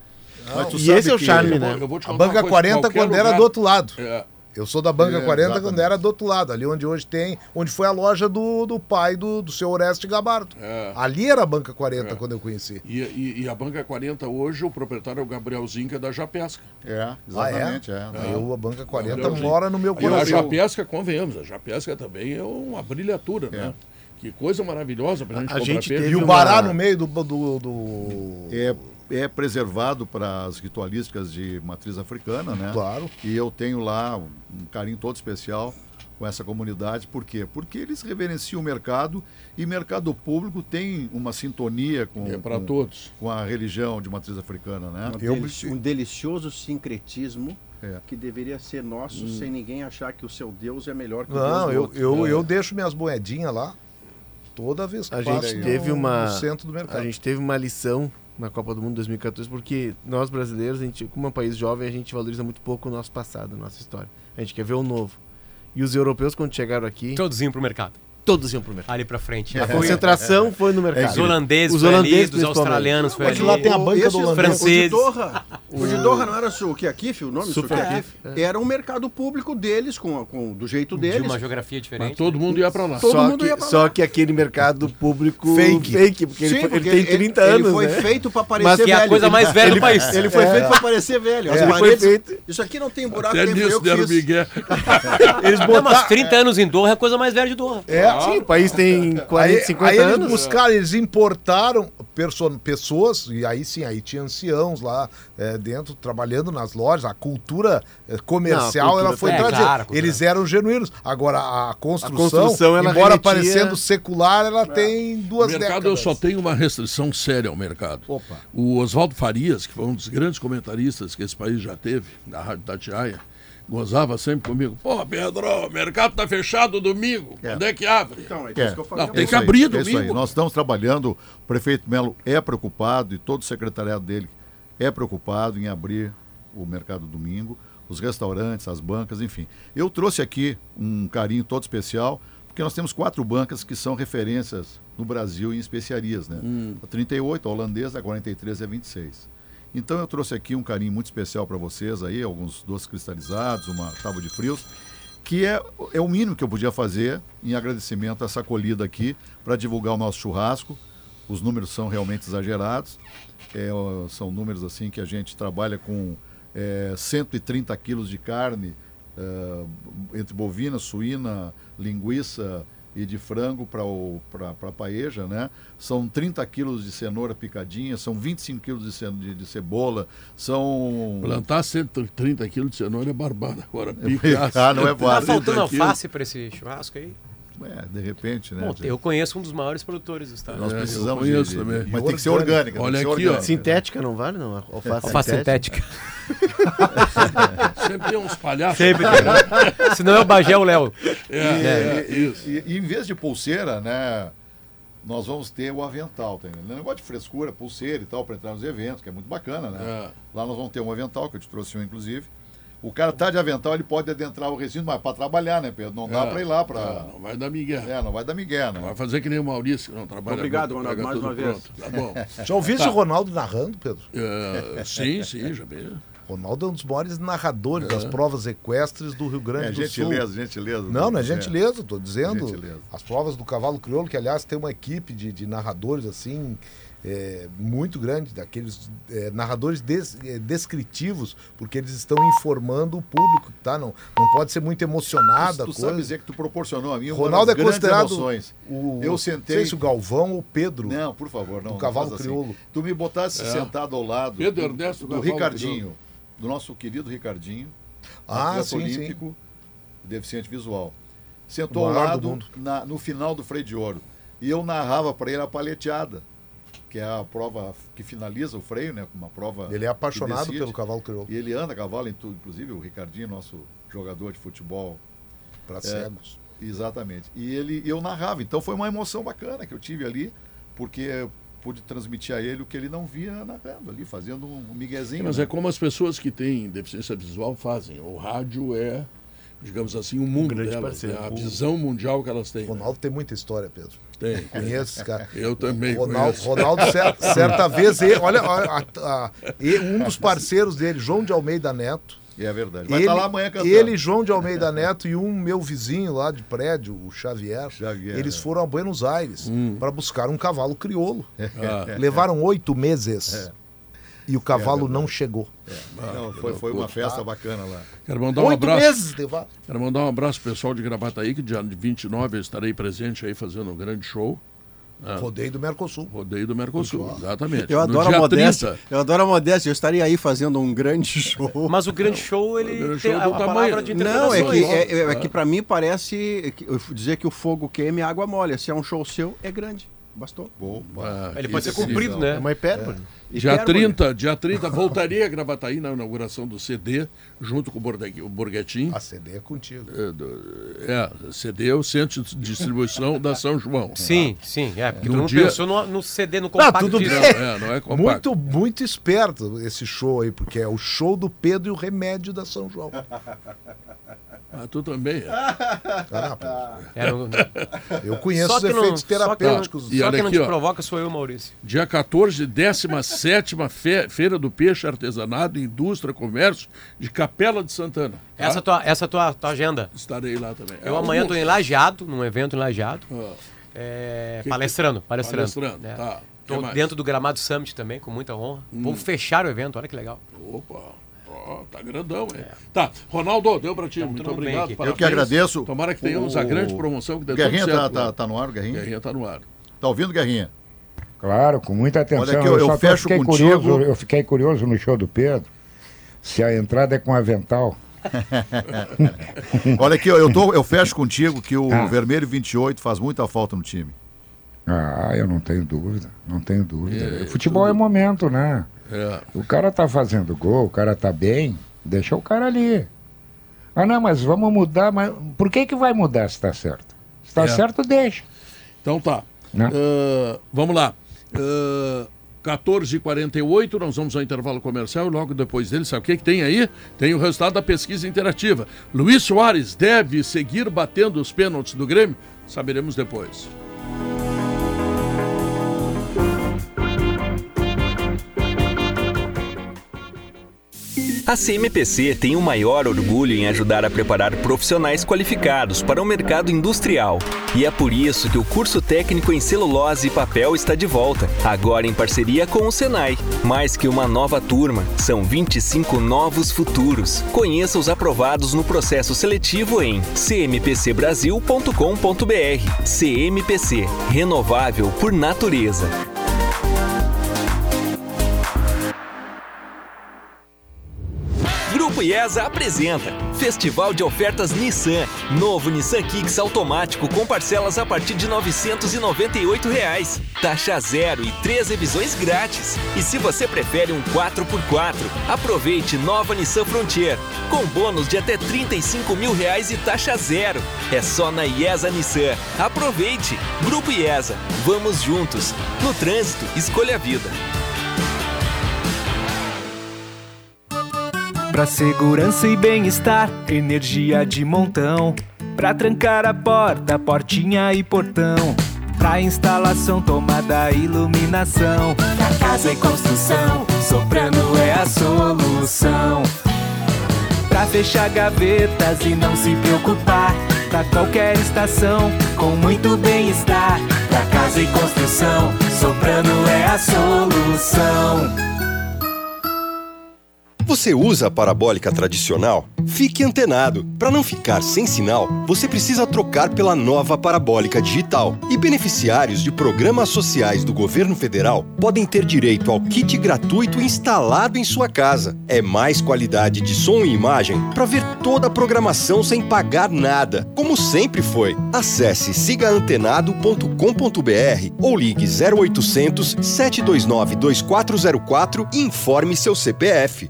Mas tu E sabe esse é o charme, Eu né? vou- eu vou te A banca coisa, 40 qualquer quando era do outro lado. É, Eu sou da banca É, 40 exatamente. quando era do outro lado, ali onde hoje tem, onde foi a loja do, do pai do, do seu Oreste Gabardo. É. Ali era a banca 40 quando eu conheci. E, e- e a banca 40 hoje, o proprietário é o Gabrielzinho, que é da Japesca. É, exatamente. é. Eu, a banca 40 Gabrielzinho. mora no meu E a coração. Japesca, convenhamos, a Japesca também é uma brilhatura, né? Que coisa maravilhosa pra gente A comprar gente teve E o uma- Bará no meio do. do, do- É, é preservado para as ritualísticas de matriz africana, né? Claro. E eu tenho lá um carinho todo especial com essa comunidade. Por quê? Porque eles reverenciam o mercado e mercado público tem uma sintonia com, É para com, todos. com a religião de matriz africana, né? Um, delici- um delicioso sincretismo É. que deveria ser nosso sem ninguém achar que o seu Deus é melhor que o Não, Deus do eu, outro. eu, É. eu deixo minhas moedinhas lá toda vez que A passo gente no- teve uma. no centro do mercado. A gente teve uma lição na Copa do Mundo 2014, porque nós brasileiros, a gente, como um país jovem, a gente valoriza muito pouco o nosso passado, a nossa história. A gente quer ver o novo. E os europeus, quando chegaram aqui, Todos iam pro mercado. Todos iam pro mercado. Ali pra frente. A concentração foi no mercado. Os holandeses Os foi holandeses, ali, australianos foi Mas ali. lá tem a banca do holandês. francês. O de Doha, o de Doha não era o Kiakif, o nome? Super Kiakif? Era um mercado público deles, com, com, do jeito De deles. uma geografia Mas diferente. todo mundo ia pra lá. Todo só, mundo ia que, pra só que aquele mercado público Fake. porque, ele, Sim, ele porque tem 30 ele, anos, Ele foi né? feito para parecer Mas velho. que é a coisa Ele- mais velha do ele- país. Ele foi É. feito para parecer velho. As É. Ele paredes, feito- Isso aqui não tem buraco, Até nisso eu que deram. Miguel. Eles Não, botaram. mas 30 anos em Doha é a coisa mais velha de Doha. É, É, Sim, o país tem 40, aí, 50 aí eles anos. buscaram, eles importaram pessoas, e aí sim, aí tinha anciãos lá é, dentro, trabalhando nas lojas. A cultura é, comercial, Não, a cultura ela foi É, trazida. a eles eram genuínos. Agora, a construção, construção, ela embora remetia- parecendo secular, ela tem O duas mercado eu décadas. só tenho uma restrição séria ao mercado. Opa. O Oswaldo Farias, que foi um dos grandes comentaristas que esse país já teve, da Rádio Tatiaia, gozava sempre comigo. Pô, Pedro, o mercado tá fechado domingo. É. Quando é que abre? Então, é É. disso que eu falei. Não, tem isso que aí, abrir é isso domingo. aí. Nós estamos trabalhando, o prefeito Melo é preocupado e todo o secretariado dele é preocupado em abrir o mercado domingo, os restaurantes, as bancas, enfim. Eu trouxe aqui um carinho todo especial, porque nós temos quatro bancas que são referências no Brasil em especiarias, né? A 38, a holandesa, a 43 e a 26. Então eu trouxe aqui um carinho muito especial para vocês aí, alguns doces cristalizados, uma tábua de frios, que é, é o mínimo que eu podia fazer em agradecimento a essa acolhida aqui para divulgar o nosso churrasco. Os números são realmente exagerados. É, são números assim que a gente trabalha com é, 130 quilos de carne, é, entre bovina, suína, linguiça e de frango para a paeja, né? São 30 quilos de cenoura picadinha, são 25 quilos de, ce- de, de cebola, são... Plantar 130 quilos de cenoura é barbada. Agora, picar Ah, não é 130 Tá fácil. faltando alface para esse churrasco aí? É, de repente, né? Bom, eu conheço um dos maiores produtores do estado. Nós É, precisamos de- também. Mas tem que ser orgânica. Olha aqui, ó. orgânica. Sintética não vale, não? Alface, Alface sintética. Sempre tem uns palhaços. Sempre tem. né? Se não é o Bagé, é o Léo. É, é, E, isso. e- e em vez de pulseira, né? Nós vamos ter o avental, tá entendendo? Negócio de frescura, pulseira e tal, para entrar nos eventos, que é muito bacana, né? É. Lá nós vamos ter um avental, que eu te trouxe um, inclusive. O cara tá de avental, ele pode adentrar o recinto, mas para trabalhar, né, Pedro? Não dá É. para ir lá É, para. não vai dar migué. É, não vai dar migué, né? Vai fazer que nem o Maurício, que não trabalha Obrigado, muito, Ronaldo, mais uma vez. pronto. Tá bom. Já ouviste Tá. o Ronaldo narrando, Pedro? É, sim, sim, já vi. Ronaldo é um dos maiores narradores das provas equestres do Rio Grande É, do Sul. gentileza, gentileza. Não, não é gentileza, tô dizendo. Gentileza. As provas do cavalo crioulo, que aliás tem uma equipe de, de narradores assim é, muito grande, daqueles é, narradores des- é, descritivos, porque eles estão informando o público, tá? Não, não pode ser muito emocionada. a Tu coisa. sabe dizer que tu proporcionou a mim Ronaldo é considerado emoções. o, Eu não sentei- sei se o Galvão ou o Pedro. Não, por favor, não. Do não cavalo faz assim. crioulo. Tu me botasse É. sentado ao lado Pedro do, Ernesto do Cavalo Ricardinho, Crioulo. do nosso querido Ricardinho, Ah, atleta sim, sim. olímpico, deficiente visual. Sentou O ao do lado na- no final do freio de ouro. E eu narrava para ele a paleteada, que é a prova que finaliza o freio, né? Uma prova. Ele é apaixonado pelo cavalo crioulo, E ele anda a cavalo em tudo, inclusive o Ricardinho, nosso jogador de futebol para cegos. Exatamente. E ele, eu narrava. Então foi uma emoção bacana que eu tive ali, porque eu pude transmitir a ele o que ele não via narrando ali, fazendo um miguezinho. Mas né? é como as pessoas que têm deficiência visual fazem. O rádio é, digamos assim, um mundo grande delas. parceiro. É a visão mundial que elas têm. né? Ronaldo tem muita história, Pedro. Tem. Conheço esse cara. Eu também Ronaldo, conheço. Ronaldo cer- certa vez, ele, olha, a- a- um dos parceiros dele, João de Almeida Neto. E é verdade. Vai ele, estar lá amanhã cantando. ele, João de Almeida Neto e um meu vizinho lá de prédio, o Xavier, Xavier, eles é. foram a Buenos Aires para buscar um cavalo crioulo. Ah, Levaram oito meses É. e o cavalo não chegou. Não, foi, foi uma festa bacana lá. quero mandar um oito abraço. meses. Quero mandar um abraço pro pessoal de Gravataí, que dia 29 eu estarei presente aí fazendo um grande show. Rodeio do Mercosul. Rodeio do Mercosul, exatamente. Eu No adoro a modéstia. 30, Eu adoro a modéstia. Eu estaria aí fazendo um grande show. Mas o grande show, ele O grande tem show do a tamanho. palavra de Não, é que, interpretações. é, é que pra mim parece que- eu dizer que o fogo queima e a água molha. Se é um show seu, é grande. Bastou. Bom, ah, Ele pode ser comprido, então. É né? uma hipérbole. Dia Hipérbole. 30, dia 30, voltaria a Gravataí na inauguração do CD, junto com o Borghe- o Borghetim. A CD é contigo. É, É, CD é o centro de distribuição da São João. Sim, sim. É, porque No tu não dia- pensou no, no CD, no compacto tudo. Não, é, não é compacto. Muito, muito esperto esse show aí, porque é o show do Pedro e o remédio da São João. Ah, tu também. É, no- Eu conheço Só os que não- efeitos só que não- terapêuticos. E Só quem não aqui, te ó. provoca sou eu, Maurício. Dia 14, 17 Fe Feira do Peixe, Artesanato, Indústria, Comércio de Capela de Santana. tá? Essa tua, essa tua, tua agenda. Estarei lá também. Eu É, amanhã estou em Lajeado, num evento em Lajeado. Ah, É, Que- palestrando, palestrando. Palestrando, É. tá. Tô Que? Hum. dentro do Gramado Summit também, com muita honra. Vou fechar o evento, olha que legal. Opa. Ó, tá grandão, hein? Tá, Ronaldo, deu pra ti. Muito tudo bem obrigado. Eu que agradeço. Tomara que tenhamos O- a grande promoção que deu Guerrinha tá, tá, né? tá no ar, Guerrinha? Guerrinha tá no ar. Tá ouvindo, Guerrinha? Claro, com muita atenção. Olha aqui, eu- eu só fecho fiquei contigo. curioso, eu fiquei curioso no show do Pedro. Se a entrada é com avental. Olha aqui, eu, tô, eu fecho contigo que o Ah. Vermelho 28 faz muita falta no time. Ah, eu não tenho dúvida, não tenho dúvida. É, futebol é momento, né? É. O cara tá fazendo gol, o cara tá bem, deixa o cara ali. Ah, não, mas vamos mudar, mas por que que vai mudar se tá certo? Se tá É. certo, deixa. Então tá. Ah, vamos lá. Ah, 14h48, nós vamos ao intervalo comercial e logo depois dele, sabe o que, que tem aí? Tem o resultado da pesquisa interativa. Luiz Soares deve seguir batendo os pênaltis do Grêmio? Saberemos depois. A CMPC tem o maior orgulho em ajudar a preparar profissionais qualificados para o mercado industrial. E é por isso que o curso técnico em celulose e papel está de volta, agora em parceria com o Senai. Mais que uma nova turma, são 25 novos futuros. Conheça os aprovados no processo seletivo em cmpcbrasil.com.br. CMPC, renovável por natureza. Grupo IESA apresenta Festival de Ofertas Nissan. Novo Nissan Kicks automático com parcelas a partir de 998 reais. Taxa zero e três revisões grátis. E se você prefere um 4x4, aproveite nova Nissan Frontier. Com bônus de até 35 mil reais e taxa zero. É só na IESA Nissan. Aproveite! Grupo IESA. Vamos juntos. No trânsito, escolha a vida. Pra segurança e bem-estar, energia de montão. Pra trancar a porta, portinha e portão. Pra instalação, tomada, iluminação. Pra casa e construção, Soprano é a solução. Pra fechar gavetas e não se preocupar. Pra qualquer estação, com muito bem-estar. Pra casa e construção, Soprano é a solução. Você usa a parabólica tradicional? Fique antenado. Para não ficar sem sinal, você precisa trocar pela nova parabólica digital. E beneficiários de programas sociais do governo federal podem ter direito ao kit gratuito instalado em sua casa. É mais qualidade de som e imagem para ver toda a programação sem pagar nada, como sempre foi. Acesse sigaantenado.com.br ou ligue 0800 729 2404 e informe seu CPF.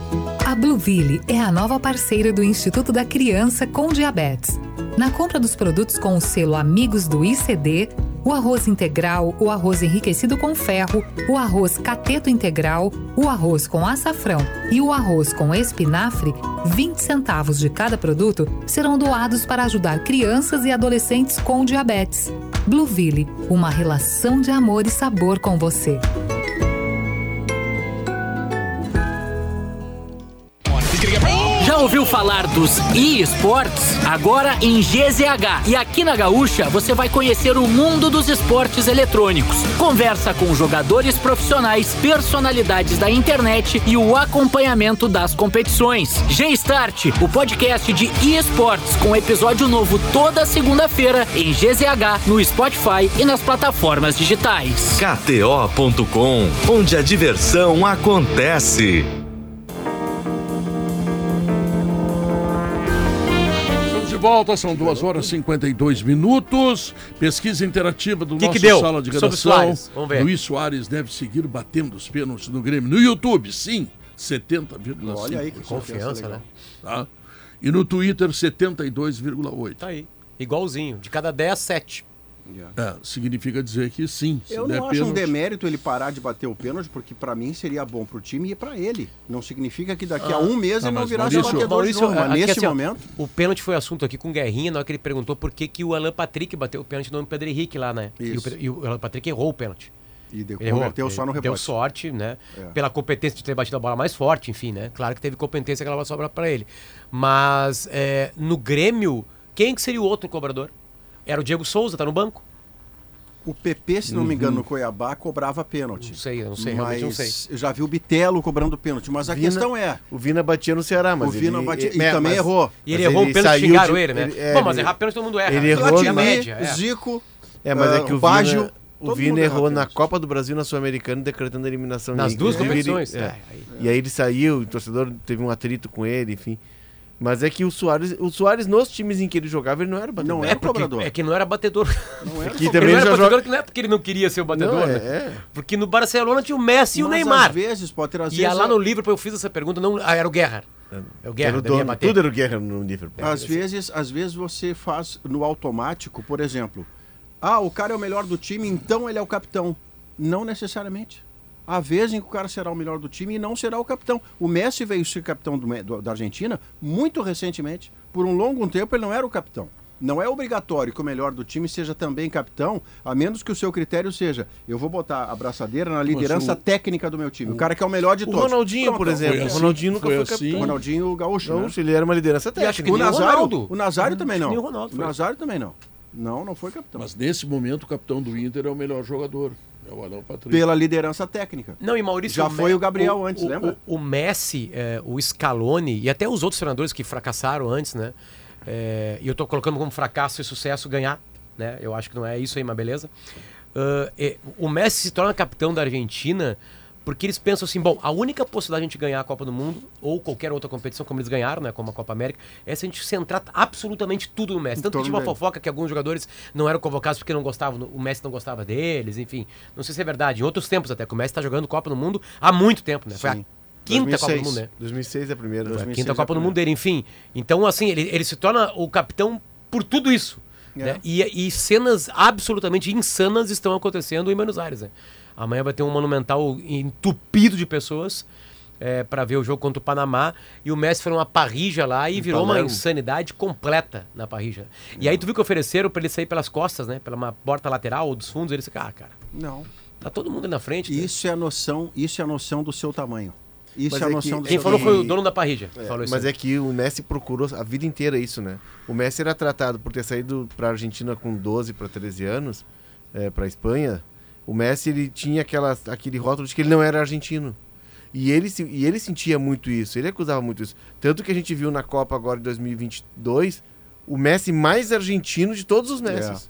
A Blueville é a nova parceira do Instituto da Criança com Diabetes. Na compra dos produtos com o selo Amigos do ICD, o arroz integral, o arroz enriquecido com ferro, o arroz cateto integral, o arroz com açafrão e o arroz com espinafre, 20 centavos de cada produto serão doados para ajudar crianças e adolescentes com diabetes. Blueville, uma relação de amor e sabor com você. Ouviu falar dos e-sports? Agora em GZH. E aqui na Gaúcha você vai conhecer o mundo dos esportes eletrônicos. Conversa com jogadores profissionais, personalidades da internet e o acompanhamento das competições. G-Start, o podcast de e-sports com episódio novo toda segunda-feira em GZH, no Spotify e nas plataformas digitais. KTO.com, onde a diversão acontece. Volta, são 2 horas e 52 minutos. Pesquisa interativa do Que nosso que deu? sala de redação. Soares, vamos ver. Luiz Soares deve seguir batendo os pênaltis no Grêmio. No YouTube, sim, 70,5%. Olha aí que Confiança, né? Tá? E no Twitter, 72,8%. Tá aí. Igualzinho. De cada 10, 7. É, significa dizer que sim. se Eu não acho um pênalti- demérito ele parar de bater o pênalti, porque para mim seria bom pro time e para ele. Não significa que daqui a Ah. um mês Ah, ele não virasse Maurício- batedor Maurício, de novo. Mas aqui, nesse assim, ó, momento, o pênalti foi assunto aqui com o Guerrinha, na hora que ele perguntou por que, que o Alan Patrick bateu o pênalti no Pedro Henrique lá, né? E o, e o Alan Patrick errou o pênalti. e deu, Ele errou, converteu só no ele Deu sorte, né? É. Pela competência de ter batido a bola mais forte, enfim, né? Claro que teve competência que ela vai sobrar pra ele. Mas é, no Grêmio, quem que seria o outro cobrador? Era o Diego Souza, tá no banco? O PP, se não me Uhum. engano, no Cuiabá, cobrava pênalti. Não sei, eu não sei, realmente não Mas sei. Eu já vi o Bitelo cobrando pênalti, mas a Vina- questão é. O Vina batia no Ceará, mas O Vina ele, batia- ele- e é, também mas- errou. E ele mas errou o pênalti, saiu xingaram de- ele, né? é, Bom, mas ele- errar pênalti todo mundo erra. Ele né? errou na- a média, é. Zico. É, mas é ah, que o Baggio, Vina, o todo Vina erra errou na pênalti. Copa do Brasil e na Sul-Americana, decretando a eliminação. Nas duas inclusive, competições. ele- é. É, aí- E aí ele saiu, o torcedor teve um atrito com ele, enfim. Mas é que o Soares, o Soares nos times em que ele jogava, ele não era batedor. Não É, era porque, cobrador. é que não era batedor. Não era Ele também não ele era já batedor joga. que não é porque ele não queria ser o batedor, Não, é, né? é. Porque no Barcelona tinha o Messi e o Mas Neymar. Às vezes, Potter, às E vezes. lá no Liverpool eu fiz essa pergunta, não, ah, era o Guerra. É o Guerra, Era o bater. tudo era o Guerra no Liverpool. Às vezes, às vezes você faz no automático, por exemplo, ah, o cara é o melhor do time, então ele é o capitão. Não necessariamente. Há vezes em que o cara será o melhor do time e não será o capitão. O Messi veio ser capitão do do- da Argentina muito recentemente. Por um longo tempo ele não era o capitão. Não é obrigatório que o melhor do time seja também capitão, a menos que o seu critério seja: eu vou botar a braçadeira na liderança o- técnica do meu time. O, cara que é o melhor de O todos. Ronaldinho, por Pronto, exemplo. foi o assim, Ronaldinho nunca foi foi, assim. capitão. Ronaldinho gaúcho, né? Gaúcho, ele era uma liderança E acho técnica. que O o Nazário, Ronaldo. o Nazário também não. o Ronaldo O foi. Nazário também não. Não, não foi capitão. Mas nesse momento o capitão do Inter é o melhor jogador. É o Patrick. Pela liderança técnica. Não, e Maurício. Já foi o Gabriel antes, lembra? O, o Messi, é, o Scaloni e até os outros treinadores que fracassaram antes, né? É, e eu tô colocando como fracasso e sucesso ganhar, né? Eu acho que não é isso aí, mas beleza. É, o Messi se torna capitão da Argentina porque eles pensam assim, bom, a única possibilidade de a gente ganhar a Copa do Mundo ou qualquer outra competição, como eles ganharam, né, como a Copa América, é se a gente centrar absolutamente tudo no Messi. Tanto que tinha uma fofoca que alguns jogadores não eram convocados porque não gostavam, o Messi não gostava deles, enfim. Não sei se é verdade. Em outros tempos até, que o Messi tá jogando Copa do Mundo há muito tempo, né? Foi a Sim. quinta Copa do 2006. Mundo, né? 2006 é a primeira. Foi a 2006 quinta é a Copa do. Mundo dele, enfim. Então, assim, ele, ele se torna o capitão por tudo isso. É. Né? E, e cenas absolutamente insanas estão acontecendo em Buenos Aires. Né? Amanhã vai ter um monumental entupido de pessoas é, para ver o jogo contra o Panamá. E o Messi foi numa parrija lá e virou uma insanidade completa na parrija. E aí tu viu que ofereceram para ele sair pelas costas, né? Pela uma porta lateral ou dos fundos. Ele disse, ah, cara, Não. tá todo mundo aí na frente. né?" Isso é a noção, isso é a noção do seu tamanho. Isso Mas é a é noção que- do Quem seu falou tamanho. foi o dono da parrija. É, falou isso mas aí. é que o Messi procurou a vida inteira isso, né? O Messi era tratado por ter saído para a Argentina com 12 para 13 anos, é, para a Espanha. O Messi ele tinha aquela, aquele rótulo de que ele não era argentino. E ele, se- e ele sentia muito isso, ele acusava muito isso. Tanto que a gente viu na Copa agora de 2022 o Messi mais argentino de todos os Messis.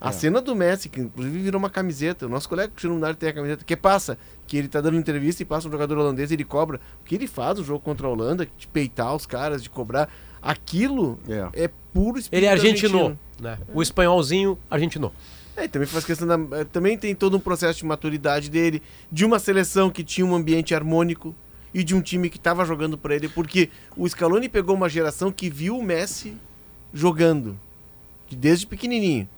A É. cena do Messi, que inclusive virou uma camiseta. O nosso colega Cristiano Ronaldo tem a camiseta. que passa? Que ele tá dando entrevista e passa um jogador holandês e ele cobra. O que ele faz no jogo contra a Holanda, de peitar os caras, de cobrar. Aquilo É. é puro espírito Ele é argentinou. argentino. Né? O espanholzinho argentinou. É, também faz questão da, eh, também tem todo um processo de maturidade dele, de uma seleção que tinha um ambiente harmônico e de um time que estava jogando para ele, porque o Scaloni pegou uma geração que viu o Messi jogando desde pequenininho.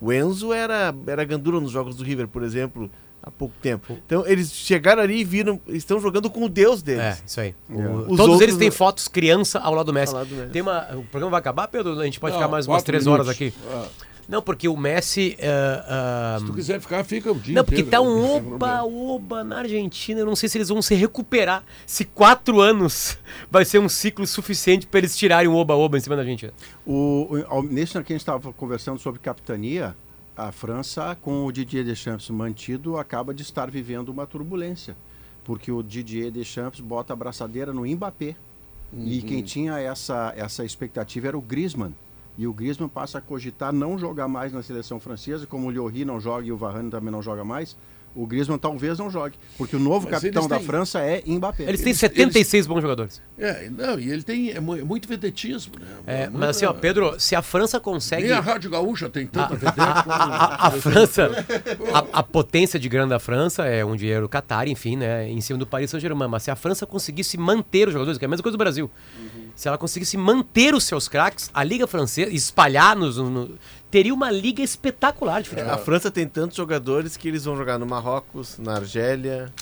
O Enzo era era gandula nos jogos do River, por exemplo, há pouco tempo. Então eles chegaram ali e viram, estão jogando com o Deus deles. É, isso aí. O- Os todos outros eles têm fotos criança ao lado do Messi. Lado do Messi. Tem uma, o programa vai acabar, Pedro? A gente pode Não, ficar mais umas três horas minutos. aqui. Ah. Não, porque o Messi. ah, ah, Se tu quiser ficar, fica o dia não, porque inteiro, tá né? um oba-oba na Argentina. Eu não sei se eles vão se recuperar. Se quatro anos vai ser um ciclo suficiente para eles tirarem um oba-oba em cima da Argentina. O, o- nesse que a gente estava conversando sobre capitania, a França, com o Didier Deschamps mantido, acaba de estar vivendo uma turbulência. Porque o Didier Deschamps bota a braçadeira no Mbappé. E Uhum. quem tinha essa, essa expectativa era o Griezmann. E o Griezmann passa a cogitar não jogar mais na seleção francesa, como o Lloris não joga e o Varane também não joga mais. O Griezmann talvez não jogue, porque o novo Mas capitão eles da têm- França é Mbappé. Eles têm 76 bons jogadores. É, não, e ele tem é é muito vedetismo, né? É, mas assim, ó, Pedro, se a França consegue. Nem a Rádio Gaúcha tem tanta vedete a- como- a- a França, a, a potência de grana da França é um dinheiro Qatar, enfim, né, em cima do Paris Saint-Germain. Mas se a França conseguisse manter os jogadores, que é a mesma coisa do Brasil, se ela conseguisse manter os seus craques, a Liga Francesa, espalhar nos. no- teria uma liga espetacular de futebol. A França tem tantos jogadores que eles vão jogar no Marrocos, na Argélia,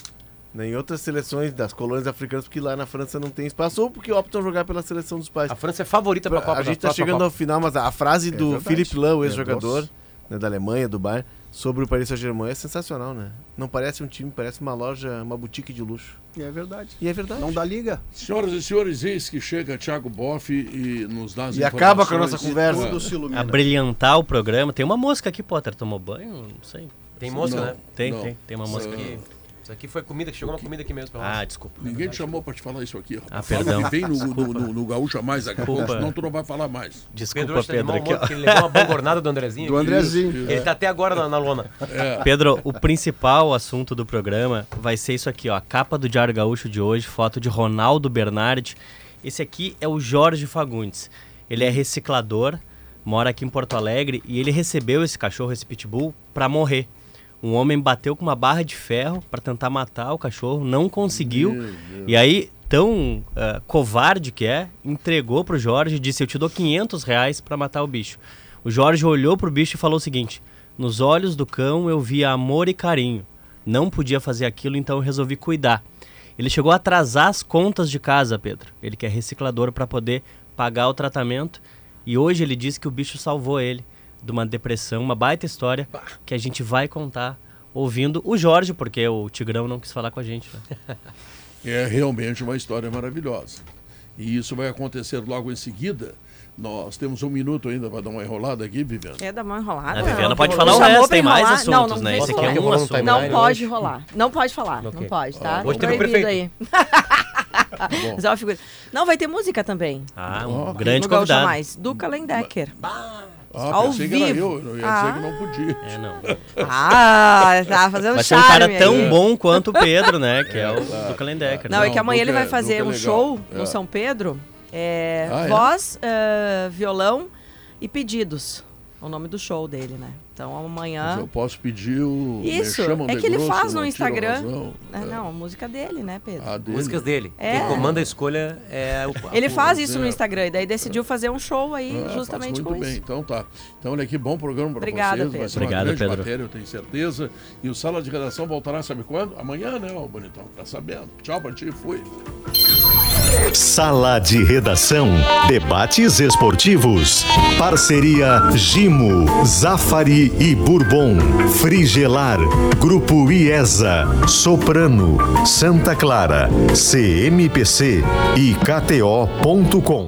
né, em outras seleções das colônias africanas, porque lá na França não tem espaço, ou porque optam jogar pela seleção dos pais. A França é favorita pra Copa A gente tá próxima chegando Copa. ao final, mas a frase É do verdade. Philippe Lam, o É ex-jogador né, da Alemanha, do Bayern, sobre o Paris Saint-Germain é sensacional, né? Não parece um time, parece uma loja, uma boutique de luxo. E é verdade. E é verdade. Não dá liga. Senhoras e senhores, eis que chega Thiago Boff e nos dá as E acaba com a nossa conversa. Tudo se ilumina. A brilhantar o programa. Tem uma mosca aqui, Potter. Tomou banho? Não sei. Tem mosca, Não, né? Tem, não. tem. Tem uma mosca aqui. Aqui, isso aqui foi comida que chegou uma comida aqui mesmo. pra nós. Ah, desculpa. Ninguém te chamou pra te falar isso aqui. Ah, rapaz. Fala perdão. que vem no, no, no, no Gaúcha Mais daqui a pouco, Desculpa. senão tu não vai falar mais. Desculpa, Pedro, Pedro. aqui, ó. ele levou uma bangornada do Andrezinho. Do Andrezinho. Ele É. tá até agora na, na lona. Pedro, o principal assunto do programa vai ser isso aqui, ó. A capa do Diário Gaúcho de hoje, foto de Ronaldo Bernardi. Esse aqui é o Jorge Fagundes. Ele é reciclador, mora aqui em Porto Alegre e ele recebeu esse cachorro, esse pitbull, pra morrer. Um homem bateu com uma barra de ferro pra tentar matar o cachorro, não conseguiu. E aí, tão ah, covarde que é, entregou pro Jorge e disse: Eu te dou 500 reais pra matar o bicho. O Jorge olhou pro bicho e falou o seguinte: Nos olhos do cão eu via amor e carinho. Não podia fazer aquilo, então eu resolvi cuidar. Ele chegou a atrasar as contas de casa, Pedro. Ele que é reciclador para poder pagar o tratamento. E hoje ele disse que o bicho salvou ele de uma depressão, uma baita história que a gente vai contar ouvindo o Jorge, porque o Tigrão não quis falar com a gente. né? É realmente uma história maravilhosa. E isso vai acontecer logo em seguida. Nós temos um minuto ainda para dar uma enrolada aqui, Viviane. É dar uma enrolada. A Viviana Não, pode falar o resto, tem mais enrolar. assuntos, não, não né? Esse aqui é um assunto. Não pode rolar. Não pode falar. Não Ok. pode, tá? Hoje Proibido prefeito. aí. Mas é uma figura. Não, vai ter música também. Ah, um Ó. grande no convidado. Mais. Duca Lendecker. Ah, Ao pensei que era vivo. eu, eu ia Ah. dizer que não podia. É, não. Ah, tá fazendo Vai ser um charme cara tão aí. bom quanto o Pedro, né? Que é, o do Kalendecker. Não, é que Não, amanhã ele vai é- fazer é um legal. show É. no São Pedro. É, Ah, é? voz, eh, violão e pedidos. É o nome do show dele, né? Então amanhã. Mas eu posso pedir o. Isso, me chamam é que ele grosso, faz no Instagram. razão. É, Não, a música dele, né, Pedro? A dele. Músicas dele. É. Quem comanda a escolha é o. Ele faz isso no é. Instagram e daí decidiu fazer um show aí faz justamente muito com bem, isso. então tá. Então, olha aqui, bom programa para Obrigada, vocês. Vai Pedro. ser uma Obrigado, grande Pedro. matéria, eu tenho certeza. E o Sala de Redação voltará, sabe quando? Amanhã, né, ô bonitão? Tá sabendo. Tchau pra ti, fui. Sala de Redação. Debates esportivos. Parceria Gimo, Zafari e Bourbon. Frigelar. Grupo IESA. Soprano. Santa Clara. CMPC. E KTO.com.